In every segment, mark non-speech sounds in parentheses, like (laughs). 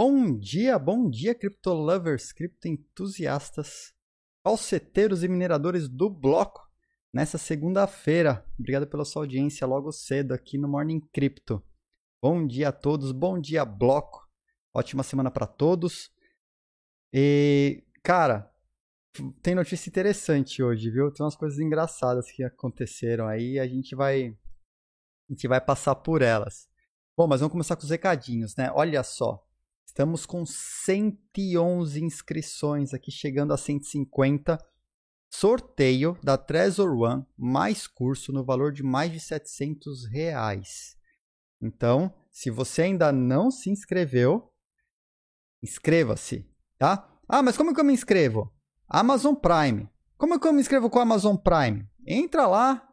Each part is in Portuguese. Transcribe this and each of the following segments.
Bom dia, bom dia, cripto lovers, cripto entusiastas, falseteiros e mineradores do bloco. Nessa segunda-feira, obrigado pela sua audiência logo cedo aqui no Morning Crypto. Bom dia a todos, bom dia bloco. Ótima semana para todos. E, cara, tem notícia interessante hoje, viu? Tem umas coisas engraçadas que aconteceram aí, a gente vai a gente vai passar por elas. Bom, mas vamos começar com os recadinhos, né? Olha só. Estamos com 111 inscrições aqui, chegando a 150. Sorteio da Trezor One, mais curso no valor de mais de 700 reais. Então, se você ainda não se inscreveu, inscreva-se, tá? Ah, mas como que eu me inscrevo? Amazon Prime. Como que eu me inscrevo com a Amazon Prime? Entra lá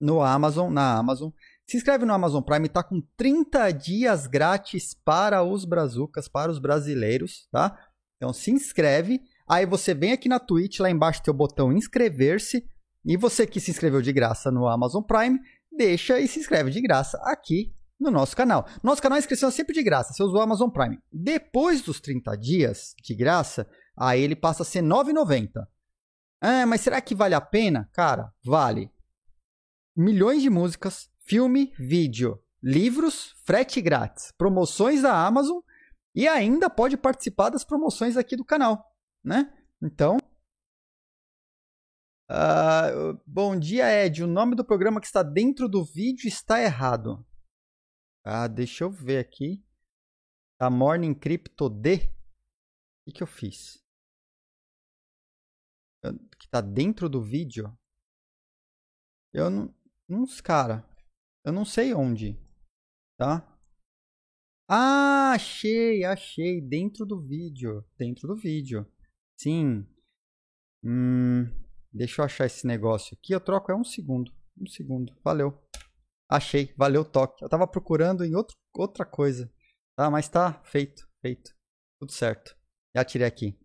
no Amazon, na Amazon, se inscreve no Amazon Prime, tá com 30 dias grátis para os brazucas, para os brasileiros, tá? Então se inscreve, aí você vem aqui na Twitch, lá embaixo tem o botão inscrever-se, e você que se inscreveu de graça no Amazon Prime, deixa e se inscreve de graça aqui no nosso canal. Nosso canal a inscrição é sempre de graça, você usou o Amazon Prime. Depois dos 30 dias de graça, aí ele passa a ser R$ 9,90. Ah, mas será que vale a pena? Cara, vale. Milhões de músicas, filme, vídeo, livros, frete grátis, promoções da Amazon e ainda pode participar das promoções aqui do canal, né? Então, uh, bom dia, Ed. O nome do programa que está dentro do vídeo está errado. Ah, deixa eu ver aqui. A Morning Crypto D. O que, que eu fiz? Que está dentro do vídeo? Eu não. Uns cara. Eu não sei onde, tá? Ah, achei, achei. Dentro do vídeo. Dentro do vídeo. Sim. Hum, deixa eu achar esse negócio aqui. Eu troco é um segundo. Um segundo. Valeu. Achei. Valeu o toque. Eu tava procurando em outro, outra coisa. Tá, mas tá feito. Feito. Tudo certo. Já tirei aqui.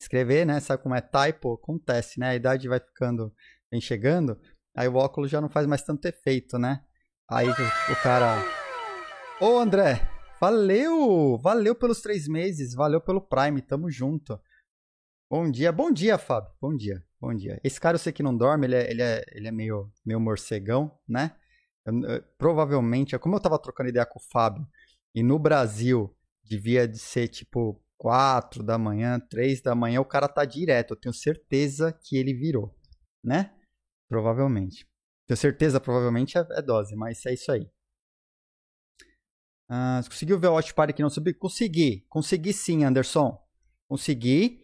Escrever, né? Sabe como é typo? Acontece, né? A idade vai ficando, vem chegando. Aí o óculos já não faz mais tanto efeito, né? Aí o cara. Ô André, valeu! Valeu pelos três meses, valeu pelo Prime, tamo junto. Bom dia, bom dia, Fábio. Bom dia, bom dia. Esse cara eu sei que não dorme, ele é, ele é, ele é meio, meio morcegão, né? Eu, eu, provavelmente, como eu tava trocando ideia com o Fábio, e no Brasil devia de ser tipo 4 da manhã, 3 da manhã, o cara tá direto. Eu tenho certeza que ele virou, né? Provavelmente. Tenho certeza, provavelmente é, é dose, mas é isso aí. Ah, conseguiu ver o Watch Party que não subiu? Consegui. Consegui sim, Anderson. Consegui.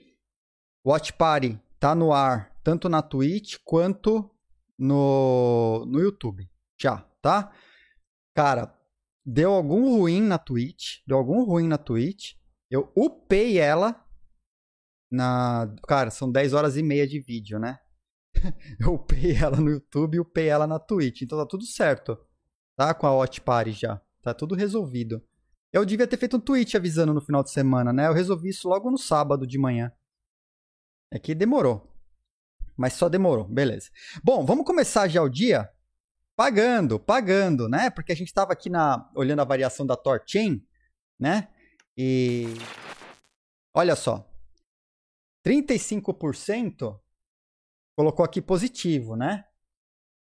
Watch Party tá no ar, tanto na Twitch quanto no, no YouTube. Já, tá? Cara, deu algum ruim na Twitch. Deu algum ruim na Twitch. Eu upei ela na. Cara, são 10 horas e meia de vídeo, né? (laughs) eu upei ela no YouTube e upei ela na Twitch. Então tá tudo certo. Tá? Com a Party já. Tá tudo resolvido. Eu devia ter feito um tweet avisando no final de semana, né? Eu resolvi isso logo no sábado de manhã. É que demorou. Mas só demorou, beleza. Bom, vamos começar já o dia pagando, pagando, né? Porque a gente estava aqui na olhando a variação da Torchain, né? E olha só. 35% colocou aqui positivo, né?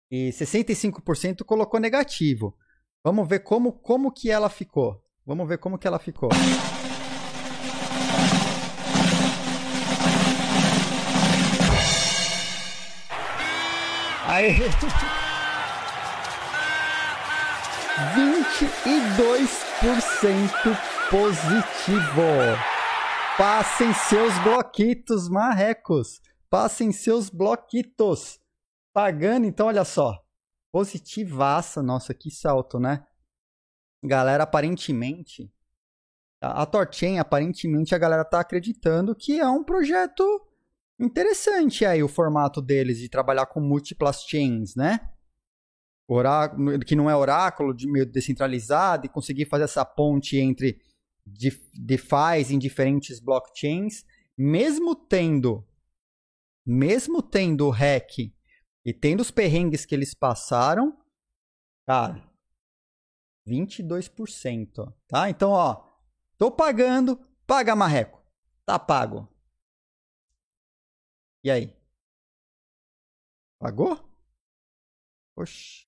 E 65% colocou negativo. Vamos ver como, como que ela ficou. Vamos ver como que ela ficou. Aí. 22% positivo. Passem seus bloquitos marrecos. Passem seus bloquitos. Pagando, então, olha só. Positivaça. Nossa, que salto, né? Galera, aparentemente. A, Torchain, aparentemente, a galera tá acreditando que é um projeto interessante aí o formato deles de trabalhar com múltiplas chains, né? Oráculo, que não é oráculo, de meio descentralizado, e conseguir fazer essa ponte entre DeFi em diferentes blockchains, mesmo tendo mesmo tendo o hack e tendo os perrengues que eles passaram, cara, 22%, tá? Então, ó, Tô pagando. Paga, marreco. Tá pago. E aí? Pagou? Oxi.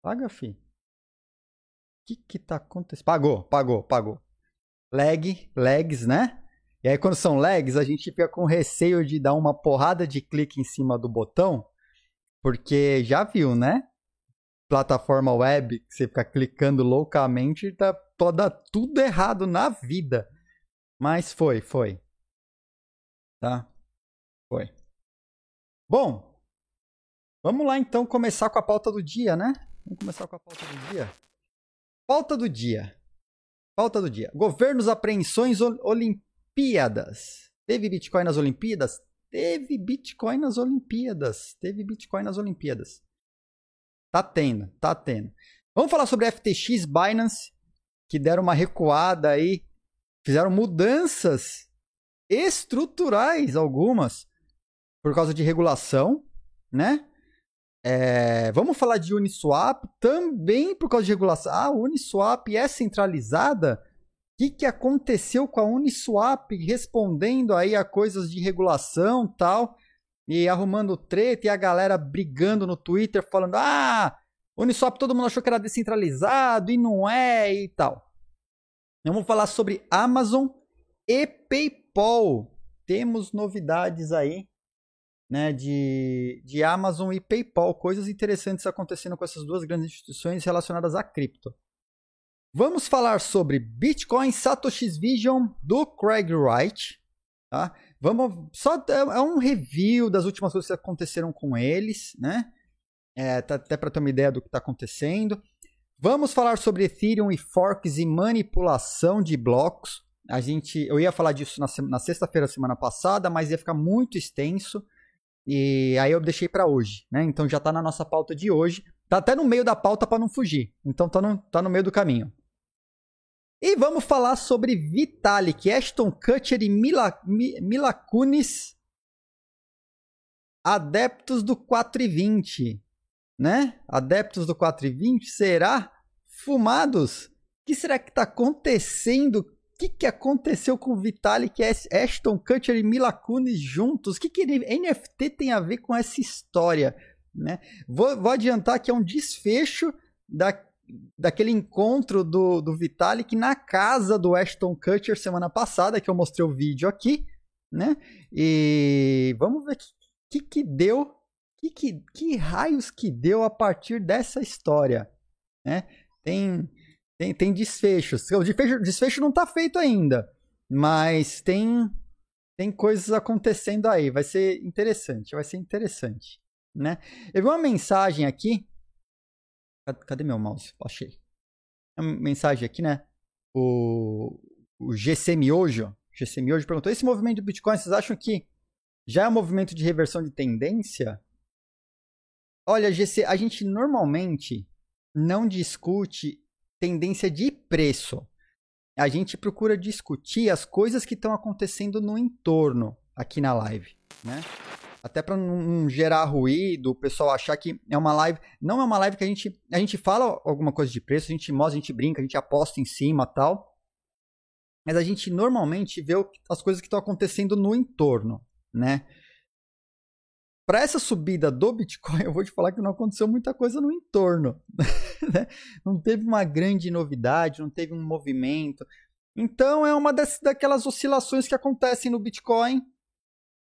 Paga, fi. O que que tá acontecendo? Pagou, pagou, pagou. Lag, lags, né? E aí quando são lags, a gente fica com receio de dar uma porrada de clique em cima do botão, porque já viu, né? Plataforma web, você fica clicando loucamente, tá, pode dar tudo errado na vida. Mas foi, foi. Tá? Foi. Bom, vamos lá então começar com a pauta do dia, né? Vamos começar com a pauta do dia. Pauta do dia. Pauta do dia. Governos apreensões Olimpíadas. Teve Bitcoin nas Olimpíadas? Teve Bitcoin nas Olimpíadas. Teve Bitcoin nas Olimpíadas. Tá tendo, tá tendo. Vamos falar sobre FTX, Binance, que deram uma recuada aí, fizeram mudanças estruturais algumas por causa de regulação, né? É, vamos falar de Uniswap também por causa de regulação. Ah, Uniswap é centralizada? Que, que aconteceu com a Uniswap respondendo aí a coisas de regulação tal? E arrumando treta e a galera brigando no Twitter falando: ah, Uniswap todo mundo achou que era descentralizado e não é e tal. Vamos falar sobre Amazon e PayPal. Temos novidades aí né, de, de Amazon e PayPal, coisas interessantes acontecendo com essas duas grandes instituições relacionadas a cripto. Vamos falar sobre Bitcoin Satoshi's Vision do Craig Wright. Tá? Vamos só é, é um review das últimas coisas que aconteceram com eles, né? É, tá, até para ter uma ideia do que está acontecendo. Vamos falar sobre Ethereum e forks e manipulação de blocos. A gente, eu ia falar disso na, na sexta-feira semana passada, mas ia ficar muito extenso. E aí eu deixei para hoje, né? Então já tá na nossa pauta de hoje. Tá até no meio da pauta para não fugir. Então tá no, tá no meio do caminho. E vamos falar sobre Vitalik, Ashton Kutcher e Mila, Mila Kunis, adeptos do 420, né? Adeptos do 420, será? Fumados? O que será que está acontecendo que, que aconteceu com o Vitalik, Ashton Kutcher e Mila Kunis juntos? O que, que NFT tem a ver com essa história? Né? Vou, vou adiantar que é um desfecho da, daquele encontro do, do Vitalik na casa do Ashton Kutcher semana passada, que eu mostrei o vídeo aqui. Né? E vamos ver o que, que, que deu, que, que, que raios que deu a partir dessa história. Né? Tem tem, tem desfechos. O desfecho, desfecho não está feito ainda, mas tem tem coisas acontecendo aí. Vai ser interessante, vai ser interessante, né? Eu vi uma mensagem aqui. Cadê meu mouse? Achei. Uma mensagem aqui, né? O, o GC Miojo, GC Miojo perguntou: esse movimento do Bitcoin, vocês acham que já é um movimento de reversão de tendência? Olha, GC, a gente normalmente não discute tendência de preço. A gente procura discutir as coisas que estão acontecendo no entorno aqui na live, né? Até para não gerar ruído, o pessoal achar que é uma live. Não é uma live que a gente. A gente fala alguma coisa de preço, a gente mostra, a gente brinca, a gente aposta em cima tal. Mas a gente normalmente vê as coisas que estão acontecendo no entorno, né? para essa subida do Bitcoin, (laughs) eu vou te falar que não aconteceu muita coisa no entorno. (laughs) Né? não teve uma grande novidade, não teve um movimento. Então é uma das, daquelas oscilações que acontecem no Bitcoin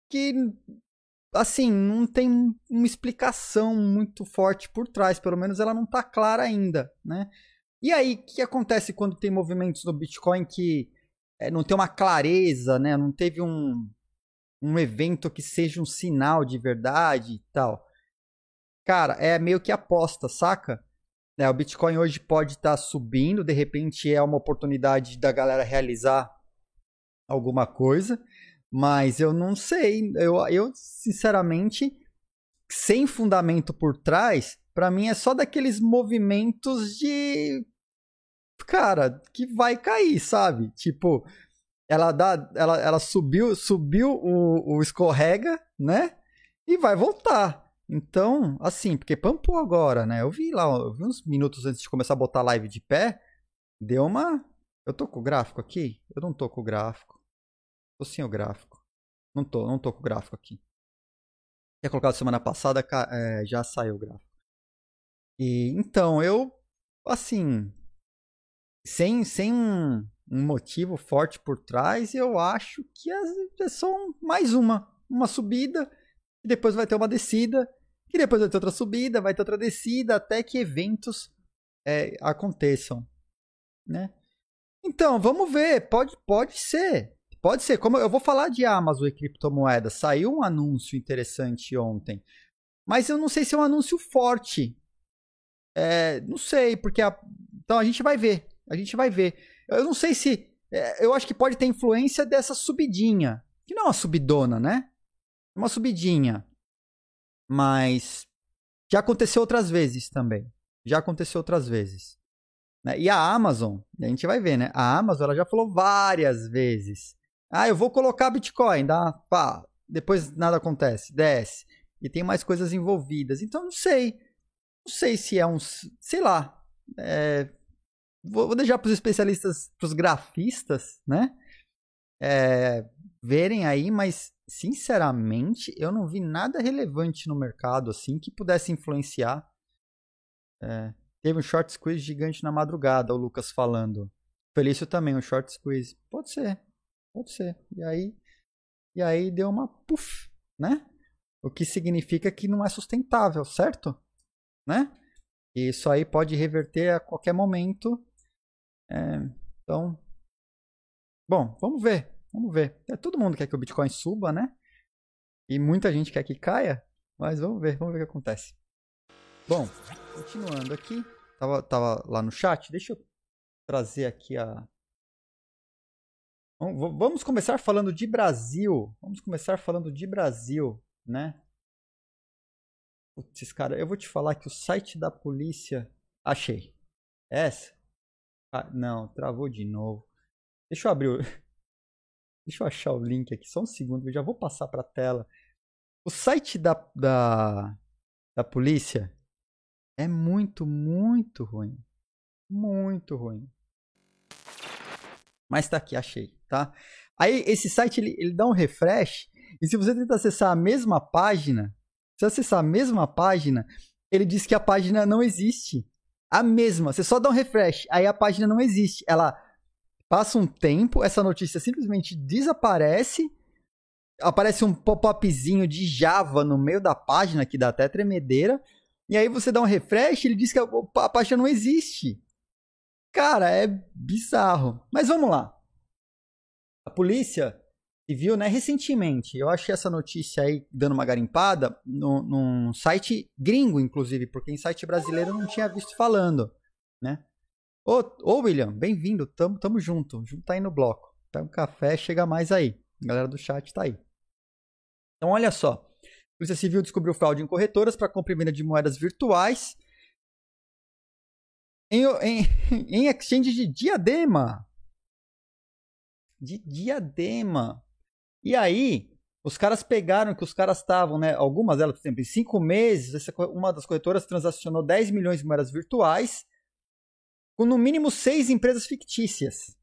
que, assim, não tem uma explicação muito forte por trás. Pelo menos ela não está clara ainda, né? E aí, o que acontece quando tem movimentos no Bitcoin que é, não tem uma clareza, né? Não teve um, um evento que seja um sinal de verdade e tal. Cara, é meio que aposta, saca? É, o Bitcoin hoje pode estar tá subindo, de repente é uma oportunidade da galera realizar alguma coisa, mas eu não sei. Eu, eu sinceramente, sem fundamento por trás, para mim é só daqueles movimentos de. Cara, que vai cair, sabe? Tipo, ela dá, ela, ela subiu, subiu o, o escorrega, né? E vai voltar. Então, assim, porque pampou agora, né? Eu vi lá, eu vi uns minutos antes de começar a botar a live de pé, deu uma Eu tô com o gráfico aqui? Eu não tô com o gráfico. Tô sem o gráfico. Não tô, não tô com o gráfico aqui. Tinha colocado semana passada, é, já saiu o gráfico. E então, eu, assim, sem, sem um, um motivo forte por trás, eu acho que é só mais uma. Uma subida, e depois vai ter uma descida, e depois vai ter outra subida, vai ter outra descida, até que eventos é, aconteçam. Né? Então, vamos ver. Pode, pode ser. Pode ser. Como eu vou falar de Amazon e criptomoedas. Saiu um anúncio interessante ontem. Mas eu não sei se é um anúncio forte. É, não sei, porque. A... Então a gente vai ver. A gente vai ver. Eu não sei se. É, eu acho que pode ter influência dessa subidinha. Que não é uma subidona, né? É uma subidinha. Mas. Já aconteceu outras vezes também. Já aconteceu outras vezes. Né? E a Amazon, a gente vai ver, né? A Amazon ela já falou várias vezes. Ah, eu vou colocar Bitcoin, dá, pá, depois nada acontece, desce. E tem mais coisas envolvidas. Então não sei. Não sei se é um. Sei lá. É, vou, vou deixar para os especialistas, para os grafistas, né? É, verem aí, mas sinceramente eu não vi nada relevante no mercado assim que pudesse influenciar. É, teve um short squeeze gigante na madrugada, o Lucas falando. Felício também, um short squeeze. Pode ser, pode ser. E aí, e aí deu uma puff, né? O que significa que não é sustentável, certo? Né? E isso aí pode reverter a qualquer momento. É, então, bom, vamos ver, vamos ver. É, todo mundo quer que o Bitcoin suba, né? E muita gente quer que caia, mas vamos ver, vamos ver o que acontece. Bom, continuando aqui, tava, tava lá no chat, deixa eu trazer aqui a. Vamos começar falando de Brasil. Vamos começar falando de Brasil, né? Putz, cara, eu vou te falar que o site da polícia. Achei. Essa? Ah, não, travou de novo. Deixa eu abrir o... (laughs) Deixa eu achar o link aqui, só um segundo, eu já vou passar para a tela. O site da, da, da polícia é muito, muito ruim. Muito ruim. Mas tá aqui, achei, tá? Aí esse site ele, ele dá um refresh e se você tentar acessar a mesma página, se acessar a mesma página, ele diz que a página não existe. A mesma. Você só dá um refresh, aí a página não existe. Ela passa um tempo, essa notícia simplesmente desaparece. Aparece um pop-upzinho de Java no meio da página, que dá até tremedeira. E aí você dá um refresh, ele diz que a, a página não existe. Cara, é bizarro. Mas vamos lá. Polícia viu, né, recentemente, eu achei essa notícia aí dando uma garimpada no, num site gringo, inclusive, porque em site brasileiro eu não tinha visto falando, né? Ô, ô William, bem-vindo, tamo, tamo junto, junto aí no bloco. Tá um café, chega mais aí. A galera do chat tá aí. Então, olha só. A Polícia Civil descobriu fraude em corretoras para compra e venda de moedas virtuais em, em, (laughs) em exchange de diadema. De diadema. E aí, os caras pegaram que os caras estavam, né? Algumas delas, por exemplo, em cinco meses, uma das corretoras transacionou 10 milhões de moedas virtuais com no mínimo seis empresas fictícias.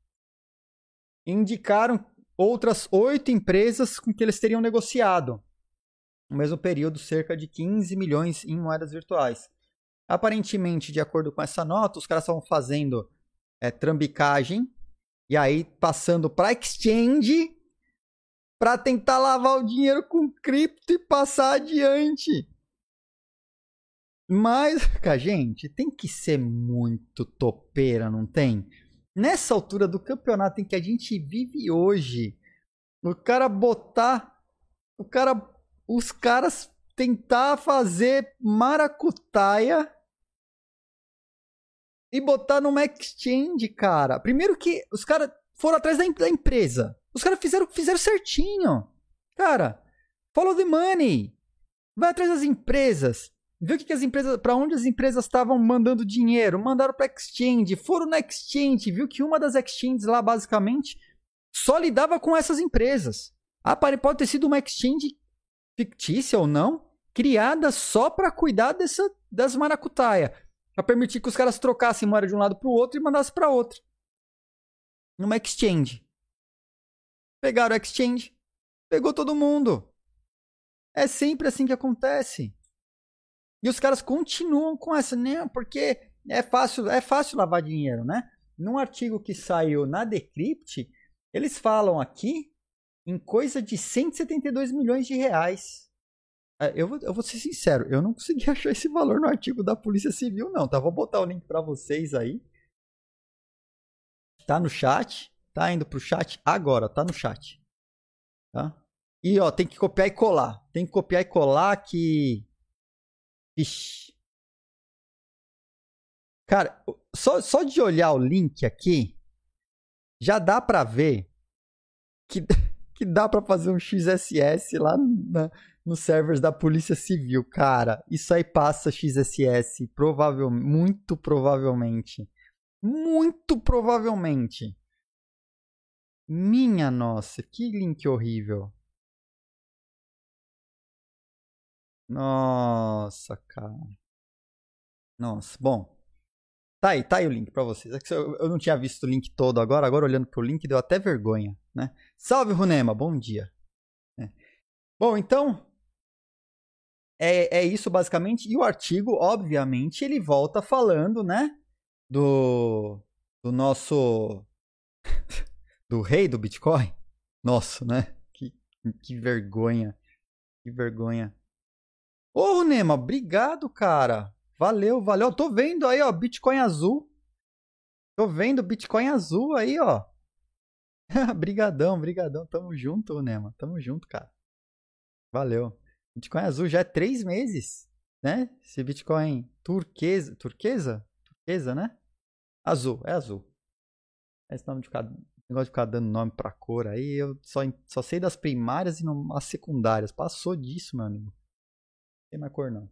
Indicaram outras oito empresas com que eles teriam negociado. No mesmo período, cerca de 15 milhões em moedas virtuais. Aparentemente, de acordo com essa nota, os caras estavam fazendo é, trambicagem e aí passando para exchange para tentar lavar o dinheiro com cripto e passar adiante. Mas, (laughs) cara, gente, tem que ser muito topeira, não tem? Nessa altura do campeonato em que a gente vive hoje, o cara botar, o cara, os caras tentar fazer maracutaia e botar numa exchange, cara. Primeiro que os caras foram atrás da, da empresa. Os caras fizeram, fizeram certinho. Cara, follow the money. Vai atrás das empresas. Vê o que, que as empresas. para onde as empresas estavam mandando dinheiro. Mandaram para exchange. Foram na exchange. Viu que uma das exchanges lá, basicamente, só lidava com essas empresas. Ah, pode ter sido uma exchange fictícia ou não, criada só para cuidar dessa, das maracutaia. Para permitir que os caras trocassem moeda de um lado para o outro e mandassem para outro. numa exchange. Pegaram o exchange, pegou todo mundo. É sempre assim que acontece. E os caras continuam com essa, né? Porque é fácil, é fácil lavar dinheiro, né? Num artigo que saiu na Decrypt, eles falam aqui em coisa de 172 milhões de reais. É, eu vou, eu vou ser sincero, eu não consegui (laughs) achar esse valor no artigo da Polícia Civil, não, tá? Vou botar o link para vocês aí. Tá no chat, tá indo pro chat agora, tá no chat. Tá? E ó, tem que copiar e colar. Tem que copiar e colar que. Ixi. Cara, só, só de olhar o link aqui, já dá pra ver que, (laughs) que dá pra fazer um XSS lá na, nos servers da Polícia Civil. Cara, isso aí passa XSS, provavelmente, muito provavelmente. Muito provavelmente. Minha nossa, que link horrível. Nossa, cara. Nossa, bom. Tá aí, tá aí o link pra vocês. É eu, eu não tinha visto o link todo agora, agora olhando pro link deu até vergonha, né? Salve, Runema, bom dia. É. Bom, então, é, é isso basicamente. E o artigo, obviamente, ele volta falando, né? Do, do nosso. (laughs) do rei do Bitcoin. Nosso, né? Que, que vergonha. Que vergonha. Ô, Nema, obrigado, cara. Valeu, valeu. tô vendo aí, ó, Bitcoin azul. Tô vendo Bitcoin azul aí, ó. (laughs) brigadão, brigadão. Tamo junto, Nema. Tamo junto, cara. Valeu. Bitcoin azul já é três meses, né? Esse Bitcoin turquesa, turquesa? Turquesa, né? Azul, é azul. Esse nome de ficar, negócio de ficar dando nome pra cor aí, eu só, só sei das primárias e não as secundárias. Passou disso, meu amigo tem mais cor não.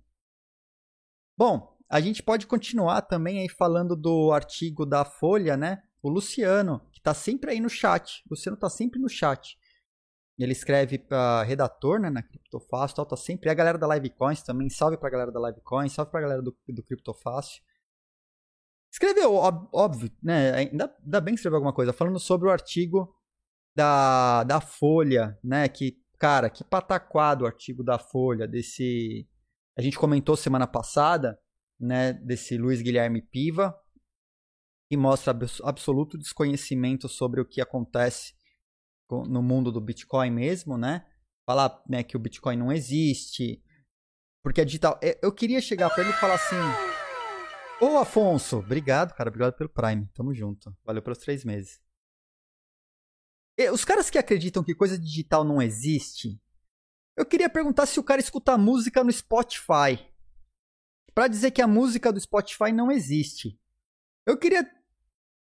Bom, a gente pode continuar também aí falando do artigo da Folha, né? O Luciano, que está sempre aí no chat. O Luciano está sempre no chat. Ele escreve para redator, né, na Criptofácil, tal, tá sempre. E a galera da Livecoins também, salve para a galera da Livecoins, salve para a galera do, do Criptofácil. Escreveu, óbvio, né? Ainda, ainda bem que escreveu alguma coisa, falando sobre o artigo da, da Folha, né? Que, cara, que pataquado o artigo da Folha, desse a gente comentou semana passada, né, desse Luiz Guilherme Piva, que mostra absoluto desconhecimento sobre o que acontece no mundo do Bitcoin mesmo, né? Falar né, que o Bitcoin não existe, porque é digital. É, eu queria chegar para ele e falar assim: Ô Afonso, obrigado, cara, obrigado pelo Prime, tamo junto, valeu pelos três meses. Os caras que acreditam que coisa digital não existe, eu queria perguntar se o cara escuta música no Spotify. Para dizer que a música do Spotify não existe. Eu queria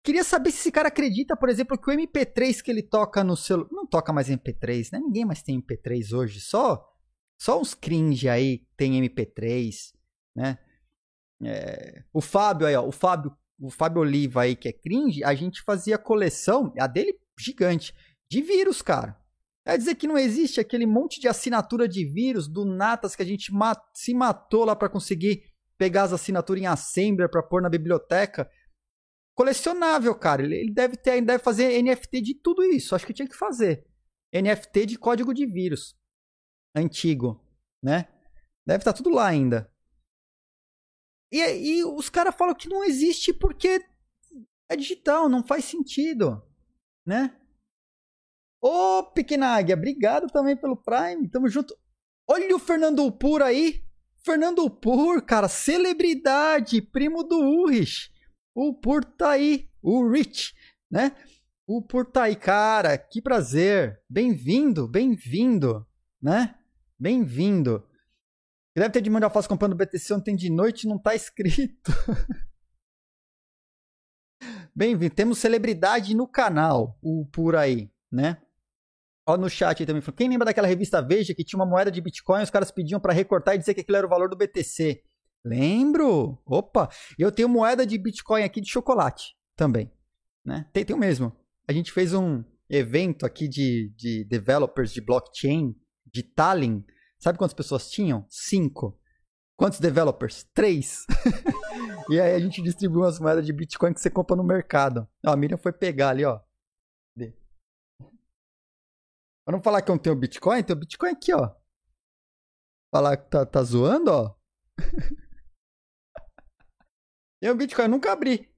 queria saber se esse cara acredita, por exemplo, que o MP3 que ele toca no celular, não toca mais MP3, né? Ninguém mais tem MP3 hoje, só só uns cringe aí tem MP3, né? É, o Fábio aí, ó, o Fábio, o Fábio Oliva aí que é cringe, a gente fazia coleção, a dele gigante, de vírus, cara. Quer dizer que não existe aquele monte de assinatura de vírus do Natas que a gente mat se matou lá para conseguir pegar as assinaturas em Assembler para pôr na biblioteca. Colecionável, cara. Ele deve ter, deve fazer NFT de tudo isso. Acho que tinha que fazer. NFT de código de vírus. Antigo, né? Deve estar tá tudo lá ainda. E, e os caras falam que não existe porque é digital, não faz sentido, né? Ô, Pequena Águia, obrigado também pelo Prime. Tamo junto. Olha o Fernando Upur aí. Fernando Upur, cara, celebridade, primo do Ulrich. O Upur tá aí. O Rich, né? O Upur tá aí, cara. Que prazer. Bem-vindo, bem-vindo, né? Bem-vindo. Deve ter de manhã alface comprando BTC ontem de noite não tá escrito. (laughs) Bem-vindo. Temos celebridade no canal, o Upur aí, né? Ó, no chat aí também falou. Quem lembra daquela revista Veja que tinha uma moeda de Bitcoin, os caras pediam para recortar e dizer que aquilo era o valor do BTC? Lembro! Opa! Eu tenho moeda de Bitcoin aqui de chocolate também. Né? Tem, tem o mesmo. A gente fez um evento aqui de, de developers de blockchain de Tallinn. Sabe quantas pessoas tinham? Cinco. Quantos developers? Três. (laughs) e aí a gente distribuiu umas moedas de Bitcoin que você compra no mercado. Ó, a Miriam foi pegar ali, ó. Pra não falar que eu não tenho Bitcoin, tem o Bitcoin aqui, ó. Falar que tá, tá zoando, ó. (laughs) tem o Bitcoin, eu nunca abri.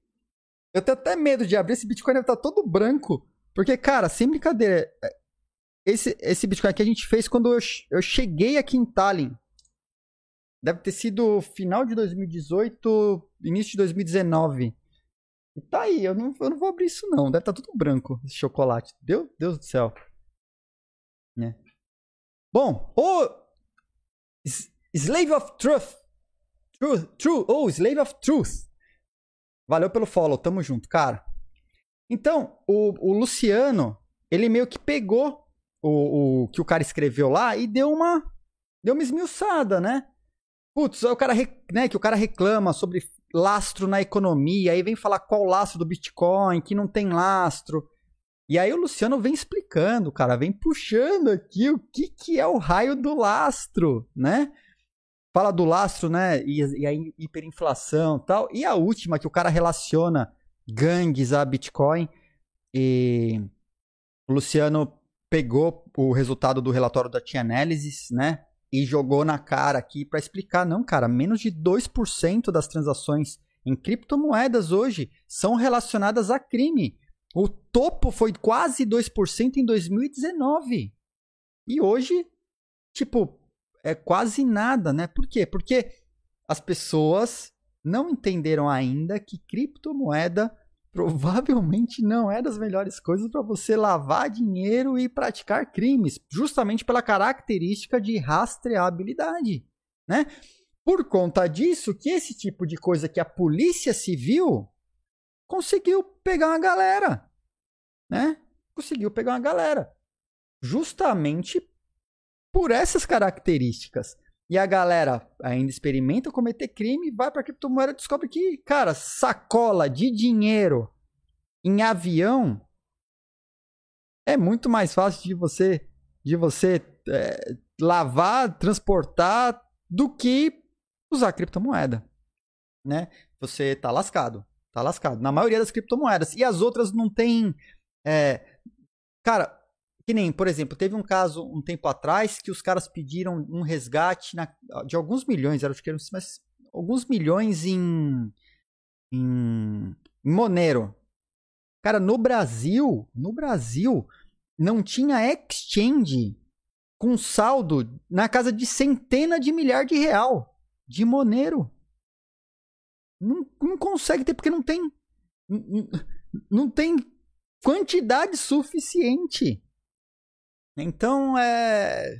Eu tenho até medo de abrir. Esse Bitcoin estar tá todo branco. Porque, cara, sem brincadeira, é, esse, esse Bitcoin aqui a gente fez quando eu, eu cheguei aqui em Tallinn. Deve ter sido final de 2018, início de 2019. E tá aí, eu não, eu não vou abrir isso não. Deve estar tá tudo branco, esse chocolate. Deus, Deus do céu. É. Bom, o Slave of Truth. Truth, True, oh, Slave of Truth. Valeu pelo follow, tamo junto, cara. Então, o, o Luciano, ele meio que pegou o, o que o cara escreveu lá e deu uma deu uma esmiuçada, né? Putz, o cara, né, que o cara reclama sobre lastro na economia, aí vem falar qual lastro do Bitcoin, que não tem lastro. E aí o Luciano vem explicando, cara, vem puxando aqui o que, que é o raio do lastro, né? Fala do lastro, né? E, e a hiperinflação tal. E a última, que o cara relaciona gangues a Bitcoin. E o Luciano pegou o resultado do relatório da T-Analysis, né? E jogou na cara aqui para explicar, não, cara, menos de 2% das transações em criptomoedas hoje são relacionadas a crime. O topo foi quase 2% em 2019. E hoje, tipo, é quase nada, né? Por quê? Porque as pessoas não entenderam ainda que criptomoeda (laughs) provavelmente não é das melhores coisas para você lavar dinheiro e praticar crimes, justamente pela característica de rastreabilidade, né? Por conta disso, que esse tipo de coisa que a polícia civil conseguiu pegar uma galera, né? Conseguiu pegar uma galera, justamente por essas características. E a galera ainda experimenta cometer crime, vai para criptomoeda e descobre que, cara, sacola de dinheiro em avião é muito mais fácil de você de você é, lavar, transportar do que usar criptomoeda, né? Você tá lascado, tá lascado. Na maioria das criptomoedas e as outras não tem, é, cara, que nem, por exemplo, teve um caso um tempo atrás que os caras pediram um resgate na, de alguns milhões, acho que eram mas alguns milhões em, em, em Monero. Cara, no Brasil, no Brasil, não tinha exchange com saldo na casa de centena de milhar de real de Monero. Não, não consegue ter, porque não tem. Não, tem quantidade suficiente. Então, é.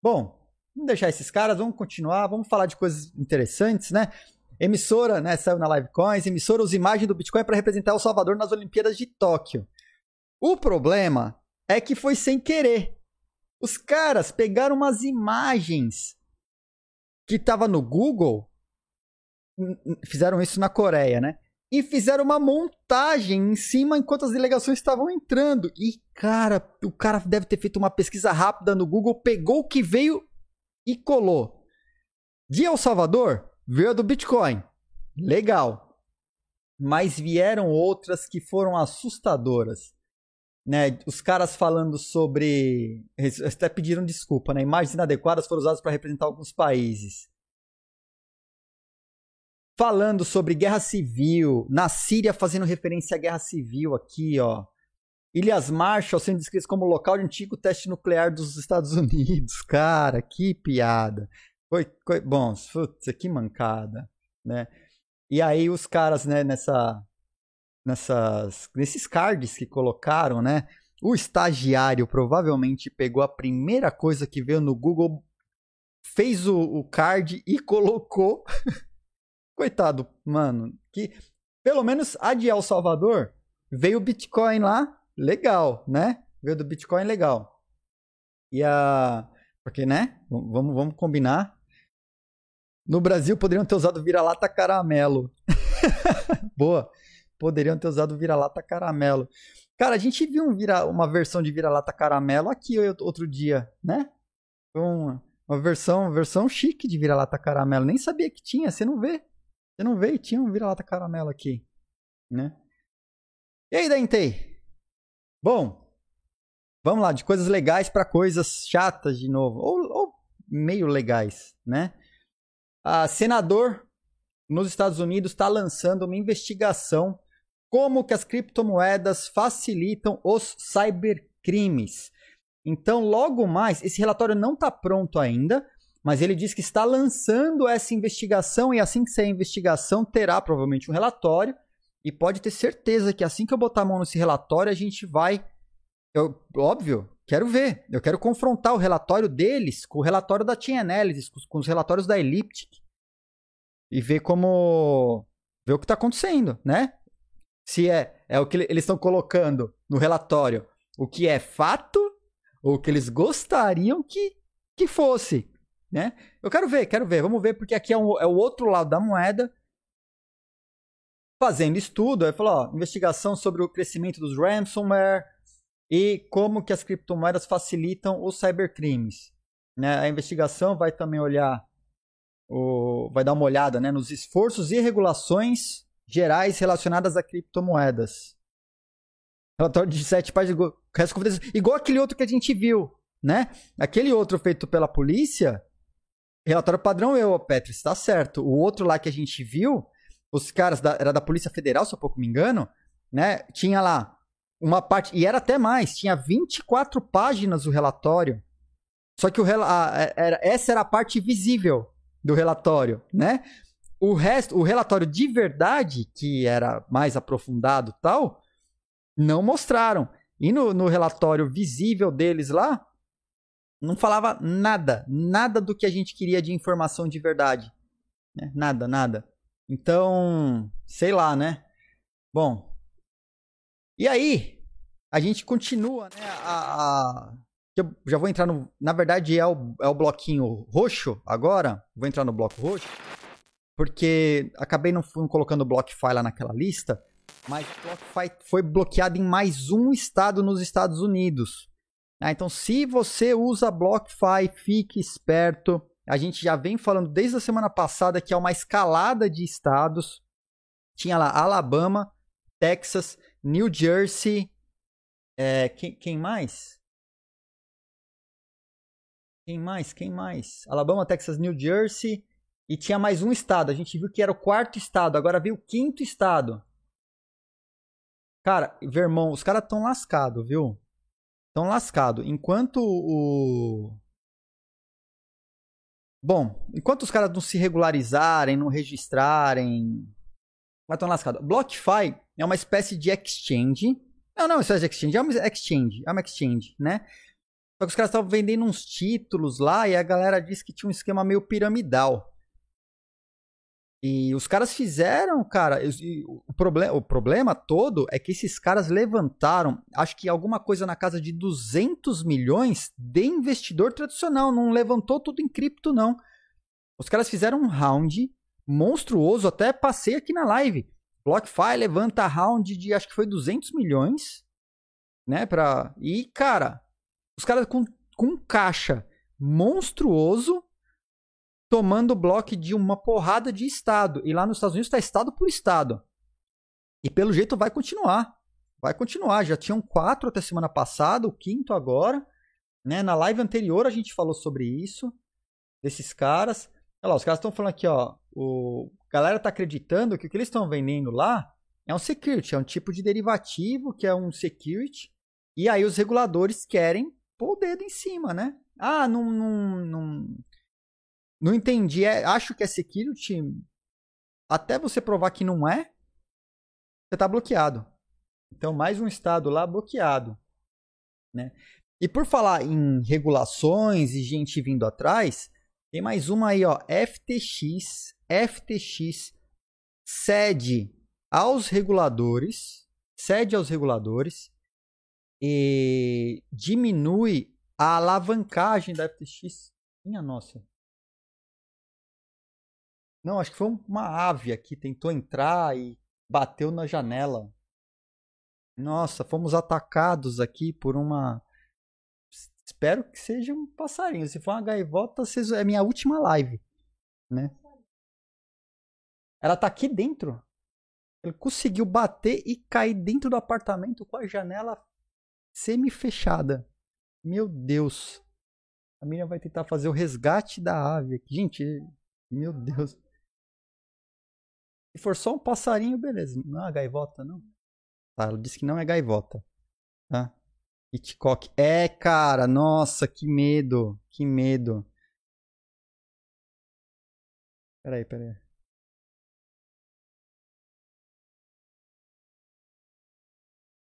Bom, vamos deixar esses caras, vamos continuar, vamos falar de coisas interessantes, né? Emissora, né? Saiu na Livecoins, emissora usa imagem do Bitcoin para representar El Salvador nas Olimpíadas de Tóquio. O problema é que foi sem querer. Os caras pegaram umas imagens que tava no Google, fizeram isso na Coreia, né? e fizeram uma montagem em cima enquanto as delegações estavam entrando. E, cara, o cara deve ter feito uma pesquisa rápida no Google, pegou o que veio e colou. De El Salvador, veio a do Bitcoin. Legal. Mas vieram outras que foram assustadoras. Né, os caras falando sobre. Eles até pediram desculpa, né? Imagens inadequadas foram usadas para representar alguns países falando sobre guerra civil, na Síria fazendo referência à guerra civil aqui, ó. Ilhas Marshall sendo descritas como local de antigo teste nuclear dos Estados (laughs) Unidos. Cara, que piada. Foi, foi bom, putz, que mancada, né? E aí os caras, né, nessa nessas nesses cards que colocaram, né? O estagiário provavelmente pegou a primeira coisa que veio no Google, fez o, o card e (laughs) colocou Coitado, mano, que pelo menos a de El Salvador veio o Bitcoin lá, legal, né? Veio do Bitcoin legal. E a. Porque, né? Vamos, vamos combinar. No Brasil poderiam ter usado vira-lata caramelo. (laughs) Boa. Poderiam ter usado vira-lata caramelo. Cara, a gente viu um vira, uma versão de vira-lata caramelo aqui outro dia, né? Uma, uma versão, versão chique de vira-lata caramelo. Nem sabia que tinha, você não vê. Você não veio? Tinha um vira-lata caramelo aqui, né? E aí, Dentei? Bom, vamos lá, de coisas legais para coisas chatas de novo, ou, ou meio legais, né? A senador nos Estados Unidos está lançando uma investigação como que as criptomoedas facilitam os cybercrimes. Então, logo mais, esse relatório não está pronto ainda, mas ele diz que está lançando essa investigação e assim que sair a investigação terá provavelmente um relatório e pode ter certeza que assim que eu botar a mão nesse relatório a gente vai eu, óbvio, quero ver. Eu quero confrontar o relatório deles com o relatório da Chain Analysis, com, com os relatórios da Elliptic e ver como ver o que está acontecendo, né? Se é é o que eles estão colocando no relatório, o que é fato ou o que eles gostariam que que fosse né? Eu quero ver, quero ver, vamos ver, porque aqui é, um, é o outro lado da moeda. Fazendo estudo, aí falou, ó, investigação sobre o crescimento dos ransomware e como que as criptomoedas facilitam os cybercrimes. Né? A investigação vai também olhar, o, vai dar uma olhada né, nos esforços e regulações gerais relacionadas a criptomoedas. Relatório de sete páginas, igual aquele outro que a gente viu, né? Aquele outro feito pela polícia, Relatório padrão eu, Petri, está certo. O outro lá que a gente viu, os caras da, era da Polícia Federal, se eu pouco me engano, né? Tinha lá uma parte, e era até mais, tinha 24 páginas o relatório. Só que o, a, era, essa era a parte visível do relatório, né? O resto, o relatório de verdade, que era mais aprofundado tal, não mostraram. E no, no relatório visível deles lá, não falava nada, nada do que a gente queria de informação de verdade. Né? Nada, nada. Então, sei lá, né? Bom. E aí, a gente continua, né? A, a, eu já vou entrar no. Na verdade, é o, é o bloquinho roxo agora. Vou entrar no bloco roxo. Porque acabei não, não colocando o BlockFi lá naquela lista. Mas o BlockFi foi bloqueado em mais um estado nos Estados Unidos. Ah, então, se você usa BlockFi, fique esperto. A gente já vem falando desde a semana passada que é uma escalada de estados. Tinha lá Alabama, Texas, New Jersey. É, quem, quem mais? Quem mais? Quem mais? Alabama, Texas, New Jersey. E tinha mais um estado. A gente viu que era o quarto estado. Agora veio o quinto estado. Cara, Vermão, os caras estão lascados, viu? Estão lascados. Enquanto o. Bom, enquanto os caras não se regularizarem, não registrarem. Mas estão lascados. BlockFi é uma espécie de exchange. Não, não, é espécie de exchange. É uma exchange. É uma exchange, né? Só que os caras estavam vendendo uns títulos lá e a galera disse que tinha um esquema meio piramidal. E os caras fizeram, cara, o, problema, o problema todo é que esses caras levantaram, acho que alguma coisa na casa de 200 milhões de investidor tradicional, não levantou tudo em cripto não. Os caras fizeram um round monstruoso, até passei aqui na live. BlockFi levanta round de acho que foi 200 milhões, né, para E cara, os caras com com caixa monstruoso tomando bloco de uma porrada de estado. E lá nos Estados Unidos está estado por estado. E pelo jeito vai continuar. Vai continuar. Já tinham quatro até semana passada, o quinto agora. Né? Na live anterior a gente falou sobre isso. Desses caras. Olha lá, os caras estão falando aqui, ó. O... A galera está acreditando que o que eles estão vendendo lá é um security, é um tipo de derivativo que é um security. E aí os reguladores querem pôr o dedo em cima, né? Ah, não, não, não, não entendi. É, acho que é security. Até você provar que não é, você está bloqueado. Então, mais um estado lá bloqueado. Né? E por falar em regulações e gente vindo atrás, tem mais uma aí, ó. FTX. FTX cede aos reguladores, cede aos reguladores e diminui a alavancagem da FTX. Minha nossa. Não, acho que foi uma ave aqui, tentou entrar e bateu na janela. Nossa, fomos atacados aqui por uma. Espero que seja um passarinho. Se for uma gaivota, é minha última live. Né? Ela tá aqui dentro. Ele conseguiu bater e cair dentro do apartamento com a janela semi-fechada. Meu Deus. A Miriam vai tentar fazer o resgate da ave aqui. Gente, meu Deus. Se for só um passarinho, beleza. Não é uma gaivota, não. Tá, ela disse que não é gaivota. Tá? Hitchcock. É, cara, nossa, que medo. Que medo. Peraí, peraí.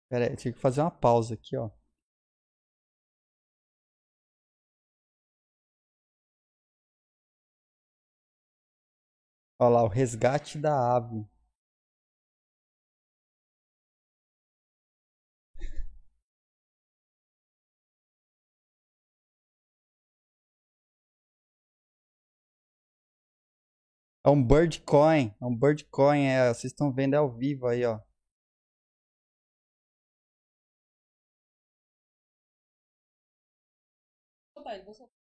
Pera aí, eu tinha que fazer uma pausa aqui, ó. Olha lá, o resgate da ave. É um Bird Coin. É um Bird Coin. É, vocês estão vendo ao vivo aí, ó.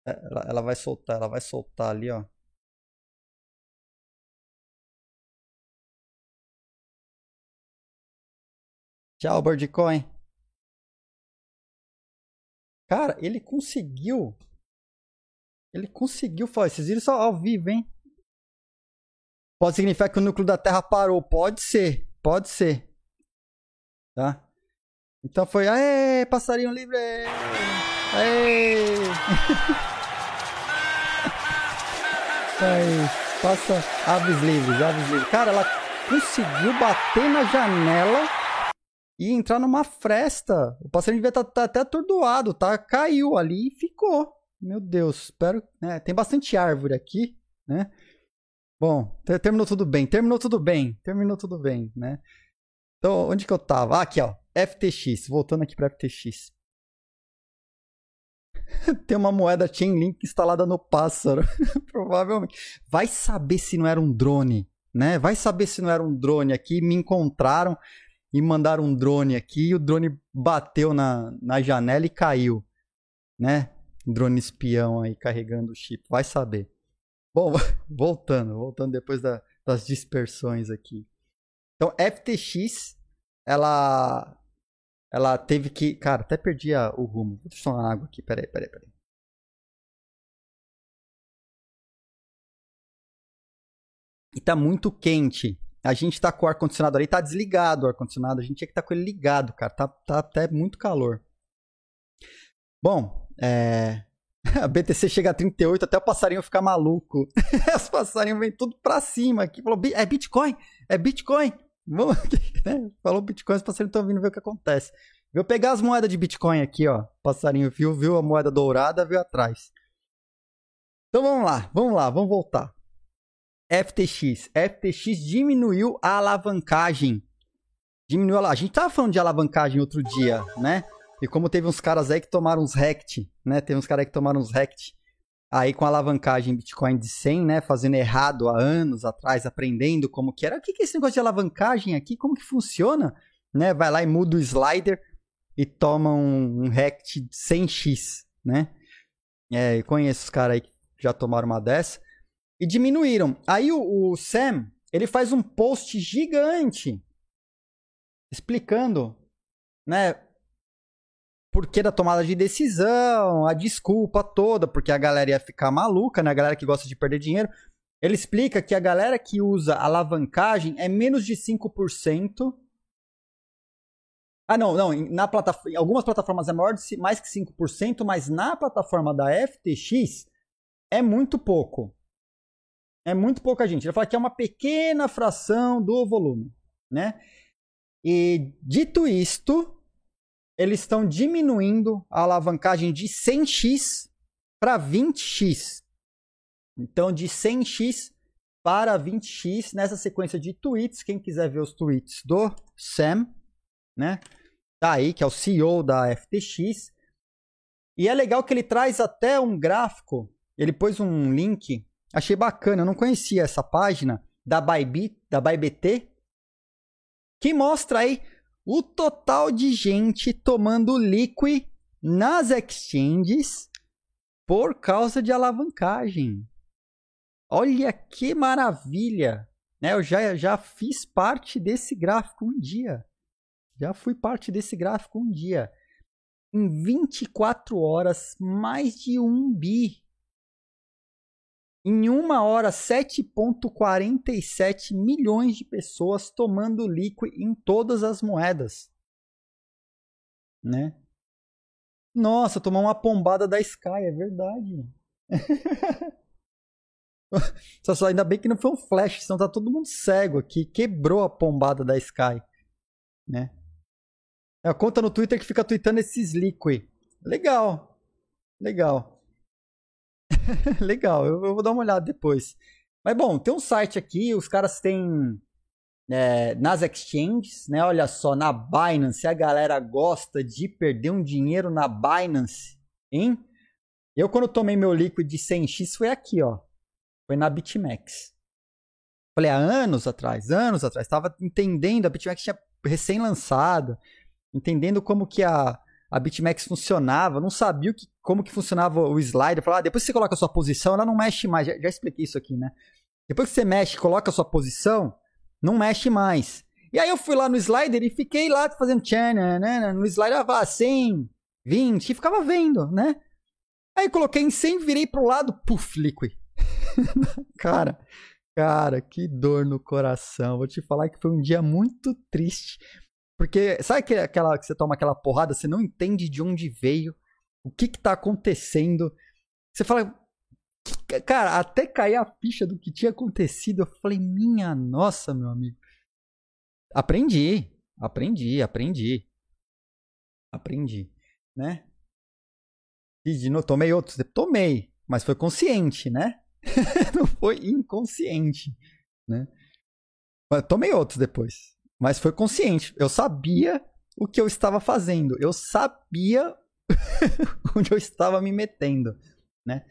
É, ela, ela vai soltar, ela vai soltar ali, ó. Tchau, Birdcoin. Cara, ele conseguiu. Ele conseguiu. Vocês viram isso ao vivo, hein? Pode significar que o núcleo da Terra parou. Pode ser. Pode ser. Tá? Então foi. Aê, passarinho livre! Aê! (laughs) Passa aves livres, aves livres. Cara, ela conseguiu bater na janela e entrar numa fresta. O passarinho devia estar tá, tá até atordoado, tá? Caiu ali e ficou. Meu Deus, espero. Né? Tem bastante árvore aqui, né? Bom, terminou tudo bem, terminou tudo bem, terminou tudo bem, né? Então, onde que eu tava? Ah, aqui, ó. FTX, voltando aqui para FTX. (laughs) Tem uma moeda Chainlink instalada no pássaro. (laughs) Provavelmente. Vai saber se não era um drone, né? Vai saber se não era um drone aqui. Me encontraram e mandaram um drone aqui. E o drone bateu na, na janela e caiu, né? Drone espião aí carregando o chip. Vai saber. Bom, (laughs) voltando, voltando depois da, das dispersões aqui. Então, FTX, ela ela teve que. Cara, até perdi a, o rumo. Vou deixar uma água aqui. Peraí, peraí, peraí. E tá muito quente. A gente tá com o ar-condicionado ali, tá desligado o ar-condicionado. A gente tinha que estar tá com ele ligado, cara. Tá, tá até muito calor. Bom, é. (laughs) A BTC chega a 38, até o passarinho ficar maluco. (laughs) Os passarinhos vêm tudo pra cima aqui. Falou, é Bitcoin, é Bitcoin. Vamos (laughs) né? Falou Bitcoin, os passarinhos estão vindo ver o que acontece. Vou pegar as moedas de Bitcoin aqui, ó. Passarinho viu, viu a moeda dourada, viu atrás. Então vamos lá, vamos lá, vamos voltar. FTX. FTX diminuiu a alavancagem. Diminuiu a... a gente tava falando de alavancagem outro dia, né? E como teve uns caras aí que tomaram uns rect, né? Teve uns caras que tomaram uns rect aí com alavancagem Bitcoin de 100, né, fazendo errado há anos atrás, aprendendo como que era. O que é esse negócio de alavancagem aqui? Como que funciona? Né, vai lá e muda o slider e toma um, um rect de 100x, né? É, conheço os caras aí que já tomaram uma dessa e diminuíram. Aí o, o Sam, ele faz um post gigante explicando, né, porquê da tomada de decisão, a desculpa toda, porque a galera ia ficar maluca, né? A galera que gosta de perder dinheiro. Ele explica que a galera que usa alavancagem é menos de 5%. Ah, não, não. Na plataforma, algumas plataformas é maior de mais que 5%, mas na plataforma da FTX é muito pouco. É muito pouca gente. Ele fala que é uma pequena fração do volume, né? E dito isto, eles estão diminuindo a alavancagem de 100x para 20x. Então, de 100x para 20x nessa sequência de tweets. Quem quiser ver os tweets do Sam, né? Tá aí, que é o CEO da FTX. E é legal que ele traz até um gráfico. Ele pôs um link. Achei bacana. Eu não conhecia essa página da Bybit, da ByBT, que mostra aí o total de gente tomando liquid nas exchanges por causa de alavancagem. Olha que maravilha! Né? Eu já, já fiz parte desse gráfico um dia. Já fui parte desse gráfico um dia. em 24 horas mais de um bi. Em uma hora, 7,47 milhões de pessoas tomando liquid em todas as moedas. Né? Nossa, tomou uma pombada da Sky, é verdade. (laughs) só, só, ainda bem que não foi um flash, senão tá todo mundo cego aqui. Quebrou a pombada da Sky. Né? É a conta no Twitter que fica tweetando esses liquid. Legal. Legal. (laughs) Legal, eu, eu, vou dar uma olhada depois. Mas bom, tem um site aqui, os caras têm é, nas exchanges, né? Olha só, na Binance, a galera gosta de perder um dinheiro na Binance, hein? Eu, quando tomei meu liquid de 100x, foi aqui, ó. Foi na BitMEX. Falei, há anos atrás, anos atrás, estava entendendo, a BitMEX tinha recém-lançado, entendendo como que a, a BitMEX funcionava, não sabia que, como que funcionava o slider. Falava, ah, depois que você coloca a sua posição, ela não mexe mais. Já, já expliquei isso aqui, né? Depois que você mexe, coloca a sua posição, não mexe mais. E aí eu fui lá no slider e fiquei lá fazendo tchan, né? No slider, ah, 100, 20, e ficava vendo, né? Aí coloquei em 100, virei pro lado, puff, liquid. (laughs) cara, cara, que dor no coração. Vou te falar que foi um dia muito triste. Porque sabe que aquela que você toma aquela porrada, você não entende de onde veio, o que que tá acontecendo. Você fala, cara, até cair a ficha do que tinha acontecido, eu falei, minha nossa, meu amigo. Aprendi, aprendi, aprendi. Aprendi, né? E de novo, tomei outros, tomei, mas foi consciente, né? (laughs) não foi inconsciente, né? Mas tomei outros depois. Mas foi consciente. Eu sabia o que eu estava fazendo. Eu sabia (laughs) onde eu estava me metendo, né?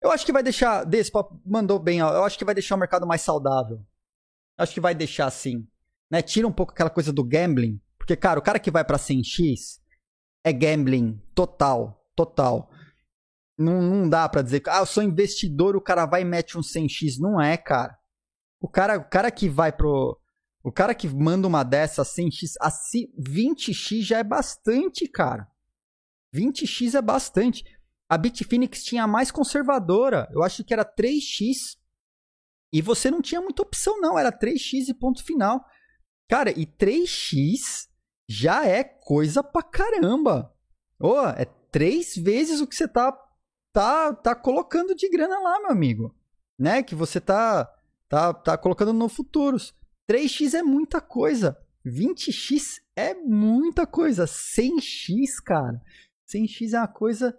Eu acho que vai deixar, desse mandou bem, ó, eu acho que vai deixar o mercado mais saudável. Eu acho que vai deixar assim, né? Tira um pouco aquela coisa do gambling, porque cara, o cara que vai para 100x é gambling total, total. Não, não dá para dizer, ah, eu sou investidor, o cara vai e mete um 100x, não é, cara. O cara, o cara que vai pro o cara que manda uma dessa assim, x, assim 20x já é bastante, cara. 20x é bastante. A Bitfinex tinha a mais conservadora. Eu acho que era 3x. E você não tinha muita opção, não. Era 3x e ponto final. Cara, e 3x já é coisa pra caramba. Oh, é três vezes o que você tá, tá, tá colocando de grana lá, meu amigo. Né? Que você tá, tá, tá colocando no futuros. 3x é muita coisa. 20x é muita coisa. 100x, cara. 100x é uma coisa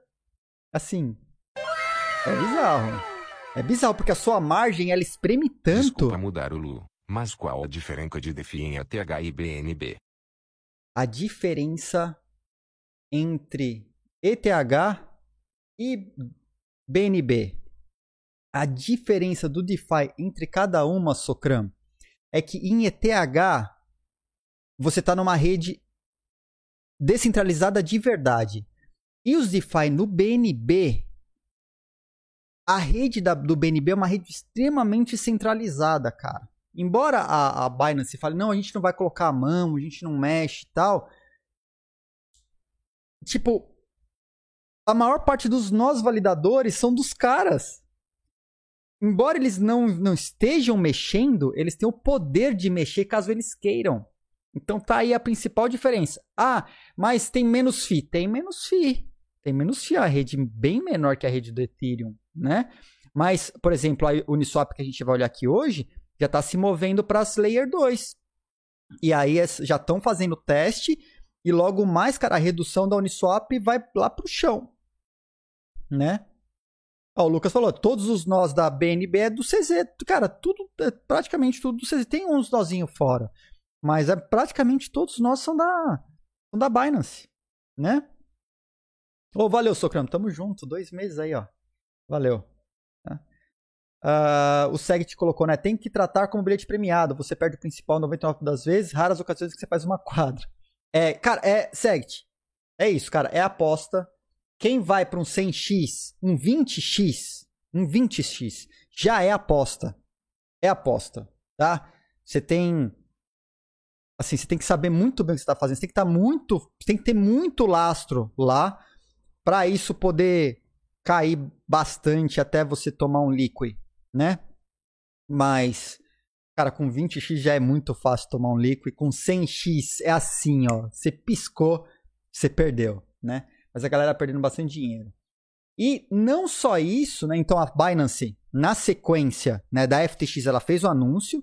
assim. É bizarro. É bizarro porque a sua margem ela espreme tanto. Desculpa mudar o Lu, mas qual a diferença de DeFi em ATH e BNB? A diferença entre ETH e BNB. A diferença do DeFi entre cada uma, Socram, é que em ETH você está numa rede descentralizada de verdade. E os DeFi no BNB, a rede da, do BNB é uma rede extremamente centralizada, cara. Embora a, a Binance fale, não, a gente não vai colocar a mão, a gente não mexe e tal. Tipo, a maior parte dos nós validadores são dos caras embora eles não, não estejam mexendo, eles têm o poder de mexer caso eles queiram. Então tá aí a principal diferença. Ah, mas tem menos FII. Tem menos FII. Tem menos FII. A rede bem menor que a rede do Ethereum, né? Mas, por exemplo, a Uniswap que a gente vai olhar aqui hoje já está se movendo para as Layer 2. E aí já estão fazendo teste e logo mais, cara, a redução da Uniswap vai lá para o chão, né? Ó, o Lucas falou, todos os nós da BNB é do CZ. Cara, tudo, é praticamente tudo do CZ. Tem uns nozinhos fora. Mas é, praticamente todos nós são da, são da Binance, né? Ô, oh, valeu, Socrano. Tamo junto. Dois meses aí, ó. Valeu. Uh, o Segt colocou, né? Tem que tratar como bilhete premiado. Você perde o principal 99 das vezes, raras ocasiões que você faz uma quadra. É, cara, é Segt. É isso, cara. É aposta. Quem vai para um 100x, um 20x, um 20x, já é aposta. É aposta, tá? Você tem assim, você tem que saber muito bem o que você está fazendo. Você tem que estar tá muito, tem que ter muito lastro lá para isso poder cair bastante até você tomar um liquid, né? Mas cara, com 20x já é muito fácil tomar um liquid, com 100x é assim, ó, você piscou, você perdeu, né? Mas a galera perdendo bastante dinheiro. E não só isso, né? Então a Binance, na sequência, né, da FTX, ela fez o anúncio,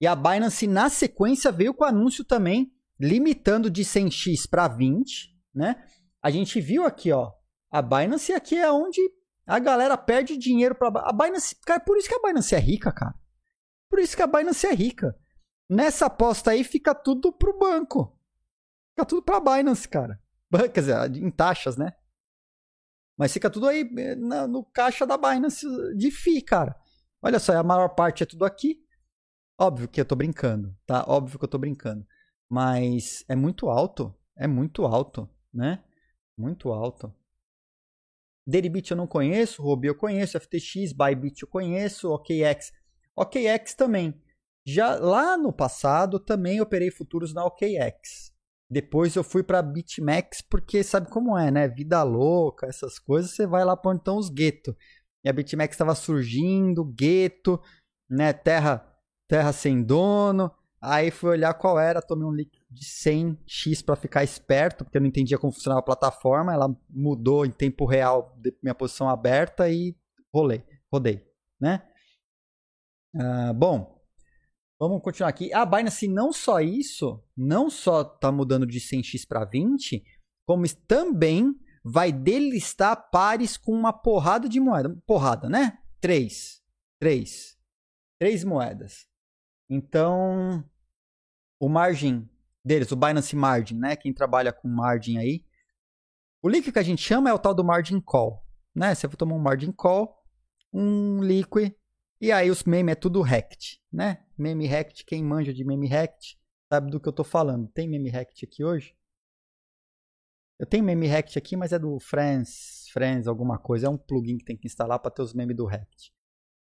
e a Binance, na sequência, veio com o anúncio também, limitando de 100x para 20, né? A gente viu aqui, ó, a Binance aqui é onde a galera perde dinheiro para a Binance, cara, por isso que a Binance é rica, cara. Por isso que a Binance é rica. Nessa aposta aí fica tudo pro banco. Fica tudo pra Binance, cara. Quer dizer, em taxas, né? Mas fica tudo aí eh, no caixa da Binance de FI, cara. Olha só, a maior parte é tudo aqui. Óbvio que eu tô brincando, tá? Óbvio que eu tô brincando. Mas é muito alto. É muito alto, né? Muito alto. Deribit eu não conheço, Ruby eu conheço, FTX, Bybit eu conheço, OKX. OKX também. Já lá no passado também operei futuros na OKX. Depois eu fui para BitMEX porque sabe como é, né? Vida louca, essas coisas, você vai lá para onde os guetos. E a BitMEX estava surgindo, gueto, né? Terra terra sem dono. Aí fui olhar qual era, tomei um líquido de 100x para ficar esperto, porque eu não entendia como funcionava a plataforma. Ela mudou em tempo real minha posição aberta e rolei, rodei, né? Ah, bom, vamos continuar aqui. A Binance não só isso, não só está mudando de 100x para 20, como também vai delistar pares com uma porrada de moeda. Porrada, né? Três. Três. Três moedas. Então, o margin deles, o Binance Margin, né? Quem trabalha com margin aí. O líquido que a gente chama é o tal do margin call, né? Você vai tomar um margin call, um liquid, e aí os memes é tudo hacked, né? Meme hacked, quem manja de meme hacked sabe do que eu tô falando. Tem meme hacked aqui hoje? Eu tenho meme hacked aqui, mas é do Friends, Friends alguma coisa. É um plugin que tem que instalar para ter os memes do hacked.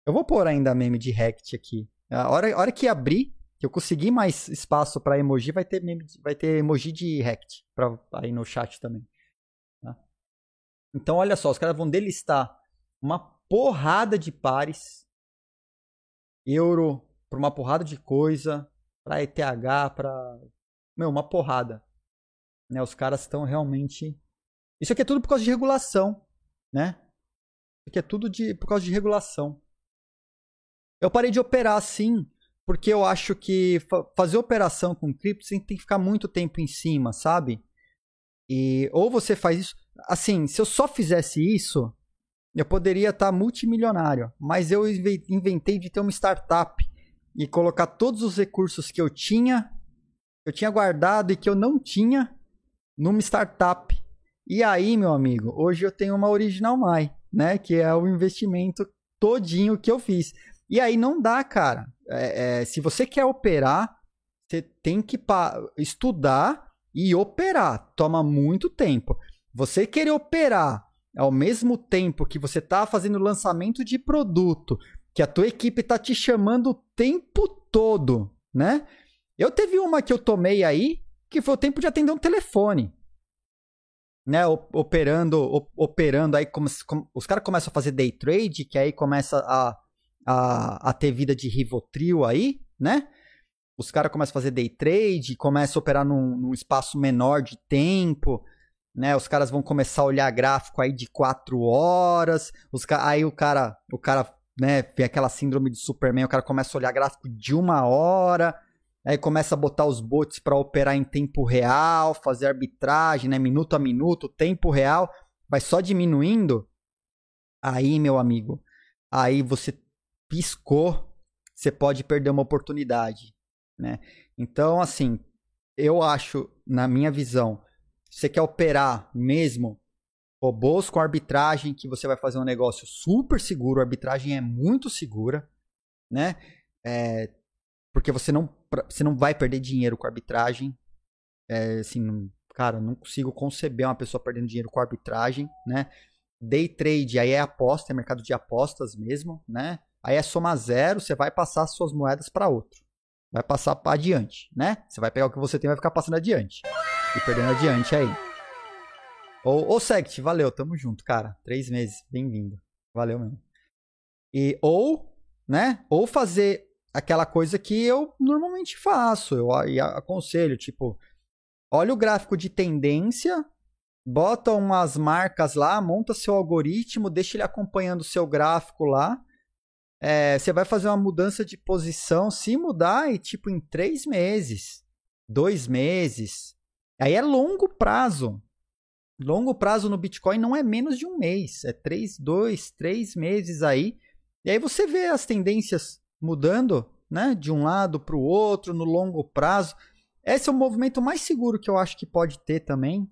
Eu vou pôr ainda meme de hacked aqui. A hora, a hora que abrir, que eu conseguir mais espaço para emoji, vai ter, meme, vai ter emoji de Rect pra, aí no chat também. Tá? Então, olha só, os caras vão delistar uma porrada de pares, euro, para uma porrada de coisa, para ETH, para. Meu, uma porrada. Né? Os caras estão realmente. Isso aqui é tudo por causa de regulação, né? Isso aqui é tudo de, por causa de regulação. Eu parei de operar assim, porque eu acho que fazer operação com cripto você tem que ficar muito tempo em cima, sabe? E ou você faz isso, assim, se eu só fizesse isso, eu poderia estar multimilionário, mas eu inventei de ter uma startup e colocar todos os recursos que eu tinha, eu tinha guardado e que eu não tinha numa startup. E aí, meu amigo, hoje eu tenho uma Original My, né, que é o investimento todinho que eu fiz. E aí não dá, cara. É, é, se você quer operar, você tem que estudar e operar. Toma muito tempo. Você querer operar ao mesmo tempo que você está fazendo lançamento de produto, que a tua equipe está te chamando o tempo todo, né? Eu teve uma que eu tomei aí, que foi o tempo de atender um telefone. Né, operando, operando aí como, como os caras começam a fazer day trade, que aí começa a a, a ter vida de Rivotril aí, né? Os caras começam a fazer day trade, começam a operar num, num, espaço menor de tempo, né? Os caras vão começar a olhar gráfico aí de 4 horas, os, aí o cara, o cara, né, tem aquela síndrome de Superman, o cara começa a olhar gráfico de uma hora, aí começa a botar os bots para operar em tempo real, fazer arbitragem, né, minuto a minuto, tempo real, vai só diminuindo. Aí, meu amigo, aí você piscou, você pode perder uma oportunidade, né? Então, assim, eu acho, na minha visão, você quer operar mesmo robôs com arbitragem, que você vai fazer um negócio super seguro, a arbitragem é muito segura, né? É, porque você não, você não vai perder dinheiro com arbitragem. É, assim, cara, não consigo conceber uma pessoa perdendo dinheiro com arbitragem, né? Day trade aí é aposta, é mercado de apostas mesmo, né? Aí é soma zero, você vai passar suas moedas para outro. vai passar adiante, né? Você vai pegar o que você tem e vai ficar passando adiante. E perdendo adiante aí. Ou, ou Sect, valeu, tamo junto, cara. Três meses, bem-vindo. Valeu mesmo. E, ou, né? Ou fazer aquela coisa que eu normalmente faço. Eu aconselho, tipo, olha o gráfico de tendência, bota umas marcas lá, monta seu algoritmo, deixa ele acompanhando o seu gráfico lá. É, você vai fazer uma mudança de posição, se mudar, e tipo em três meses, dois meses. Aí é longo prazo. Longo prazo no Bitcoin não é menos de um mês, é três, dois, três meses aí. E aí você vê as tendências mudando, né, de um lado para o outro no longo prazo. Esse é o movimento mais seguro que eu acho que pode ter também,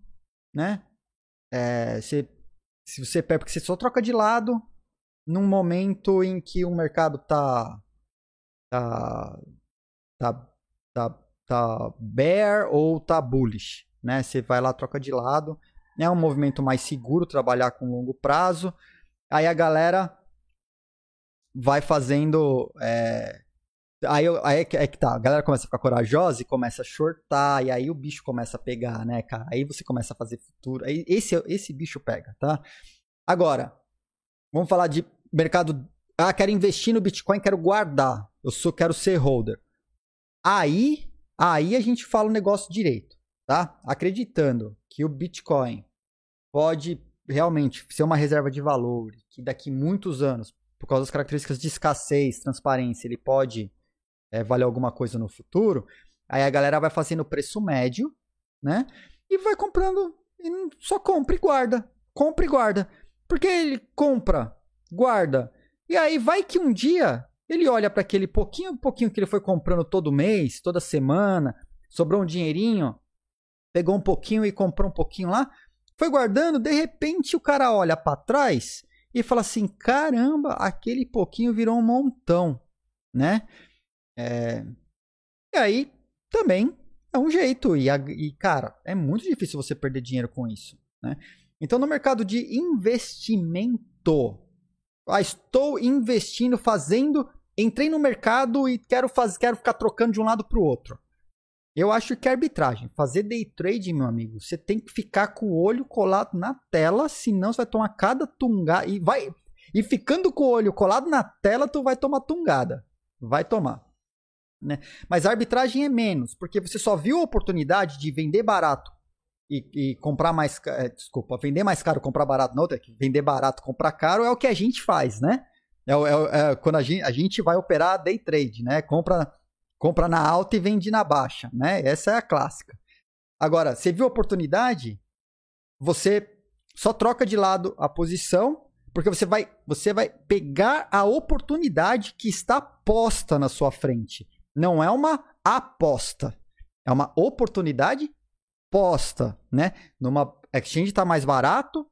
né? É, se, se você porque você só troca de lado num momento em que o mercado tá tá tá tá, tá bear ou tá bullish, né? Você vai lá troca de lado é um movimento mais seguro trabalhar com longo prazo. Aí a galera vai fazendo. É... Aí, aí é, que, é que tá, a galera começa a ficar corajosa e começa a shortar, e aí o bicho começa a pegar, né, cara? Aí você começa a fazer futuro. Aí esse, esse bicho pega, tá? Agora, vamos falar de mercado. Ah, quero investir no Bitcoin, quero guardar. Eu só quero ser holder. Aí, aí a gente fala o negócio direito, tá? Acreditando que o Bitcoin pode realmente ser uma reserva de valor, que daqui muitos anos, por causa das características de escassez, transparência, ele pode é, valer alguma coisa no futuro, aí a galera vai fazendo preço médio, né? E vai comprando, e só compra e guarda, compra e guarda. Porque ele compra, guarda, e aí vai que um dia ele olha para aquele pouquinho, pouquinho que ele foi comprando todo mês, toda semana, sobrou um dinheirinho, pegou um pouquinho e comprou um pouquinho lá, foi guardando, de repente o cara olha para trás e fala assim: caramba, aquele pouquinho virou um montão, né? É... E aí também é um jeito, e, e cara, é muito difícil você perder dinheiro com isso, né? Então no mercado de investimento, ah, estou investindo, fazendo, entrei no mercado e quero, quero ficar trocando de um lado para o outro. Eu acho que é arbitragem. Fazer day trade, meu amigo, você tem que ficar com o olho colado na tela, senão você vai tomar cada tungada. E vai. E ficando com o olho colado na tela, tu vai tomar tungada. Vai tomar. Né? Mas a arbitragem é menos, porque você só viu a oportunidade de vender barato e, e comprar mais. É, desculpa, vender mais caro, comprar barato. Não, vender barato, comprar caro é o que a gente faz, né? É, é, é quando a gente, a gente vai operar day trade, né? Compra compra na alta e vende na baixa, né? Essa é a clássica. Agora, você viu a oportunidade? Você só troca de lado a posição, porque você vai, você vai pegar a oportunidade que está posta na sua frente. Não é uma aposta, é uma oportunidade posta, né? Numa exchange está mais barato,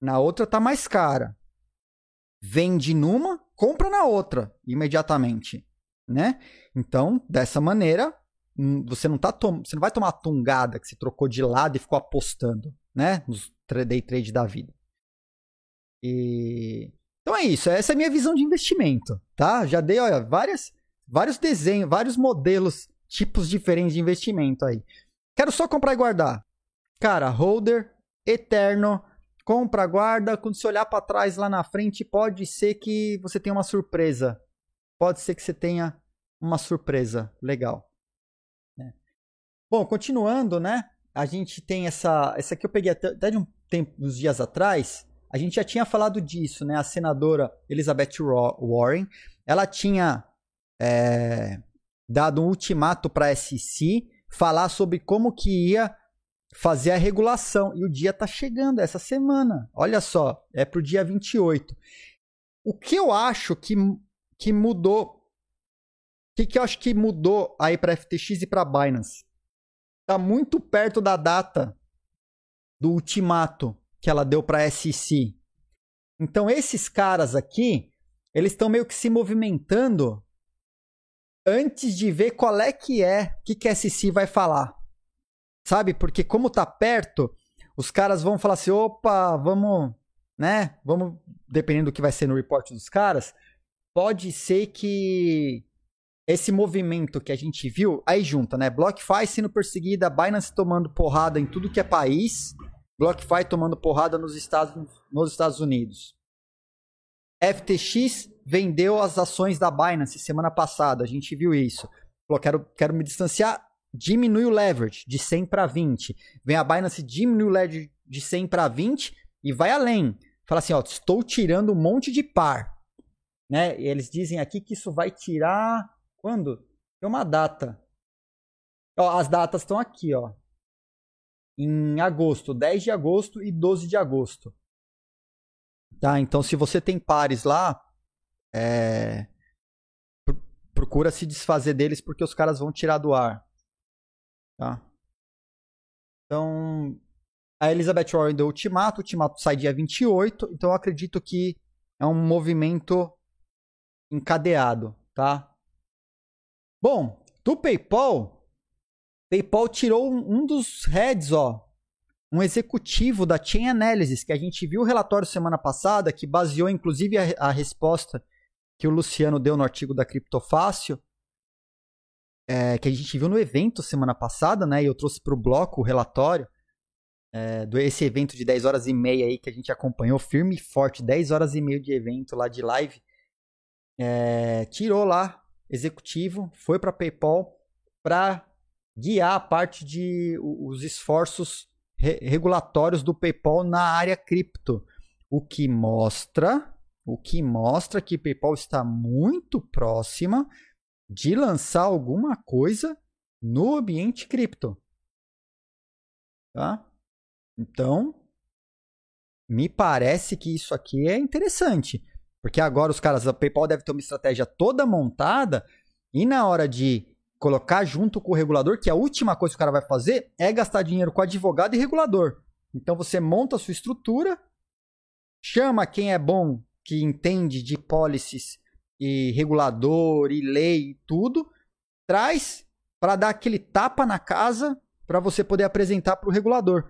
na outra está mais cara. Vende numa, compra na outra imediatamente né? Então, dessa maneira, hum, você não tá você não vai tomar a tungada que se trocou de lado e ficou apostando, né? Nos day trade da vida. E então é isso, essa é a minha visão de investimento, tá? Já dei, olha, várias vários desenhos, vários modelos, tipos diferentes de investimento aí. Quero só comprar e guardar. Cara, holder eterno, compra, guarda, quando você olhar para trás lá na frente, pode ser que você tenha uma surpresa pode ser que você tenha uma surpresa legal. Né? Bom, continuando, né? A gente tem essa. Essa aqui eu peguei até, até de um tempo, uns dias atrás. A gente já tinha falado disso, né? A senadora Elizabeth Warren, ela tinha é, dado um ultimato para a falar sobre como que ia fazer a regulação. E o dia está chegando essa semana. Olha só, é para o dia 28. O que eu acho que que mudou. O que, que eu acho que mudou aí para FTX e para Binance? Tá muito perto da data do ultimato que ela deu para SEC. Então esses caras aqui, eles estão meio que se movimentando antes de ver qual é que é, o que, que a SEC vai falar. Sabe? Porque como tá perto, os caras vão falar assim, opa, vamos, né? Vamos, dependendo do que vai ser no report dos caras, pode ser que esse movimento que a gente viu, aí junta, né? BlockFi sendo perseguida, Binance tomando porrada em tudo que é país, BlockFi tomando porrada nos Estados, nos Estados Unidos. FTX vendeu as ações da Binance semana passada, a gente viu isso. Falou, quero, quero me distanciar, diminui o leverage de 100 para 20. Vem a Binance, diminui o leverage de 100 para 20 e vai além. Fala assim, ó, estou tirando um monte de par. Né? E eles dizem aqui que isso vai tirar quando? Tem uma data. Ó, as datas estão aqui, ó. Em agosto, 10 de agosto e 12 de agosto. Tá? Então, se você tem pares lá, é... procura se desfazer deles porque os caras vão tirar do ar. Tá? Então, a Elizabeth Warren deu ultimato, o ultimato sai dia 28, então eu acredito que é um movimento encadeado, tá? Bom, do PayPal, PayPal tirou um dos heads, ó, um executivo da Chain Analysis, que a gente viu o relatório semana passada, que baseou inclusive a, a resposta que o Luciano deu no artigo da Criptofácil, é, que a gente viu no evento semana passada, né? E eu trouxe para o bloco o relatório é, do esse evento de 10 horas e meia aí que a gente acompanhou firme e forte, 10 horas e meia de evento lá de live. É, tirou lá executivo, foi para PayPal para guiar a parte de os esforços re regulatórios do PayPal na área cripto, o que mostra, o que mostra que PayPal está muito próxima de lançar alguma coisa no ambiente cripto. Tá? Então, me parece que isso aqui é interessante. Porque agora os caras, a PayPal deve ter uma estratégia toda montada e na hora de colocar junto com o regulador, que a última coisa que o cara vai fazer é gastar dinheiro com advogado e regulador. Então você monta a sua estrutura, chama quem é bom, que entende de policies e regulador e lei e tudo, traz para dar aquele tapa na casa para você poder apresentar para o regulador.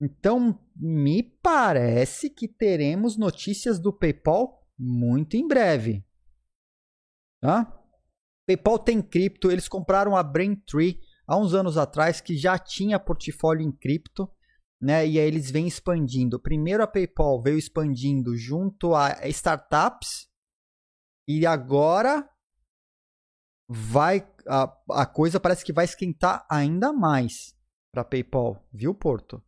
Então, me parece que teremos notícias do PayPal muito em breve. Tá? PayPal tem cripto, eles compraram a Braintree há uns anos atrás que já tinha portfólio em cripto, né? E aí eles vêm expandindo. Primeiro a PayPal veio expandindo junto a startups e agora vai a, a coisa parece que vai esquentar ainda mais para PayPal, viu, Porto?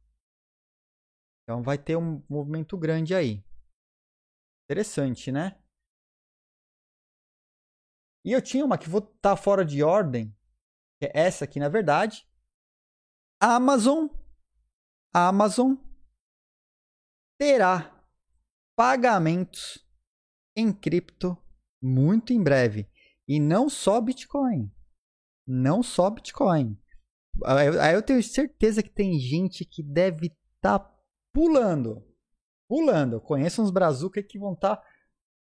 Então vai ter um movimento grande aí. Interessante, né? E eu tinha uma que vou estar tá fora de ordem, que é essa aqui, na verdade. Amazon, a Amazon terá pagamentos em cripto muito em breve. E não só Bitcoin. Não só Bitcoin. Aí eu tenho certeza que tem gente que deve estar tá pulando. Pulando. Conheço uns brazucas que vão estar tá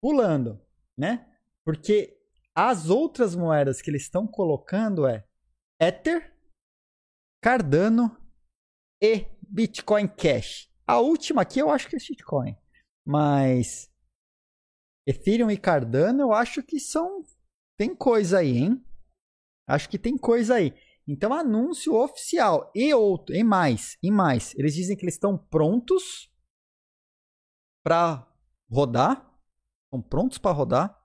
pulando, né? Porque as outras moedas que eles estão colocando é Ether, Cardano e Bitcoin Cash. A última aqui eu acho que é Bitcoin. Mas Ethereum e Cardano eu acho que são. Tem coisa aí, hein? Acho que tem coisa aí. Então, anúncio oficial. E outro, e mais, e mais. Eles dizem que eles estão prontos para rodar. Estão prontos para rodar.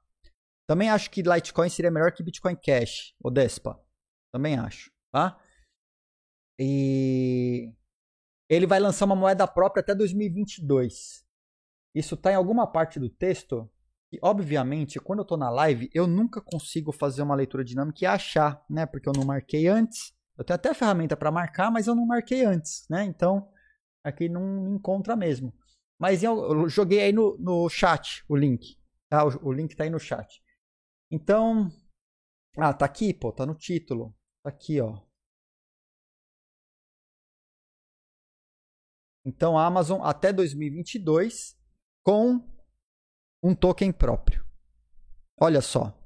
Também acho que Litecoin seria melhor que Bitcoin Cash, ou Despa. Também acho, tá? E ele vai lançar uma moeda própria até 2022. Isso está em alguma parte do texto e, obviamente, quando eu estou na live, eu nunca consigo fazer uma leitura dinâmica e achar, né? Porque eu não marquei antes. Eu tenho até ferramenta para marcar, mas eu não marquei antes, né? Então, aqui não encontra mesmo. Mas eu joguei aí no, no chat o link. Tá? O, o link está aí no chat. Então, ah, tá aqui, pô, tá no título. Tá aqui, ó. Então, a Amazon até 2022 com um token próprio. Olha só.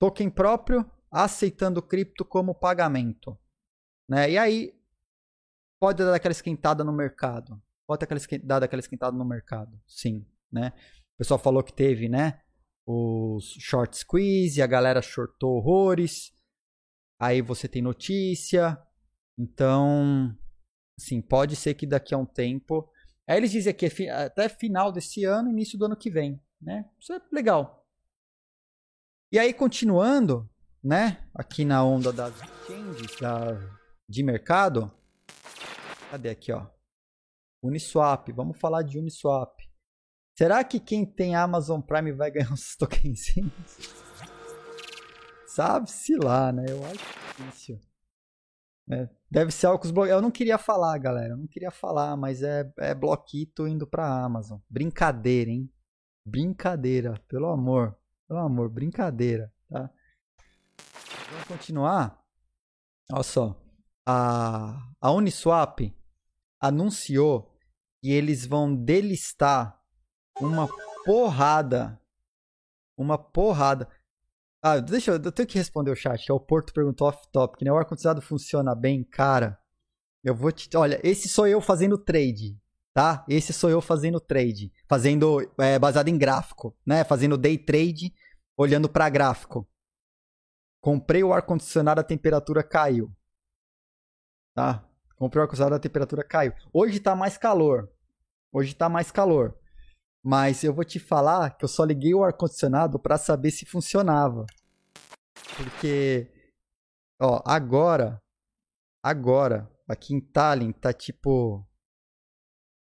Token próprio aceitando cripto como pagamento. Né? E aí pode dar aquela esquentada no mercado. Pode dar aquela esquentada no mercado, sim. Né? O pessoal falou que teve, né? os short squeeze, a galera shortou horrores. Aí você tem notícia. Então, assim, pode ser que daqui a um tempo. Aí eles dizem que é até final desse ano, início do ano que vem, né? Isso é legal. E aí, continuando, né? Aqui na onda das changes da, de mercado. Cadê aqui, ó? Uniswap. Vamos falar de Uniswap. Será que quem tem Amazon Prime vai ganhar (laughs) uns tokenzinhos? Sabe-se lá, né? Eu acho difícil. É, deve ser algo que os bloqueios. Eu não queria falar, galera. Eu não queria falar, mas é, é bloquito indo pra Amazon. Brincadeira, hein? Brincadeira, pelo amor. Pelo amor, brincadeira, tá? Vamos continuar? Olha só. A, a Uniswap anunciou que eles vão delistar uma porrada. Uma porrada. Ah, deixa eu, eu tenho que responder o chat. É o Porto perguntou off topic, né? O ar-condicionado funciona bem, cara. Eu vou te. Olha, esse sou eu fazendo trade, tá? Esse sou eu fazendo trade. Fazendo. É, baseado em gráfico, né? Fazendo day trade, olhando para gráfico. Comprei o ar-condicionado, a temperatura caiu. Tá? Comprei o ar-condicionado, a temperatura caiu. Hoje tá mais calor. Hoje tá mais calor. Mas eu vou te falar que eu só liguei o ar-condicionado para saber se funcionava. Porque, ó, agora, agora, aqui em Tallinn tá tipo.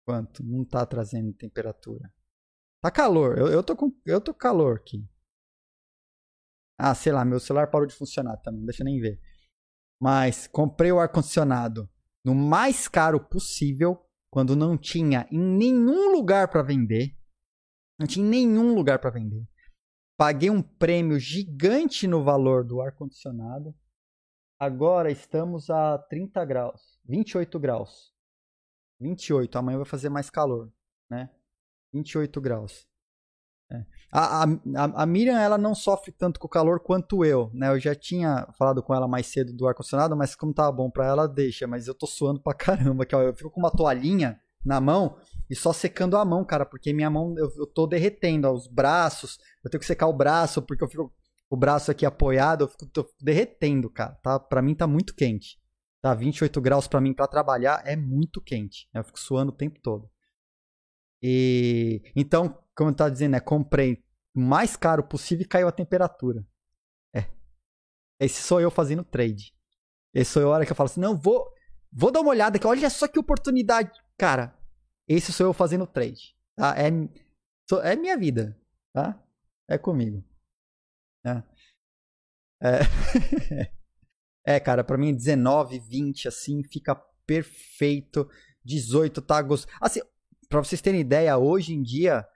Quanto? Não tá trazendo temperatura. Tá calor. Eu, eu, tô com eu tô calor aqui. Ah, sei lá, meu celular parou de funcionar também, deixa eu nem ver. Mas comprei o ar-condicionado no mais caro possível, quando não tinha em nenhum lugar para vender. Não tinha nenhum lugar para vender. Paguei um prêmio gigante no valor do ar-condicionado. Agora estamos a 30 graus, 28 graus. 28, amanhã vai fazer mais calor, né? 28 graus. É. A, a, a Miriam ela não sofre tanto com o calor quanto eu, né? Eu já tinha falado com ela mais cedo do ar-condicionado, mas como tava bom para ela, deixa. Mas eu tô suando pra (laughs) caramba, que eu fico com uma toalhinha na mão e só secando a mão, cara, porque minha mão eu, eu tô derretendo, ó, os braços, eu tenho que secar o braço porque eu fico o braço aqui apoiado, eu fico tô derretendo, cara. Tá, para mim tá muito quente. Tá 28 graus para mim para trabalhar é muito quente. Eu fico suando o tempo todo. E então, como eu tava dizendo, né, comprei o mais caro possível e caiu a temperatura. É. Esse sou eu fazendo trade. Esse sou eu a hora que eu falo assim: "Não, vou vou dar uma olhada aqui, olha só que oportunidade". Cara, esse sou eu fazendo trade. Tá? É, é minha vida. Tá? É comigo. É, é, (laughs) é cara, pra mim 19, 20, assim, fica perfeito. 18 tá gostoso. Assim, pra vocês terem ideia, hoje em dia,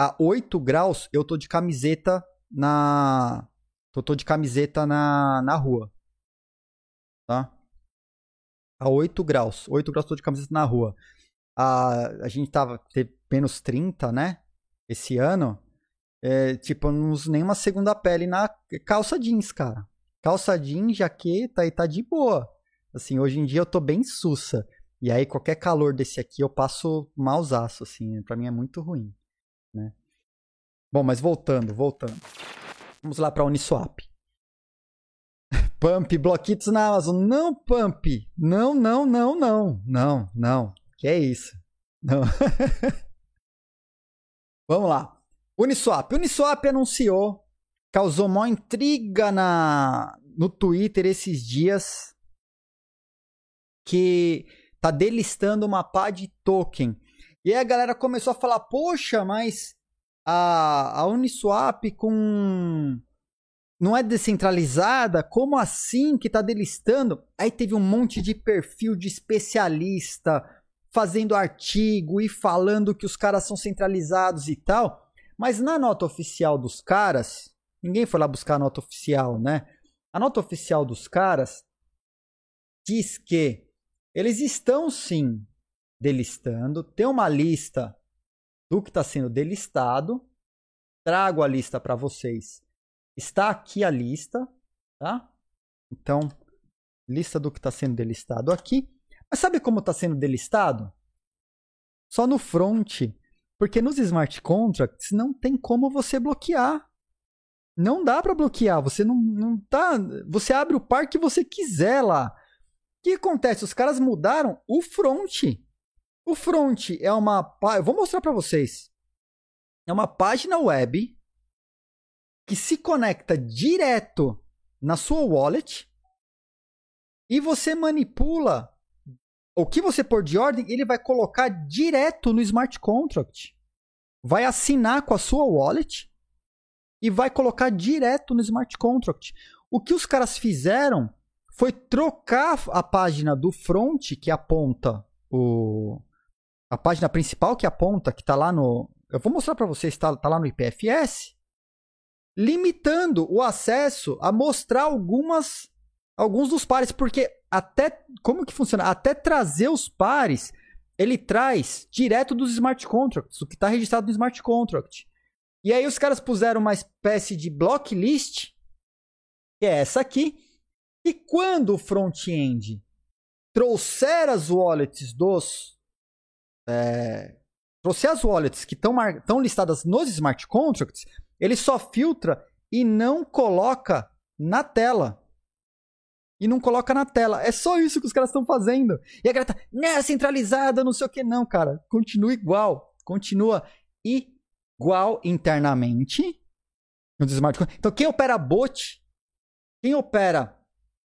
a 8 graus, eu tô de camiseta na. Eu tô de camiseta na, na rua. Tá? A 8 graus. 8 graus tô de camiseta na rua a, a gente tava teve menos 30, né? Esse ano. É, tipo, eu não uso nenhuma segunda pele na calça jeans, cara. Calça jeans, jaqueta e tá de boa. Assim, hoje em dia eu tô bem sussa. E aí, qualquer calor desse aqui, eu passo mausaço, assim. Pra mim é muito ruim, né? Bom, mas voltando, voltando. Vamos lá pra Uniswap. (laughs) Pump, bloquitos na Amazon. Não, Pump. Não, não, não, não. Não, não. Que é isso? Não. (laughs) Vamos lá. Uniswap. Uniswap anunciou, causou maior intriga na, no Twitter esses dias, que tá delistando uma pá de token. E aí a galera começou a falar, poxa, mas a, a Uniswap com não é descentralizada? Como assim que tá delistando? Aí teve um monte de perfil de especialista, fazendo artigo e falando que os caras são centralizados e tal. Mas na nota oficial dos caras, ninguém foi lá buscar a nota oficial, né? A nota oficial dos caras diz que eles estão sim delistando, tem uma lista do que está sendo delistado. Trago a lista para vocês. Está aqui a lista, tá? Então, lista do que está sendo delistado aqui. Mas sabe como está sendo delistado? Só no front. Porque nos smart contracts não tem como você bloquear. Não dá para bloquear. Você não, não tá. Você abre o par que você quiser lá. O que acontece? Os caras mudaram o front. O front é uma. Eu vou mostrar para vocês. É uma página web que se conecta direto na sua wallet e você manipula o que você pôr de ordem, ele vai colocar direto no smart contract. Vai assinar com a sua wallet e vai colocar direto no smart contract. O que os caras fizeram foi trocar a página do front que aponta o a página principal que aponta que está lá no eu vou mostrar para vocês está tá lá no IPFS limitando o acesso a mostrar algumas alguns dos pares porque até como que funciona até trazer os pares ele traz direto dos smart contracts o que está registrado no smart contract e aí os caras puseram uma espécie de block list, que é essa aqui, e quando o front-end trouxer as wallets dos. É, trouxer as wallets que estão listadas nos smart contracts, ele só filtra e não coloca na tela. E não coloca na tela. É só isso que os caras estão fazendo. E a galera tá, né, centralizada, não sei o que. Não, cara. Continua igual. Continua igual internamente no smart contract. Então, quem opera bot, quem opera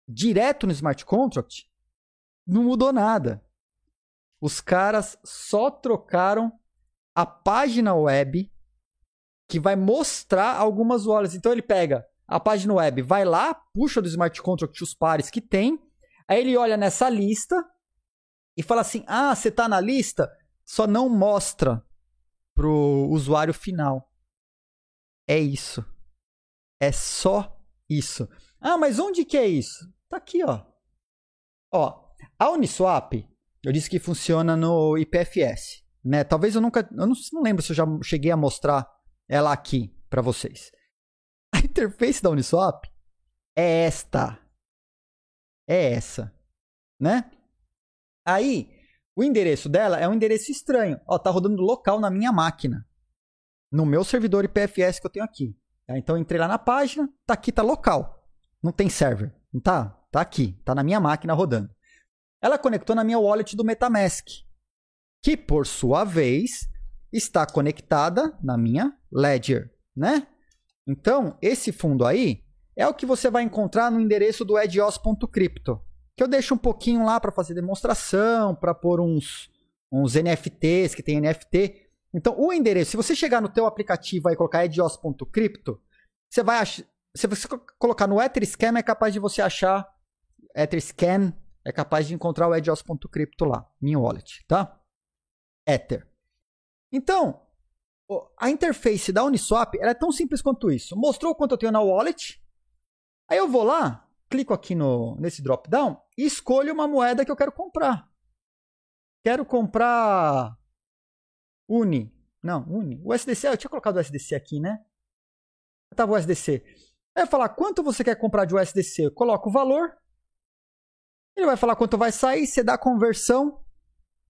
direto no smart contract, não mudou nada. Os caras só trocaram a página web que vai mostrar algumas wallets. Então ele pega a página web, vai lá, puxa do smart contract os pares que tem, aí ele olha nessa lista e fala assim: "Ah, você está na lista, só não mostra pro usuário final. É isso. É só isso. Ah, mas onde que é isso? Tá aqui, ó. Ó, a Uniswap, eu disse que funciona no IPFS, né? Talvez eu nunca, eu não, não lembro se eu já cheguei a mostrar ela aqui para vocês. (laughs) A interface da Uniswap é esta. É essa, né? Aí, o endereço dela é um endereço estranho. Ó, tá rodando local na minha máquina. No meu servidor IPFS que eu tenho aqui. Tá? Então eu entrei lá na página, tá aqui, tá local. Não tem server. Não tá? Tá aqui, tá na minha máquina rodando. Ela conectou na minha wallet do MetaMask, que por sua vez está conectada na minha Ledger, né? Então, esse fundo aí é o que você vai encontrar no endereço do edios.crypto que eu deixo um pouquinho lá para fazer demonstração, para pôr uns, uns NFTs que tem NFT. Então, o endereço, se você chegar no teu aplicativo e colocar edios.crypto, você vai se você colocar no Etherscan, é capaz de você achar Etherscan, é capaz de encontrar o edios.crypto lá, minha wallet, tá? Ether. Então, a interface da Uniswap é tão simples quanto isso. Mostrou quanto eu tenho na wallet. Aí eu vou lá, clico aqui no, nesse drop down e escolho uma moeda que eu quero comprar. Quero comprar Uni. Não, Uni. O SDC, eu tinha colocado o SDC aqui, né? Tava o SDC. Aí eu falar quanto você quer comprar de USDC. Eu coloco o valor. Ele vai falar quanto vai sair. Você dá a conversão.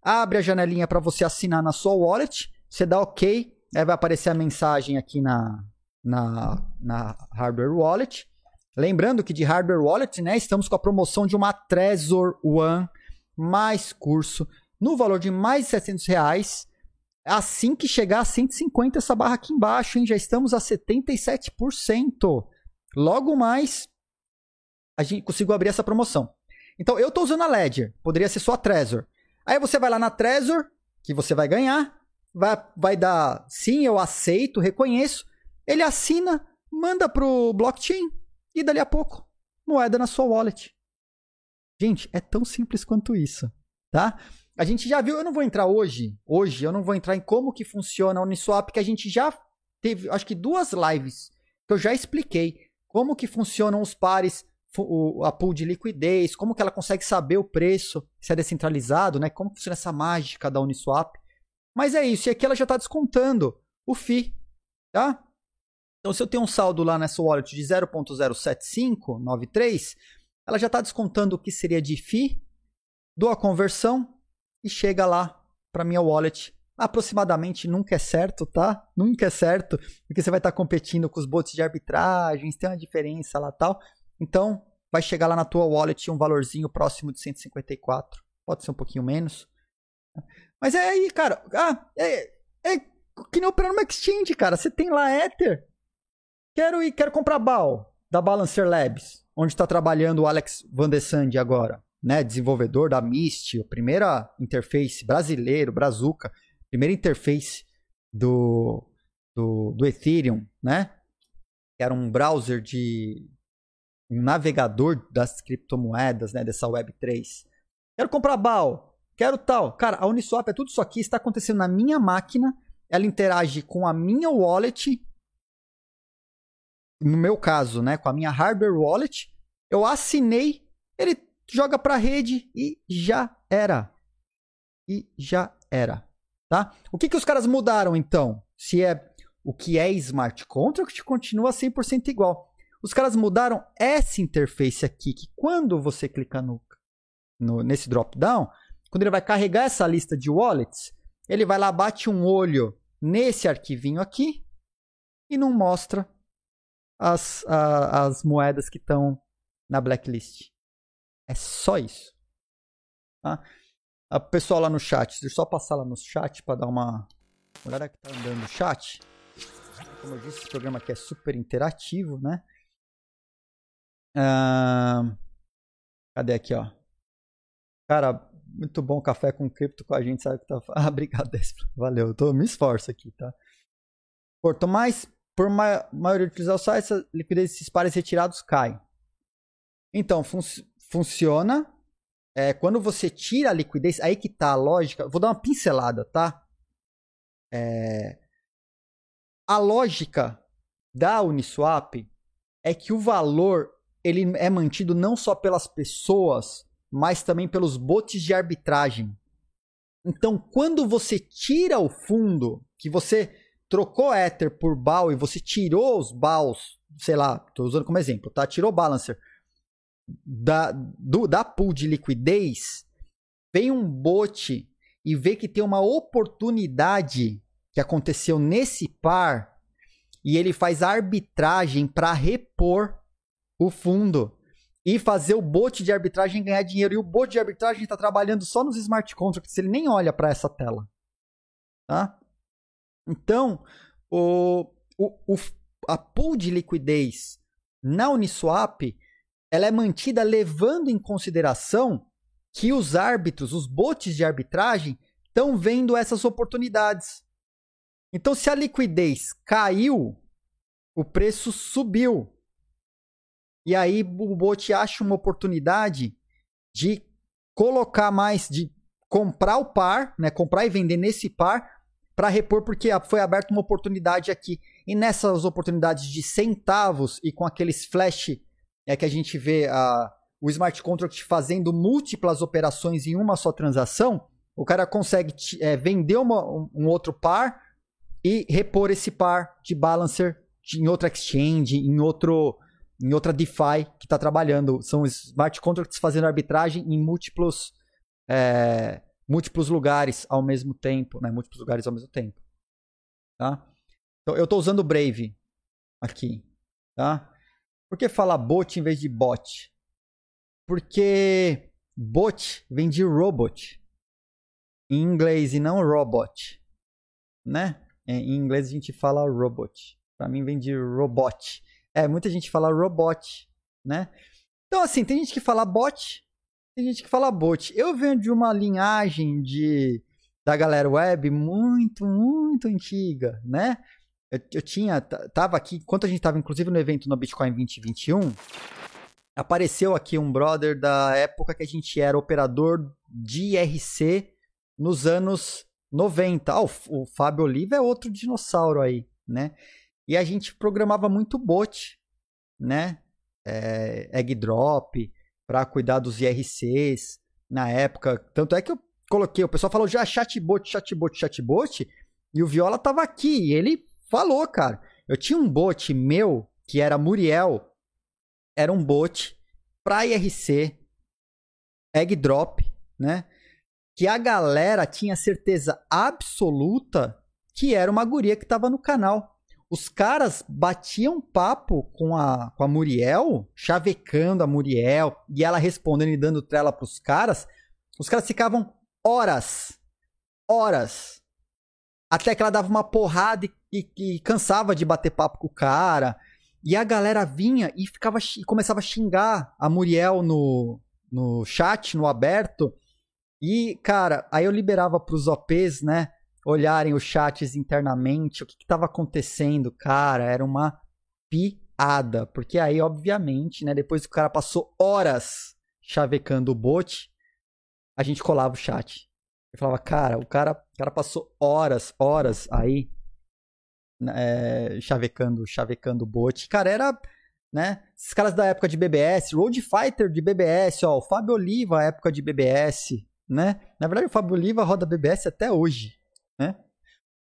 Abre a janelinha para você assinar na sua wallet. Você dá OK. Aí vai aparecer a mensagem aqui na, na, na hardware wallet. Lembrando que de hardware wallet, né, estamos com a promoção de uma Trezor One mais curso no valor de mais de 700 reais. Assim que chegar a 150 essa barra aqui embaixo, hein, já estamos a 77%. Logo mais a gente conseguiu abrir essa promoção. Então eu estou usando a Ledger, poderia ser só a Trezor. Aí você vai lá na Trezor, que você vai ganhar, vai, vai dar sim, eu aceito, reconheço. Ele assina, manda pro blockchain e dali a pouco, moeda na sua wallet. Gente, é tão simples quanto isso, tá? A gente já viu, eu não vou entrar hoje, hoje eu não vou entrar em como que funciona a Uniswap, que a gente já teve, acho que duas lives que eu já expliquei como que funcionam os pares, a pool de liquidez, como que ela consegue saber o preço, se é descentralizado, né? Como funciona essa mágica da Uniswap. Mas é isso, e aqui ela já está descontando o FII, tá? Então, se eu tenho um saldo lá nessa wallet de 0.07593, ela já está descontando o que seria de FII, dou a conversão e chega lá para minha wallet aproximadamente nunca é certo, tá? Nunca é certo, porque você vai estar competindo com os bots de arbitragens, tem uma diferença lá tal. Então, vai chegar lá na tua wallet um valorzinho próximo de 154. Pode ser um pouquinho menos. Mas é aí, cara. Ah, é, é que nem operar numa exchange, cara. Você tem lá Ether. Quero ir, quero comprar BAL da Balancer Labs, onde está trabalhando o Alex Van de Sande agora, né? Desenvolvedor da Mist, a primeira interface brasileiro, Brazuca, primeira interface do, do, do Ethereum, né? Que era um browser de um navegador das criptomoedas, né? Dessa Web3. Quero comprar BAL, quero tal. Cara, a Uniswap é tudo isso aqui, está acontecendo na minha máquina, ela interage com a minha wallet no meu caso, né, com a minha hardware wallet, eu assinei, ele joga para a rede e já era. E já era, tá? O que que os caras mudaram então? Se é o que é smart contract continua 100% igual. Os caras mudaram essa interface aqui, que quando você clica no, no, nesse drop down, quando ele vai carregar essa lista de wallets, ele vai lá, bate um olho nesse arquivinho aqui e não mostra as, a, as moedas que estão na blacklist. É só isso. Tá? A pessoal lá no chat, deixa eu só passar lá no chat para dar uma olhada que tá andando no chat. Como eu disse, esse programa aqui é super interativo, né? Cadê aqui, ó? Cara, muito bom café com cripto com a gente, sabe que tá. (laughs) Ah, obrigado, Valeu, eu tô, me esforço aqui, tá? Quanto mais por ma maioria utilizar o site, essa liquidez desses pares retirados cai. Então, fun funciona. É, quando você tira a liquidez, aí que tá a lógica. Vou dar uma pincelada, tá? É, a lógica da Uniswap é que o valor ele é mantido não só pelas pessoas, mas também pelos bots de arbitragem. Então, quando você tira o fundo, que você trocou Ether por BAL e você tirou os BALs, sei lá, estou usando como exemplo, tá? Tirou Balancer da, do, da pool de liquidez, vem um bot e vê que tem uma oportunidade que aconteceu nesse par e ele faz arbitragem para repor o fundo e fazer o bot de arbitragem ganhar dinheiro. E o bot de arbitragem está trabalhando só nos smart contracts, ele nem olha para essa tela. Tá? Então, o, o, o, a pool de liquidez na Uniswap ela é mantida levando em consideração que os árbitros, os bots de arbitragem, estão vendo essas oportunidades. Então, se a liquidez caiu, o preço subiu. E aí o bot acha uma oportunidade de colocar mais, de comprar o par, né, comprar e vender nesse par para repor, porque foi aberta uma oportunidade aqui. E nessas oportunidades de centavos e com aqueles flash é que a gente vê a, o smart contract fazendo múltiplas operações em uma só transação, o cara consegue é, vender uma, um, outro par e repor esse par de balancer em outra exchange, em outro em outra DeFi que está trabalhando. São smart contracts fazendo arbitragem em múltiplos é, múltiplos lugares ao mesmo tempo, né? Múltiplos lugares ao mesmo tempo, tá? Então eu estou usando o Brave aqui, tá? Por que falar bot em vez de bot? Porque bot vem de robot em inglês e não robot, né? Em inglês a gente fala robot. Para mim vem de robot. É, muita gente fala robot, né? Então assim, tem gente que fala bot tem gente que fala bot. Eu venho de uma linhagem de da galera web muito, muito antiga, né? Eu, eu tinha, tava aqui, enquanto a gente tava inclusive no evento no Bitcoin 2021, apareceu aqui um brother da época que a gente era operador de IRC nos anos 90. Ah, o, o Fábio Oliva é outro dinossauro aí, né? E a gente programava muito bot, né? É, egg drop, para cuidar dos IRCs na época. Tanto é que eu coloquei, o pessoal falou já chatbot, chatbot, chatbot, e o Viola tava aqui, e ele falou, cara. Eu tinha um bot meu, que era Muriel, era um bot para IRC, egg drop, né? que a galera tinha certeza absoluta que era uma guria que tava no canal. Os caras batiam papo com a, com a Muriel, chavecando a Muriel, e ela respondendo e dando trela pros caras. Os caras ficavam horas, horas, até que ela dava uma porrada e, e, e cansava de bater papo com o cara. E a galera vinha e ficava e começava a xingar a Muriel no, no chat, no aberto. E, cara, aí eu liberava pros OPs, né? Olharem os chats internamente, o que, que tava acontecendo, cara. Era uma piada. Porque aí, obviamente, né? Depois que o cara passou horas chavecando o bot, a gente colava o chat. Eu falava, cara, o cara, o cara passou horas, horas aí é, chavecando, chavecando o bot. Cara, era, né? Esses caras da época de BBS, Road Fighter de BBS, ó, o Fábio Oliva, época de BBS, né? Na verdade, o Fábio Oliva roda BBS até hoje, né?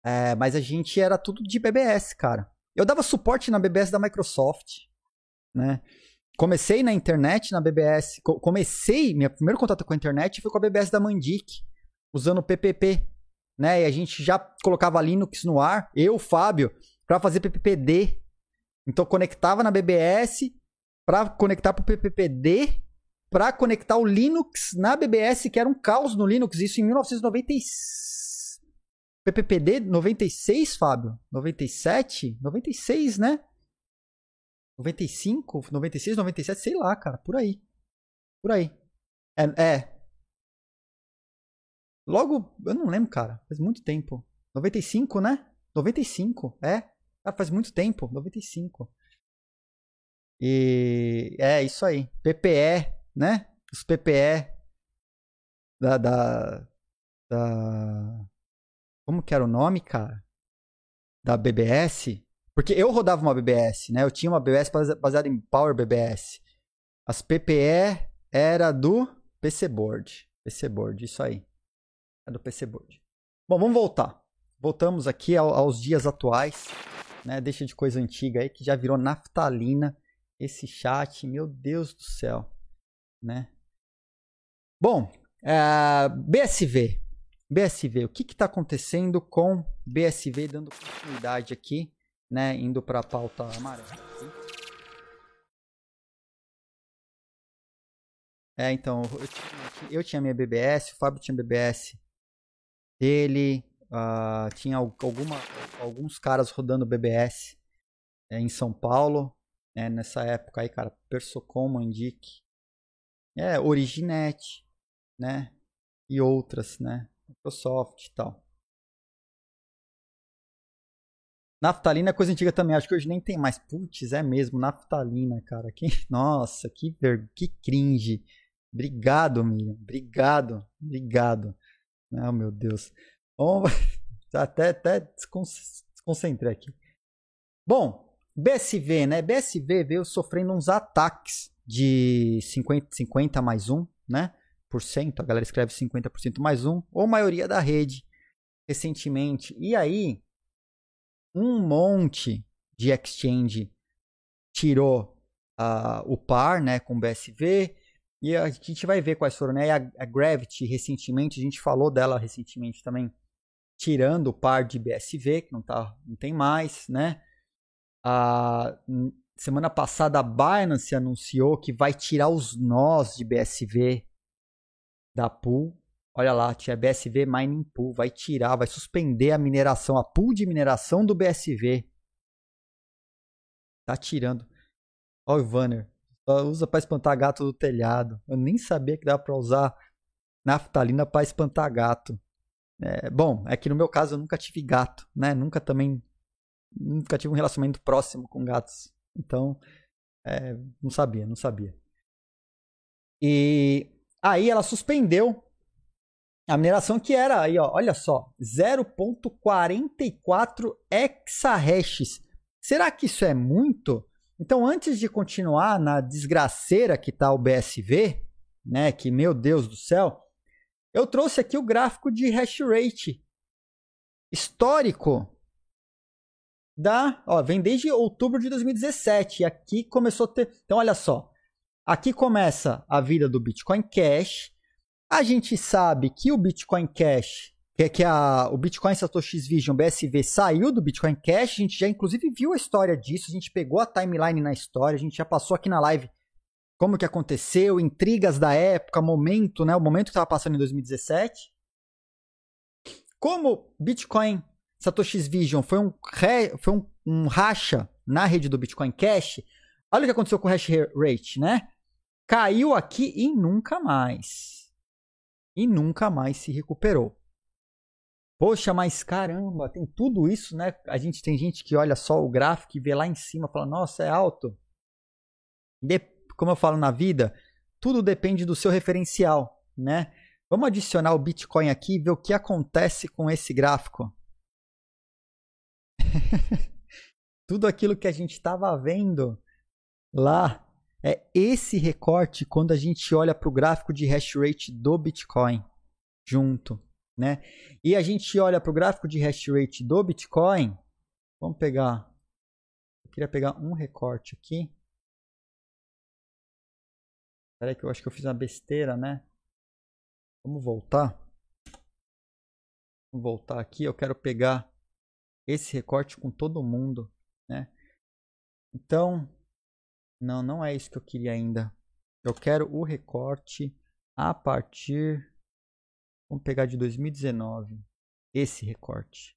É, mas a gente era tudo de BBS, cara. Eu dava suporte na BBS da Microsoft, né? Comecei na internet na BBS, comecei, meu primeiro contato com a internet foi com a BBS da Mandic, usando o PPP, né? E a gente já colocava Linux no ar, eu, Fábio, para fazer PPPD. Então conectava na BBS para conectar pro PPPD, para conectar o Linux na BBS, que era um caos no Linux, isso em 1996. PPPD 96, Fábio? 97? 96, né? 95, 96, 97, sei lá, cara, por aí. Por aí. É, é, Logo, eu não lembro, cara. Faz muito tempo. 95, né? 95, é. Ah, faz muito tempo. 95. E é isso aí. PPE, né? Os PPE da, da, da. Como que era o nome, cara? Da BBS. Porque eu rodava uma BBS, né? Eu tinha uma BBS baseada em Power BBS. As PPE era do PC Board. PC Board, isso aí. É do PC Board. Bom, vamos voltar. Voltamos aqui ao, aos dias atuais. Né? Deixa de coisa antiga aí que já virou naftalina. Esse chat, meu Deus do céu. Né? Bom, é, BSV. BSV, o que está acontecendo com BSV dando continuidade aqui, né? Indo para a pauta amarela. É, então, eu tinha, eu tinha minha BBS, o Fábio tinha BBS dele. Uh, tinha alguma, alguns caras rodando BBS é, em São Paulo. Né, nessa época aí, cara, Persocom, Mandic, é, Originet, né? E outras, né? Microsoft e tal. Naftalina é coisa antiga também, acho que hoje nem tem mais. Putz, é mesmo, naftalina, cara. Que, (laughs) nossa, que, ver, que cringe. Obrigado, Miriam. Obrigado, obrigado. Oh, meu Deus. Bom, (laughs) até, até desconcentrei aqui. Bom, BSV, né? BSV veio sofrendo uns ataques de 50, 50 mais 1, né? A galera escreve 50% mais 1, ou maioria da rede recentemente. E aí, um monte de exchange tirou uh, o par, né, com BSV, e a gente vai ver quais foram, né? A, a Gravity, recentemente, a gente falou dela recentemente também, tirando o par de BSV, que não, tá, não tem mais, né? A semana passada a Binance anunciou que vai tirar os nós de BSV da pool. Olha lá, tinha BSV Mining Pool, vai tirar, vai suspender a mineração, a pool de mineração do BSV. Tá tirando. Olha o Vanner usa para espantar gato do telhado. Eu nem sabia que dava para usar naftalina para espantar gato. É, bom, é que no meu caso eu nunca tive gato, né? Nunca também nunca tive um relacionamento próximo com gatos. Então, é, não sabia, não sabia. E aí ela suspendeu a mineração que era aí, ó, olha só, 0.44 exahashes. Será que isso é muito? Então, antes de continuar na desgraceira que está o BSV, né, que meu Deus do céu, eu trouxe aqui o gráfico de hash rate histórico da, ó, vem desde outubro de 2017 e aqui começou a ter, então olha só, aqui começa a vida do Bitcoin Cash, A gente sabe que o Bitcoin Cash, que é que a, o Bitcoin Satoshi Vision BSV saiu do Bitcoin Cash, a gente já inclusive viu a história disso, a gente pegou a timeline na história, a gente já passou aqui na live como que aconteceu, intrigas da época, momento, né, o momento que estava passando em 2017. Como Bitcoin Satoshi Vision foi um, foi um, um racha na rede do Bitcoin Cash, olha o que aconteceu com o hash rate, né? Caiu aqui e nunca mais. E nunca mais se recuperou. Poxa, mas caramba, tem tudo isso, né? A gente tem gente que olha só o gráfico e vê lá em cima e fala: "Nossa, é alto". De, como eu falo na vida, tudo depende do seu referencial, né? Vamos adicionar o Bitcoin aqui e ver o que acontece com esse gráfico. (laughs) Tudo aquilo que a gente estava vendo lá é esse recorte quando a gente olha para o gráfico de hash rate do Bitcoin junto, né? E a gente olha para o gráfico de hash rate do Bitcoin. Vamos pegar. Eu queria pegar um recorte aqui. Espera que eu acho que eu fiz uma besteira, né? Vamos voltar. Vamos voltar aqui. Eu quero pegar esse recorte com todo mundo, né? Então, não, não é isso que eu queria ainda. Eu quero o recorte a partir. Vamos pegar de 2019. Esse recorte.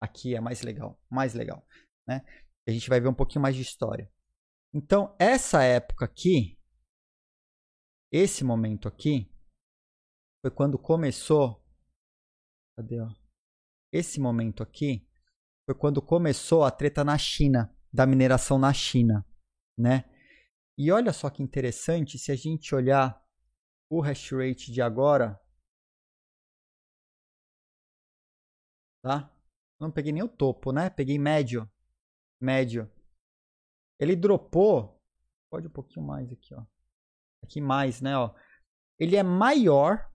Aqui é mais legal. Mais legal. Né? A gente vai ver um pouquinho mais de história. Então, essa época aqui. Esse momento aqui foi quando começou. Cadê? Ó? Esse momento aqui foi quando começou a treta na China, da mineração na China, né? E olha só que interessante, se a gente olhar o hash rate de agora, tá? Não peguei nem o topo, né? Peguei médio, médio. Ele dropou, pode um pouquinho mais aqui, ó. Aqui mais, né, ó. Ele é maior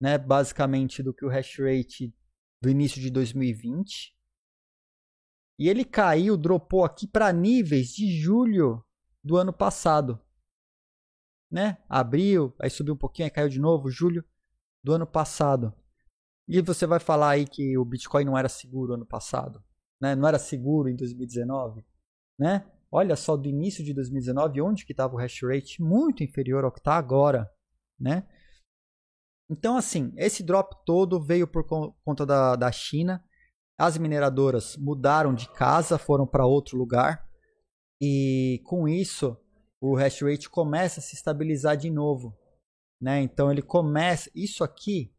né, basicamente do que o hash rate do início de 2020. E ele caiu, dropou aqui para níveis de julho do ano passado. Né? Abril, aí subiu um pouquinho, aí caiu de novo, julho do ano passado. E você vai falar aí que o Bitcoin não era seguro ano passado, né? Não era seguro em 2019, né? Olha só do início de 2019 onde que estava o hash rate muito inferior ao que está agora, né? Então, assim, esse drop todo veio por conta da, da China. As mineradoras mudaram de casa, foram para outro lugar. E com isso, o hash rate começa a se estabilizar de novo. Né? Então, ele começa. Isso aqui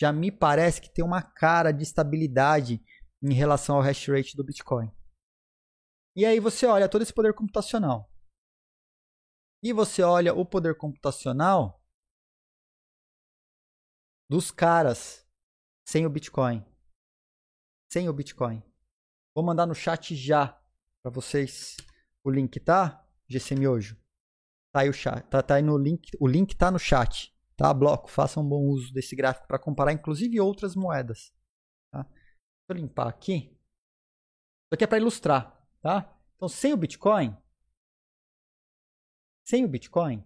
já me parece que tem uma cara de estabilidade em relação ao hash rate do Bitcoin. E aí você olha todo esse poder computacional. E você olha o poder computacional dos caras sem o Bitcoin. Sem o Bitcoin. Vou mandar no chat já para vocês o link, tá? GC Miojo. Tá aí o chat, tá, tá aí no link, o link tá no chat, tá? Bloco, façam um bom uso desse gráfico para comparar inclusive outras moedas, tá? Deixa eu limpar aqui. Isso aqui é para ilustrar, tá? Então, sem o Bitcoin, sem o Bitcoin,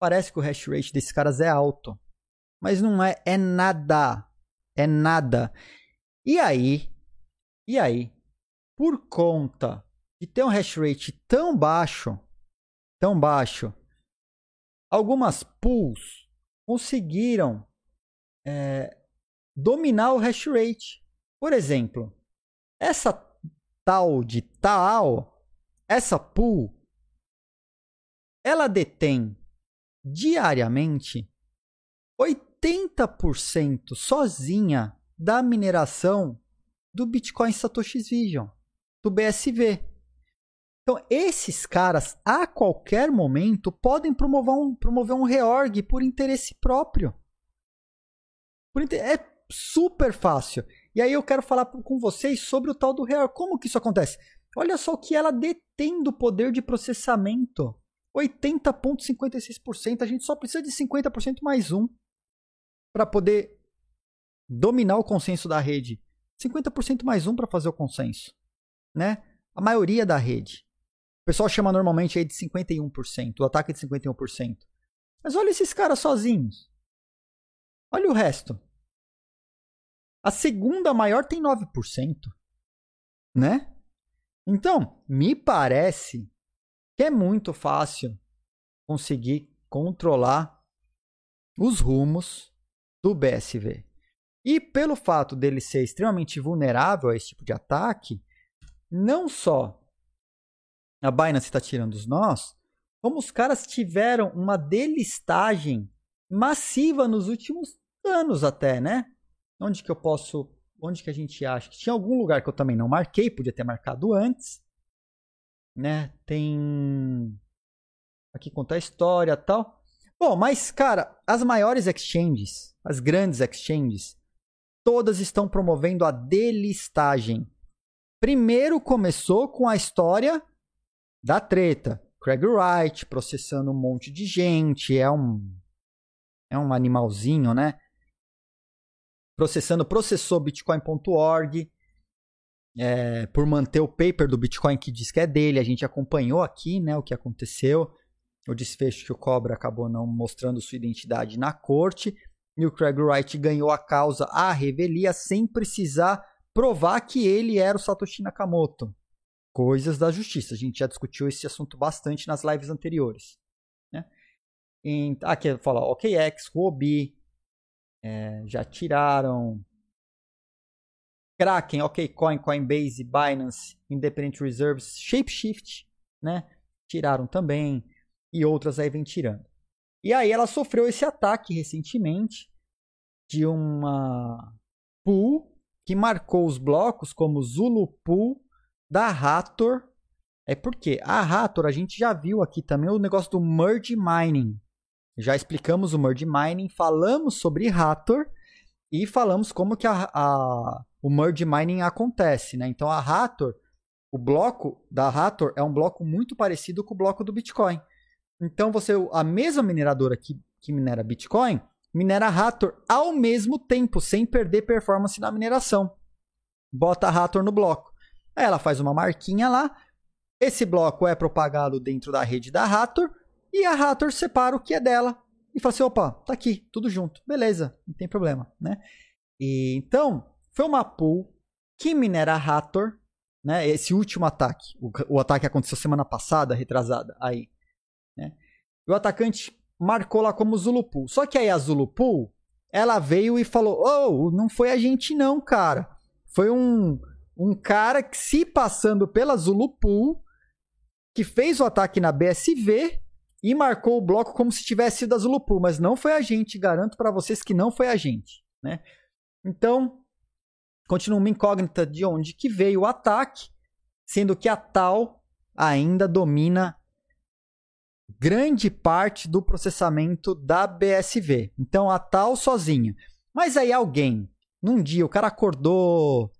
parece que o hash rate desses caras é alto. Mas não é, é nada. É nada. E aí, e aí, por conta de ter um hash rate tão baixo, tão baixo, algumas pools conseguiram é, dominar o hash rate. Por exemplo, essa tal de Taal, essa pool, ela detém diariamente 80% sozinha da mineração do Bitcoin Satoshi Vision, do BSV. Então, esses caras, a qualquer momento, podem promover um, promover um reorg por interesse próprio. Por inter... É super fácil. E aí eu quero falar com vocês sobre o tal do reorg. Como que isso acontece? Olha só o que ela detém do poder de processamento. 80,56%. A gente só precisa de 50% mais um para poder dominar o consenso da rede. 50% mais um para fazer o consenso, né? A maioria da rede. O pessoal chama normalmente aí de 51%, o ataque é de 51%. Mas olha esses caras sozinhos. Olha o resto. A segunda maior tem 9%, né? Então, me parece que é muito fácil conseguir controlar os rumos do BSV. E pelo fato dele ser extremamente vulnerável a esse tipo de ataque, não só a Binance está tirando os nós, como os caras tiveram uma delistagem massiva nos últimos anos até, né? Onde que eu posso, onde que a gente acha? Tinha algum lugar que eu também não marquei, podia ter marcado antes, né? Tem aqui contar a história, tal. Bom, mas cara, as maiores exchanges, as grandes exchanges, todas estão promovendo a delistagem. Primeiro começou com a história da treta. Craig Wright processando um monte de gente, é um é um animalzinho, né? Processando, processou bitcoin.org é, por manter o paper do Bitcoin que diz que é dele. A gente acompanhou aqui, né, o que aconteceu. O desfecho que o Cobra acabou não mostrando sua identidade na corte. E o Craig Wright ganhou a causa à revelia sem precisar provar que ele era o Satoshi Nakamoto coisas da justiça. A gente já discutiu esse assunto bastante nas lives anteriores. Né? Em, aqui fala OKX, Huobi, é, já tiraram Kraken, OKCoin, Coinbase, Binance, Independent Reserves, Shapeshift, né? Tiraram também e outras aí vem tirando. E aí ela sofreu esse ataque recentemente de uma pool que marcou os blocos como Zulu Pool da Rator é porque a Rator a gente já viu aqui também o negócio do merge mining. Já explicamos o merge mining, falamos sobre Rator e falamos como que a, a, o merge mining acontece, né? Então a Rator, o bloco da Rator é um bloco muito parecido com o bloco do Bitcoin. Então você a mesma mineradora que, que minera Bitcoin minera Rator ao mesmo tempo, sem perder performance na mineração. Bota a Rator no bloco. Aí ela faz uma marquinha lá. Esse bloco é propagado dentro da rede da Rator e a Rator separa o que é dela e fala assim: opa, tá aqui, tudo junto, beleza, não tem problema, né? E, então, foi uma pool que minera a Rator, né? Esse último ataque, o, o ataque aconteceu semana passada, retrasada, aí, né? O atacante marcou lá como Zulupool. Só que aí a Zulupool, ela veio e falou: "Oh, não foi a gente não, cara. Foi um um cara que se passando pela Zulupool, que fez o ataque na BSV e marcou o bloco como se tivesse sido a Zulupool, mas não foi a gente, garanto para vocês que não foi a gente, né? Então, continua uma incógnita de onde que veio o ataque, sendo que a Tal ainda domina grande parte do processamento da BSV. Então a Tal sozinha. Mas aí alguém, num dia o cara acordou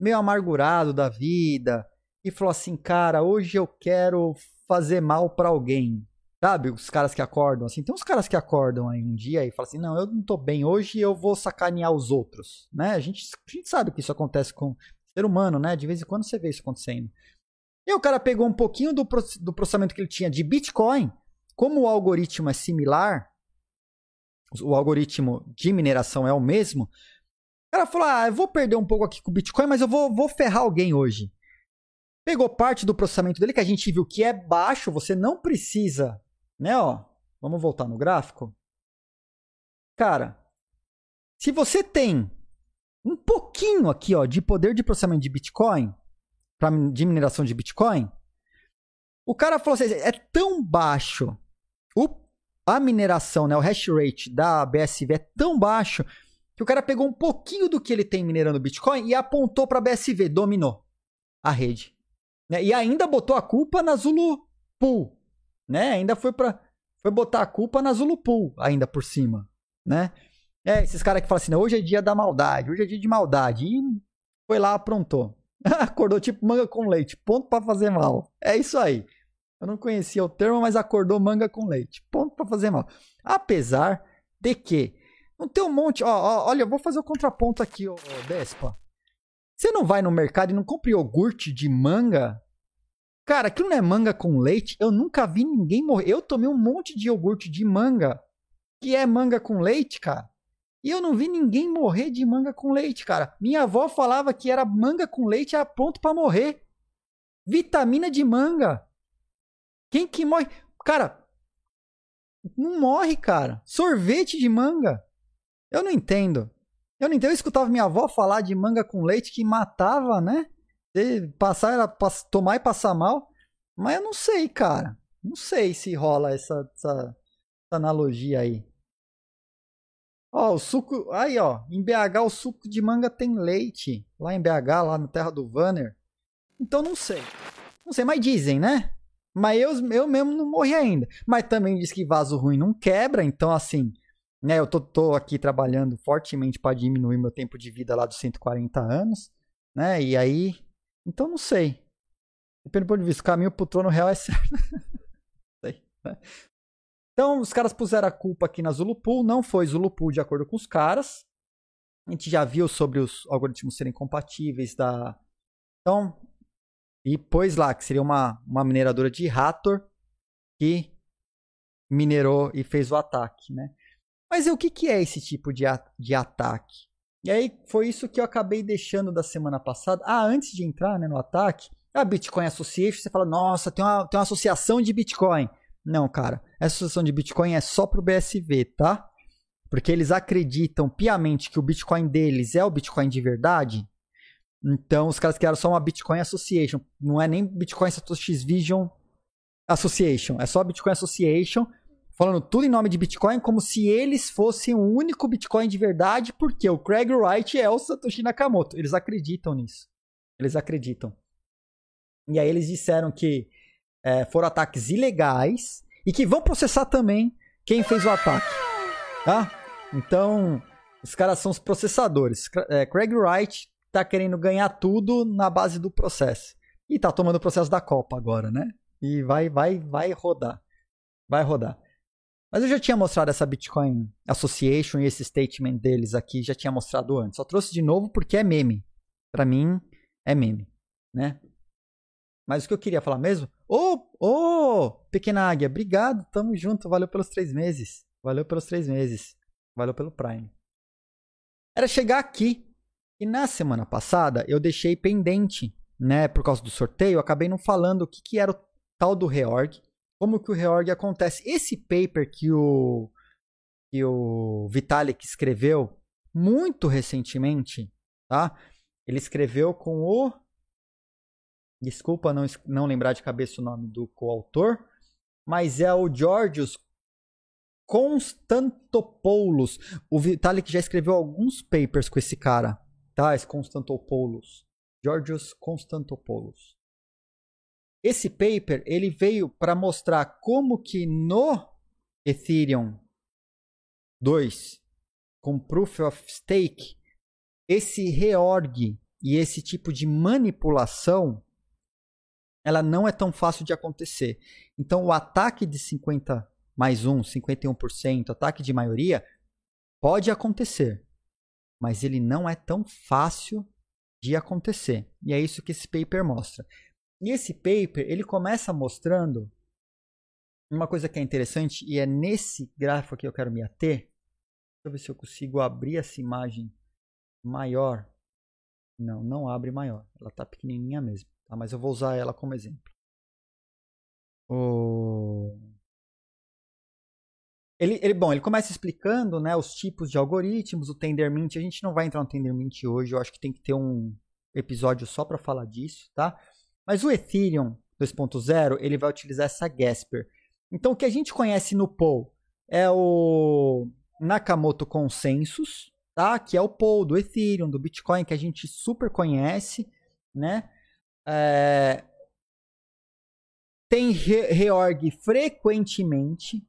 meio amargurado da vida e falou assim: "Cara, hoje eu quero fazer mal para alguém". Sabe? Os caras que acordam assim, tem uns caras que acordam aí um dia e falam assim: "Não, eu não tô bem hoje, eu vou sacanear os outros", né? A gente, a gente sabe que isso acontece com ser humano, né? De vez em quando você vê isso acontecendo. E o cara pegou um pouquinho do, do processamento que ele tinha de Bitcoin, como o algoritmo é similar, o algoritmo de mineração é o mesmo, cara falou: ah, eu vou perder um pouco aqui com o Bitcoin, mas eu vou, vou ferrar alguém hoje. Pegou parte do processamento dele que a gente viu que é baixo, você não precisa, né, ó. Vamos voltar no gráfico. Cara, se você tem um pouquinho aqui, ó, de poder de processamento de Bitcoin, pra, de mineração de Bitcoin, o cara falou assim, é tão baixo o, a mineração, né, o hash rate da BSV é tão baixo que o cara pegou um pouquinho do que ele tem minerando Bitcoin e apontou para a BSV, dominou a rede. Né? E ainda botou a culpa na Zulu Pool. Né? Ainda foi para foi botar a culpa na Zulu Pool, ainda por cima. Né? É, esses caras que falam assim, hoje é dia da maldade, hoje é dia de maldade. E foi lá, aprontou. (laughs) acordou tipo manga com leite, ponto para fazer mal. É isso aí. Eu não conhecia o termo, mas acordou manga com leite, ponto para fazer mal. Apesar de que não tem um monte. Ó, ó, olha, eu vou fazer o contraponto aqui, ó, Despa. Você não vai no mercado e não compra iogurte de manga? Cara, aquilo não é manga com leite. Eu nunca vi ninguém morrer. Eu tomei um monte de iogurte de manga que é manga com leite, cara. E eu não vi ninguém morrer de manga com leite, cara. Minha avó falava que era manga com leite era pronto para morrer. Vitamina de manga. Quem que morre? Cara, não morre, cara. Sorvete de manga. Eu não entendo. Eu não entendo. Eu escutava minha avó falar de manga com leite que matava, né? E passar tomar e passar mal. Mas eu não sei, cara. Não sei se rola essa, essa, essa analogia aí. Ó, o suco. Aí, ó. Em BH o suco de manga tem leite. Lá em BH, lá na terra do Vanner. Então não sei. Não sei, mas dizem, né? Mas eu, eu mesmo não morri ainda. Mas também diz que vaso ruim não quebra. Então, assim. Né, eu tô, tô aqui trabalhando fortemente para diminuir meu tempo de vida lá dos 140 anos. Né? E aí. Então não sei. Depende do ponto de vista. O caminho pro trono real é certo. (laughs) sei, né? Então, os caras puseram a culpa aqui na Zulupool, não foi Zulupool de acordo com os caras. A gente já viu sobre os algoritmos serem compatíveis da. Então, e pôs lá que seria uma, uma mineradora de Raptor que minerou e fez o ataque, né? Mas o que, que é esse tipo de, a, de ataque? E aí foi isso que eu acabei deixando da semana passada. Ah, antes de entrar né, no ataque, a Bitcoin Association, você fala, nossa, tem uma, tem uma associação de Bitcoin. Não, cara. Essa associação de Bitcoin é só para o BSV, tá? Porque eles acreditam piamente que o Bitcoin deles é o Bitcoin de verdade. Então, os caras criaram só uma Bitcoin Association. Não é nem Bitcoin Satoshi Vision Association. É só Bitcoin Association. Falando tudo em nome de Bitcoin, como se eles fossem o único Bitcoin de verdade, porque o Craig Wright é o Satoshi Nakamoto. Eles acreditam nisso. Eles acreditam. E aí eles disseram que é, foram ataques ilegais e que vão processar também quem fez o ataque. Tá? Então, os caras são os processadores. É, Craig Wright tá querendo ganhar tudo na base do processo. E tá tomando o processo da Copa agora, né? E vai, vai, vai rodar. Vai rodar. Mas eu já tinha mostrado essa Bitcoin Association e esse statement deles aqui, já tinha mostrado antes. Só trouxe de novo porque é meme. Para mim, é meme, né? Mas o que eu queria falar mesmo? Ô, oh, ô, oh, pequena águia, obrigado, tamo junto, valeu pelos três meses. Valeu pelos três meses. Valeu pelo Prime. Era chegar aqui. E na semana passada eu deixei pendente, né, por causa do sorteio, acabei não falando o que, que era o tal do reorg, como que o reorg acontece. Esse paper que o, que o Vitalik escreveu muito recentemente, tá? Ele escreveu com o Desculpa não, não lembrar de cabeça o nome do coautor, mas é o Georgios Constantopoulos. O Vitalik já escreveu alguns papers com esse cara, tá? Esse Constantopoulos. Georgios Constantopoulos. Esse paper ele veio para mostrar como que no Ethereum 2 com Proof of Stake esse reorg e esse tipo de manipulação ela não é tão fácil de acontecer. Então, o ataque de 50 mais 1, 51%, ataque de maioria, pode acontecer, mas ele não é tão fácil de acontecer. E é isso que esse paper mostra. E esse paper, ele começa mostrando uma coisa que é interessante, e é nesse gráfico que eu quero me ater. Deixa eu ver se eu consigo abrir essa imagem maior. Não, não abre maior. Ela está pequenininha mesmo. Tá? Mas eu vou usar ela como exemplo. O... Ele, ele, bom, ele começa explicando né, os tipos de algoritmos, o Tendermint. A gente não vai entrar no Tendermint hoje, eu acho que tem que ter um episódio só para falar disso, tá? Mas o Ethereum 2.0, ele vai utilizar essa Gasper. Então, o que a gente conhece no Pool é o Nakamoto Consensus, tá? Que é o Pool do Ethereum, do Bitcoin, que a gente super conhece, né? É, tem re reorg frequentemente.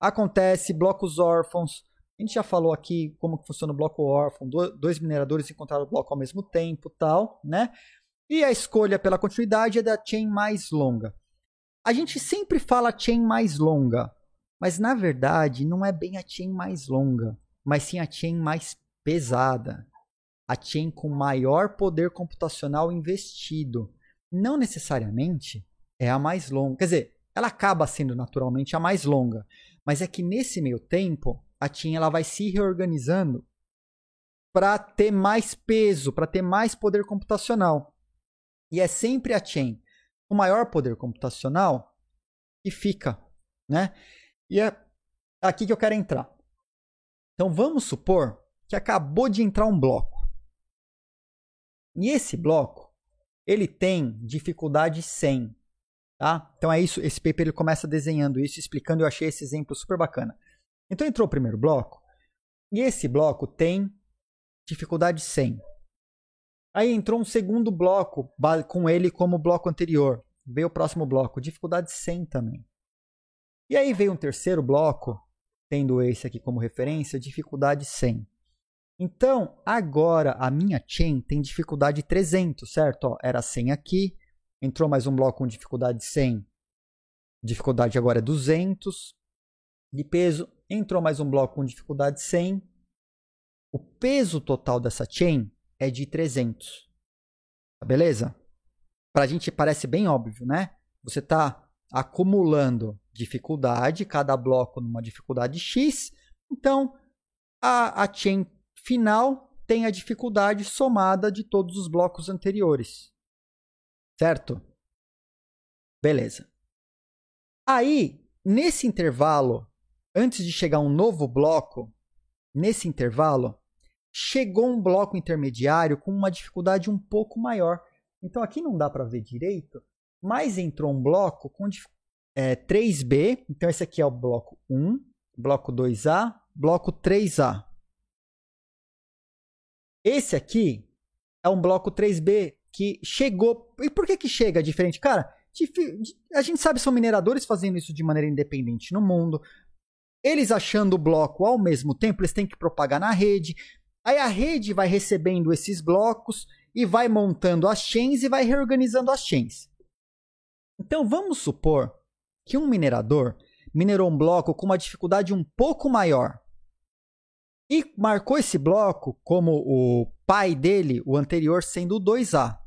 Acontece blocos órfãos. A gente já falou aqui como que funciona o bloco órfão. Dois mineradores encontraram o bloco ao mesmo tempo, tal, né? E a escolha pela continuidade é da chain mais longa. A gente sempre fala chain mais longa, mas na verdade não é bem a chain mais longa, mas sim a chain mais pesada a chain com maior poder computacional investido. Não necessariamente é a mais longa. Quer dizer, ela acaba sendo naturalmente a mais longa. Mas é que nesse meio tempo, a chain ela vai se reorganizando para ter mais peso, para ter mais poder computacional. E é sempre a chain com maior poder computacional que fica, né? E é aqui que eu quero entrar. Então vamos supor que acabou de entrar um bloco. E esse bloco, ele tem dificuldade 100, tá? Então é isso, esse paper ele começa desenhando isso, explicando, eu achei esse exemplo super bacana. Então entrou o primeiro bloco, e esse bloco tem dificuldade 100. Aí entrou um segundo bloco com ele como bloco anterior. Veio o próximo bloco, dificuldade 100 também. E aí veio um terceiro bloco, tendo esse aqui como referência, dificuldade 100. Então, agora a minha chain tem dificuldade 300, certo? Ó, era 100 aqui, entrou mais um bloco com dificuldade 100. Dificuldade agora é 200 de peso. Entrou mais um bloco com dificuldade 100. O peso total dessa chain é de 300. Tá beleza? Para a gente parece bem óbvio, né? Você está acumulando dificuldade, cada bloco numa dificuldade X. Então, a, a chain final tem a dificuldade somada de todos os blocos anteriores. Certo? Beleza. Aí, nesse intervalo, antes de chegar um novo bloco, nesse intervalo, chegou um bloco intermediário com uma dificuldade um pouco maior. Então aqui não dá para ver direito, mas entrou um bloco com é, 3B. Então esse aqui é o bloco 1, bloco 2A, bloco 3A. Esse aqui é um bloco 3B que chegou. E por que, que chega diferente? Cara, a gente sabe são mineradores fazendo isso de maneira independente no mundo. Eles achando o bloco ao mesmo tempo, eles têm que propagar na rede. Aí a rede vai recebendo esses blocos e vai montando as chains e vai reorganizando as chains. Então vamos supor que um minerador minerou um bloco com uma dificuldade um pouco maior e marcou esse bloco como o pai dele, o anterior, sendo o 2A.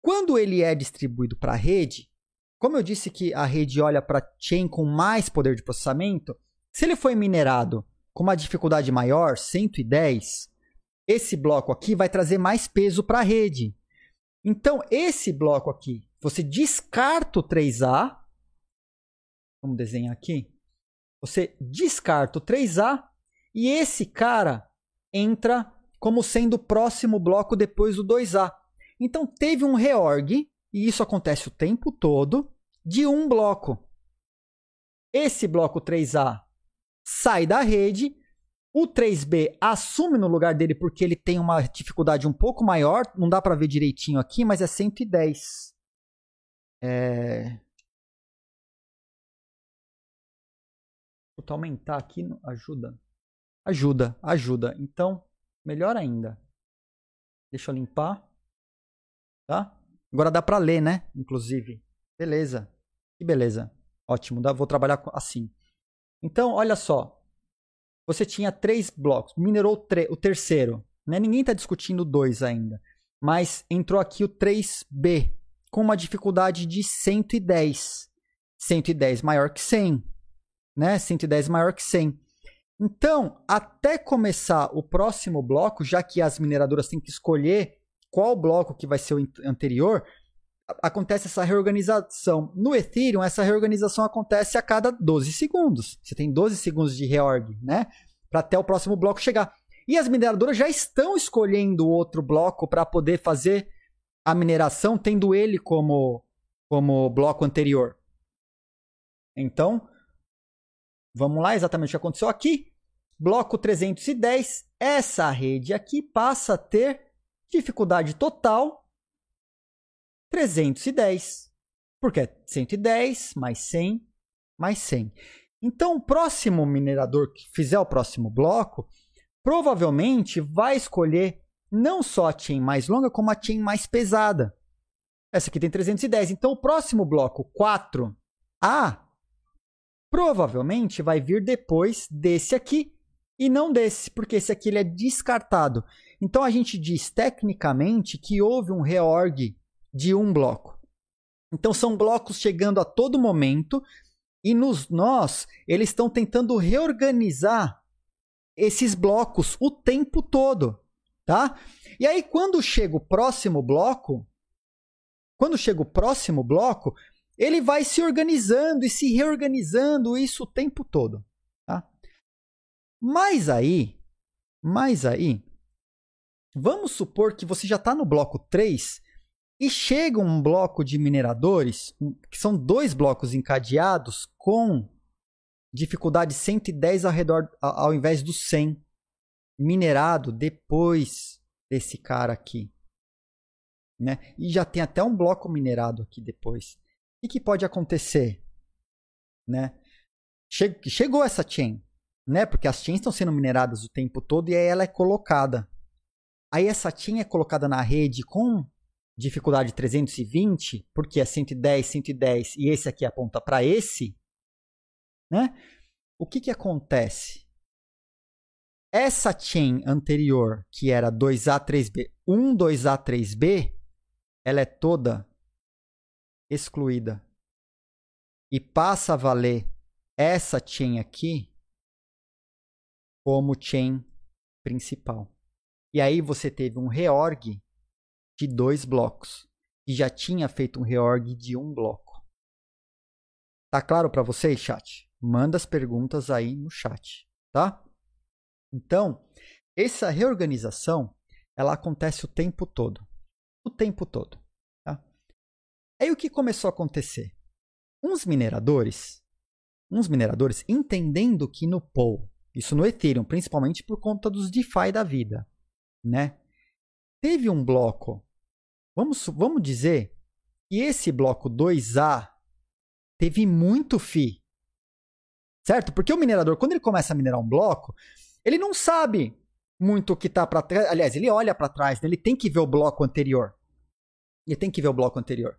Quando ele é distribuído para a rede, como eu disse que a rede olha para chain com mais poder de processamento, se ele foi minerado com uma dificuldade maior, 110, esse bloco aqui vai trazer mais peso para a rede. Então, esse bloco aqui, você descarta o 3A. Vamos desenhar aqui. Você descarta o 3A e esse cara entra como sendo o próximo bloco depois do 2A. Então, teve um reorg, e isso acontece o tempo todo, de um bloco. Esse bloco 3A sai da rede. O 3B assume no lugar dele porque ele tem uma dificuldade um pouco maior. Não dá para ver direitinho aqui, mas é 110. É... Vou aumentar aqui. Ajuda. Ajuda, ajuda. Então, melhor ainda. Deixa eu limpar. Tá? Agora dá para ler, né? Inclusive. Beleza. Que beleza. Ótimo. Vou trabalhar assim. Então, olha só. Você tinha três blocos, minerou o terceiro. Né? Ninguém está discutindo dois ainda. Mas entrou aqui o 3B, com uma dificuldade de 110. 110 maior que 100. Né? 110 maior que 100. Então, até começar o próximo bloco, já que as mineradoras têm que escolher qual bloco que vai ser o anterior, acontece essa reorganização. No Ethereum, essa reorganização acontece a cada 12 segundos. Você tem 12 segundos de reorg, né? Para até o próximo bloco chegar. E as mineradoras já estão escolhendo outro bloco para poder fazer a mineração, tendo ele como, como bloco anterior. Então, vamos lá, exatamente o que aconteceu aqui. Bloco 310, essa rede aqui passa a ter dificuldade total 310. Porque é 110 mais 100 mais 100. Então, o próximo minerador que fizer o próximo bloco, provavelmente vai escolher não só a chain mais longa, como a chain mais pesada. Essa aqui tem 310. Então, o próximo bloco, 4A, provavelmente vai vir depois desse aqui e não desse, porque esse aqui ele é descartado. Então, a gente diz tecnicamente que houve um reorg de um bloco. Então são blocos chegando a todo momento E nos nós, eles estão tentando reorganizar esses blocos o tempo todo, tá? E aí quando chega o próximo bloco, quando chega o próximo bloco, ele vai se organizando e se reorganizando isso o tempo todo? Mas aí, mas aí, vamos supor que você já está no bloco 3 e chega um bloco de mineradores, que são dois blocos encadeados com dificuldade 110 ao redor ao invés do 100 minerado depois desse cara aqui, né? E já tem até um bloco minerado aqui depois. O que pode acontecer, né? Chegou essa chain, né? Porque as chains estão sendo mineradas o tempo todo e aí ela é colocada. Aí essa chain é colocada na rede com dificuldade 320, porque é 110, 110 e esse aqui aponta para esse, né? O que, que acontece? Essa chain anterior, que era 2A, 3B, 1, 2A, 3B, ela é toda excluída. E passa a valer essa chain aqui como chain principal. E aí você teve um reorg de dois blocos, e já tinha feito um reorg de um bloco. Tá claro para vocês, chat? Manda as perguntas aí no chat, tá? Então, essa reorganização, ela acontece o tempo todo. O tempo todo, tá? Aí o que começou a acontecer? Uns mineradores, uns mineradores entendendo que no Pool, isso no Ethereum, principalmente por conta dos DeFi da vida, né? Teve um bloco, vamos, vamos dizer que esse bloco 2A teve muito FI. Certo? Porque o minerador, quando ele começa a minerar um bloco, ele não sabe muito o que está para trás. Aliás, ele olha para trás, né? ele tem que ver o bloco anterior. Ele tem que ver o bloco anterior.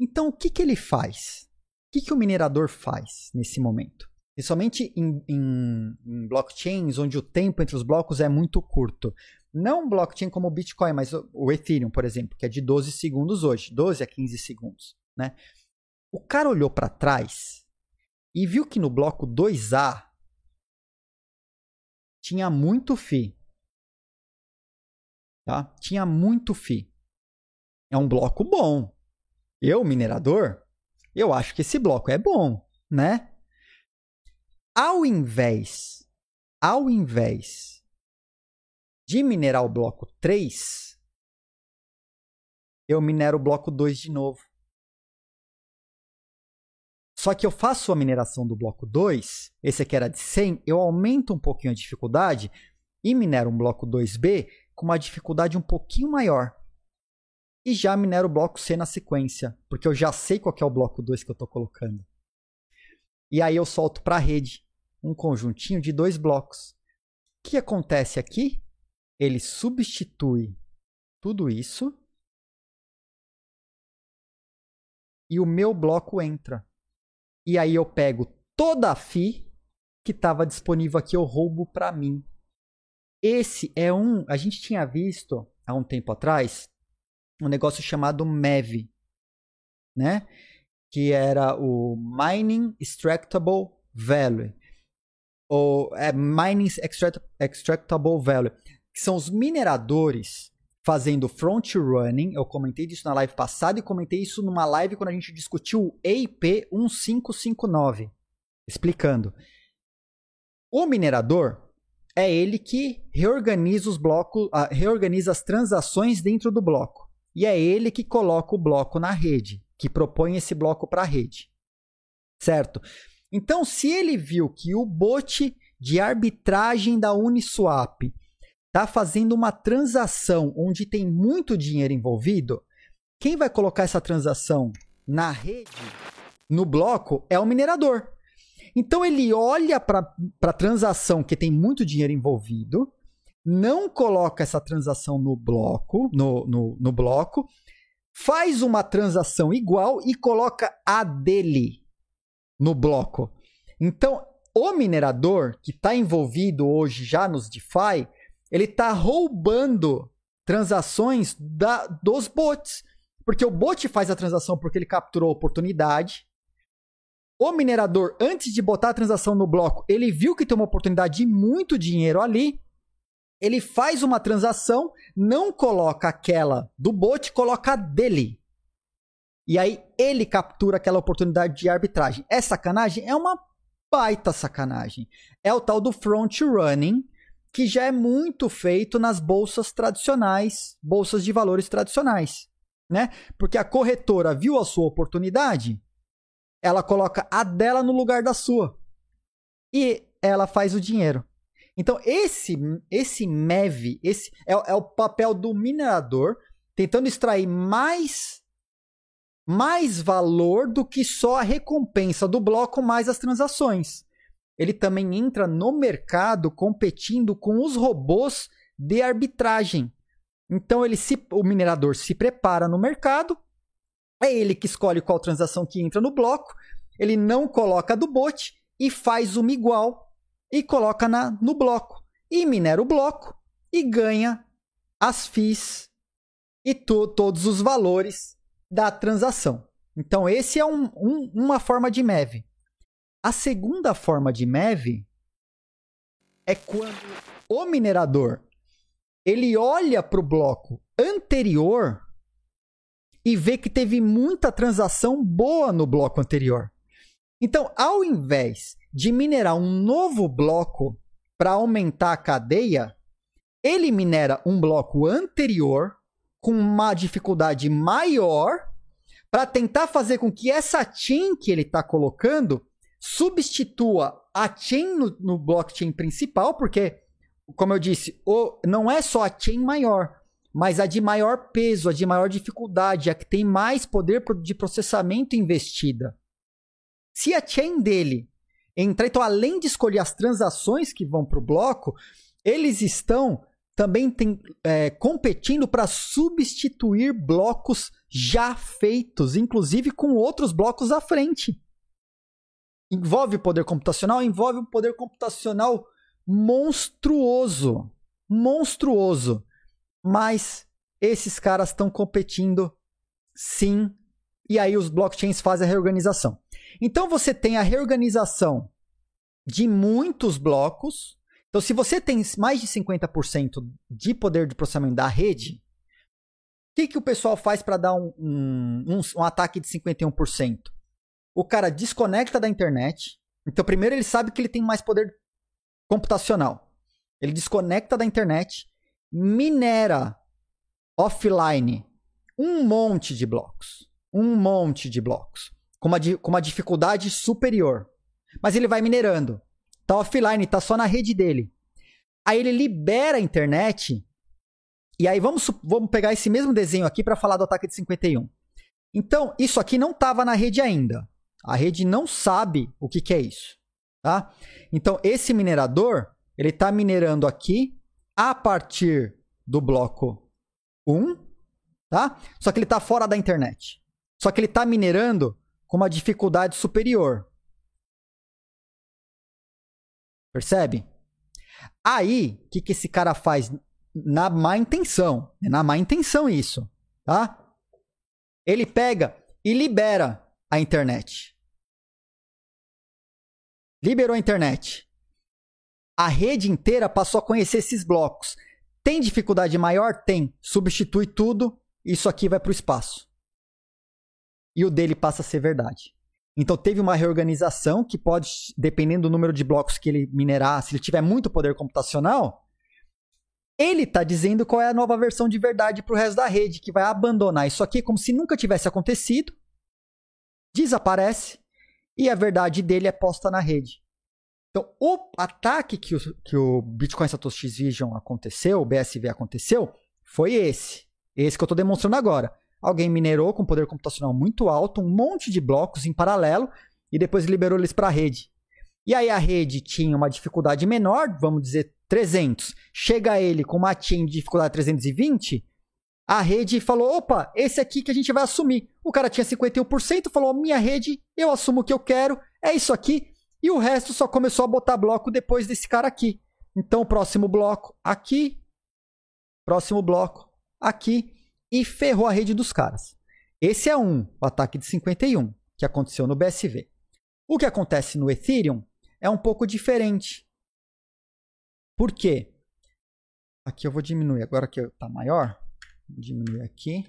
Então, o que, que ele faz? O que, que o minerador faz nesse momento? Principalmente em, em, em blockchains onde o tempo entre os blocos é muito curto. Não blockchain como o Bitcoin, mas o Ethereum, por exemplo, que é de 12 segundos hoje, 12 a 15 segundos. Né? O cara olhou para trás e viu que no bloco 2A tinha muito FI. Tá? Tinha muito FI. É um bloco bom. Eu, minerador, eu acho que esse bloco é bom, né? Ao invés, ao invés de minerar o bloco 3, eu minero o bloco 2 de novo. Só que eu faço a mineração do bloco 2, esse aqui era de 100, eu aumento um pouquinho a dificuldade e minero um bloco 2B com uma dificuldade um pouquinho maior. E já minero o bloco C na sequência, porque eu já sei qual é o bloco 2 que eu estou colocando. E aí eu solto para a rede um conjuntinho de dois blocos. O que acontece aqui? Ele substitui tudo isso e o meu bloco entra. E aí eu pego toda a FI que estava disponível aqui, eu roubo para mim. Esse é um. A gente tinha visto há um tempo atrás um negócio chamado MEV, né? Que era o Mining Extractable Value, ou é, Mining Extract, Extractable Value, que são os mineradores fazendo front running. Eu comentei disso na live passada e comentei isso numa live quando a gente discutiu o EIP 1559, explicando. O minerador é ele que reorganiza os blocos, uh, reorganiza as transações dentro do bloco. E é ele que coloca o bloco na rede, que propõe esse bloco para a rede. Certo? Então, se ele viu que o bot de arbitragem da Uniswap está fazendo uma transação onde tem muito dinheiro envolvido, quem vai colocar essa transação na rede, no bloco, é o minerador. Então ele olha para a transação que tem muito dinheiro envolvido, não coloca essa transação no bloco, no, no, no bloco, faz uma transação igual e coloca a dele no bloco. Então, o minerador que está envolvido hoje já nos DeFi, ele está roubando transações da, dos bots. Porque o bot faz a transação porque ele capturou a oportunidade. o minerador, antes de botar a transação no bloco, ele viu que tem uma oportunidade de muito dinheiro ali. Ele faz uma transação, não coloca aquela do bot, coloca a dele. E aí ele captura aquela oportunidade de arbitragem. É sacanagem? É uma baita sacanagem. É o tal do front running, que já é muito feito nas bolsas tradicionais, bolsas de valores tradicionais, né? Porque a corretora viu a sua oportunidade, ela coloca a dela no lugar da sua. E ela faz o dinheiro. Então, esse esse MEV, esse é, é o papel do minerador tentando extrair mais mais valor do que só a recompensa do bloco mais as transações. Ele também entra no mercado competindo com os robôs de arbitragem. Então ele se, o minerador se prepara no mercado, é ele que escolhe qual transação que entra no bloco, ele não coloca do bot e faz uma igual e coloca na, no bloco. E minera o bloco e ganha as FIIs e to, todos os valores da transação. Então, esse é um, um, uma forma de MEV. A segunda forma de MEV é quando o minerador ele olha para o bloco anterior e vê que teve muita transação boa no bloco anterior. Então, ao invés de minerar um novo bloco para aumentar a cadeia, ele minera um bloco anterior com uma dificuldade maior para tentar fazer com que essa chain que ele está colocando substitua a chain no, no, blockchain principal, porque, como eu disse, o, não é só a chain maior, mas a de maior peso, a de maior dificuldade, a que tem mais poder de processamento investida. Se a chain dele entrar, então, além de escolher as transações que vão para o bloco, eles estão também tem, é, competindo para substituir blocos já feitos, inclusive com outros blocos à frente. Envolve poder computacional? Envolve um poder computacional monstruoso. Monstruoso. Mas esses caras estão competindo sim. E aí os blockchains fazem a reorganização. Então você tem a reorganização de muitos blocos então, se você tem mais de 50% de poder de processamento da rede, o que, que o pessoal faz para dar um, um, um, ataque de 51%? O cara desconecta da internet. Então, primeiro, ele sabe que ele tem mais poder computacional. Ele desconecta da internet, minera offline um monte de blocos. Um monte de blocos. Com uma, com uma dificuldade superior. Mas ele vai minerando. Tá offline, tá só na rede dele. Aí ele libera a internet. E aí vamos, vamos pegar esse mesmo desenho aqui para falar do ataque de 51. Então, isso aqui não estava na rede ainda. A rede não sabe o que, que é isso. Tá? Então, esse minerador, ele está minerando aqui a partir do bloco 1, tá? Só que ele está fora da internet. Só que ele está minerando com uma dificuldade superior. Percebe? Aí, o que, que esse cara faz? Na má intenção. É na má intenção isso, tá? Ele pega e libera a internet. Liberou a internet. A rede inteira passou a conhecer esses blocos. Tem dificuldade maior? Tem. Substitui tudo. Isso aqui vai para o espaço. E o dele passa a ser verdade. Então teve uma reorganização que pode, dependendo do número de blocos que ele minerar, se ele tiver muito poder computacional, ele está dizendo qual é a nova versão de verdade para o resto da rede, que vai abandonar isso aqui como se nunca tivesse acontecido, desaparece e a verdade dele é posta na rede. Então, o ataque que o, que o Bitcoin Satoshi Vision aconteceu, o BSV aconteceu, foi esse. Esse que eu estou demonstrando agora. Alguém minerou com poder computacional muito alto, um monte de blocos em paralelo, e depois liberou eles para a rede. E aí a rede tinha uma dificuldade menor, vamos dizer 300. Chega ele com uma chain de dificuldade 320, a rede falou: opa, esse aqui que a gente vai assumir. O cara tinha 51%, falou: minha rede, eu assumo o que eu quero, é isso aqui. E o resto só começou a botar bloco depois desse cara aqui. Então, próximo bloco aqui, próximo bloco aqui e ferrou a rede dos caras. Esse é um, o ataque de 51, que aconteceu no BSV. O que acontece no Ethereum é um pouco diferente. Por quê? Aqui eu vou diminuir. Agora que está maior, vou diminuir aqui.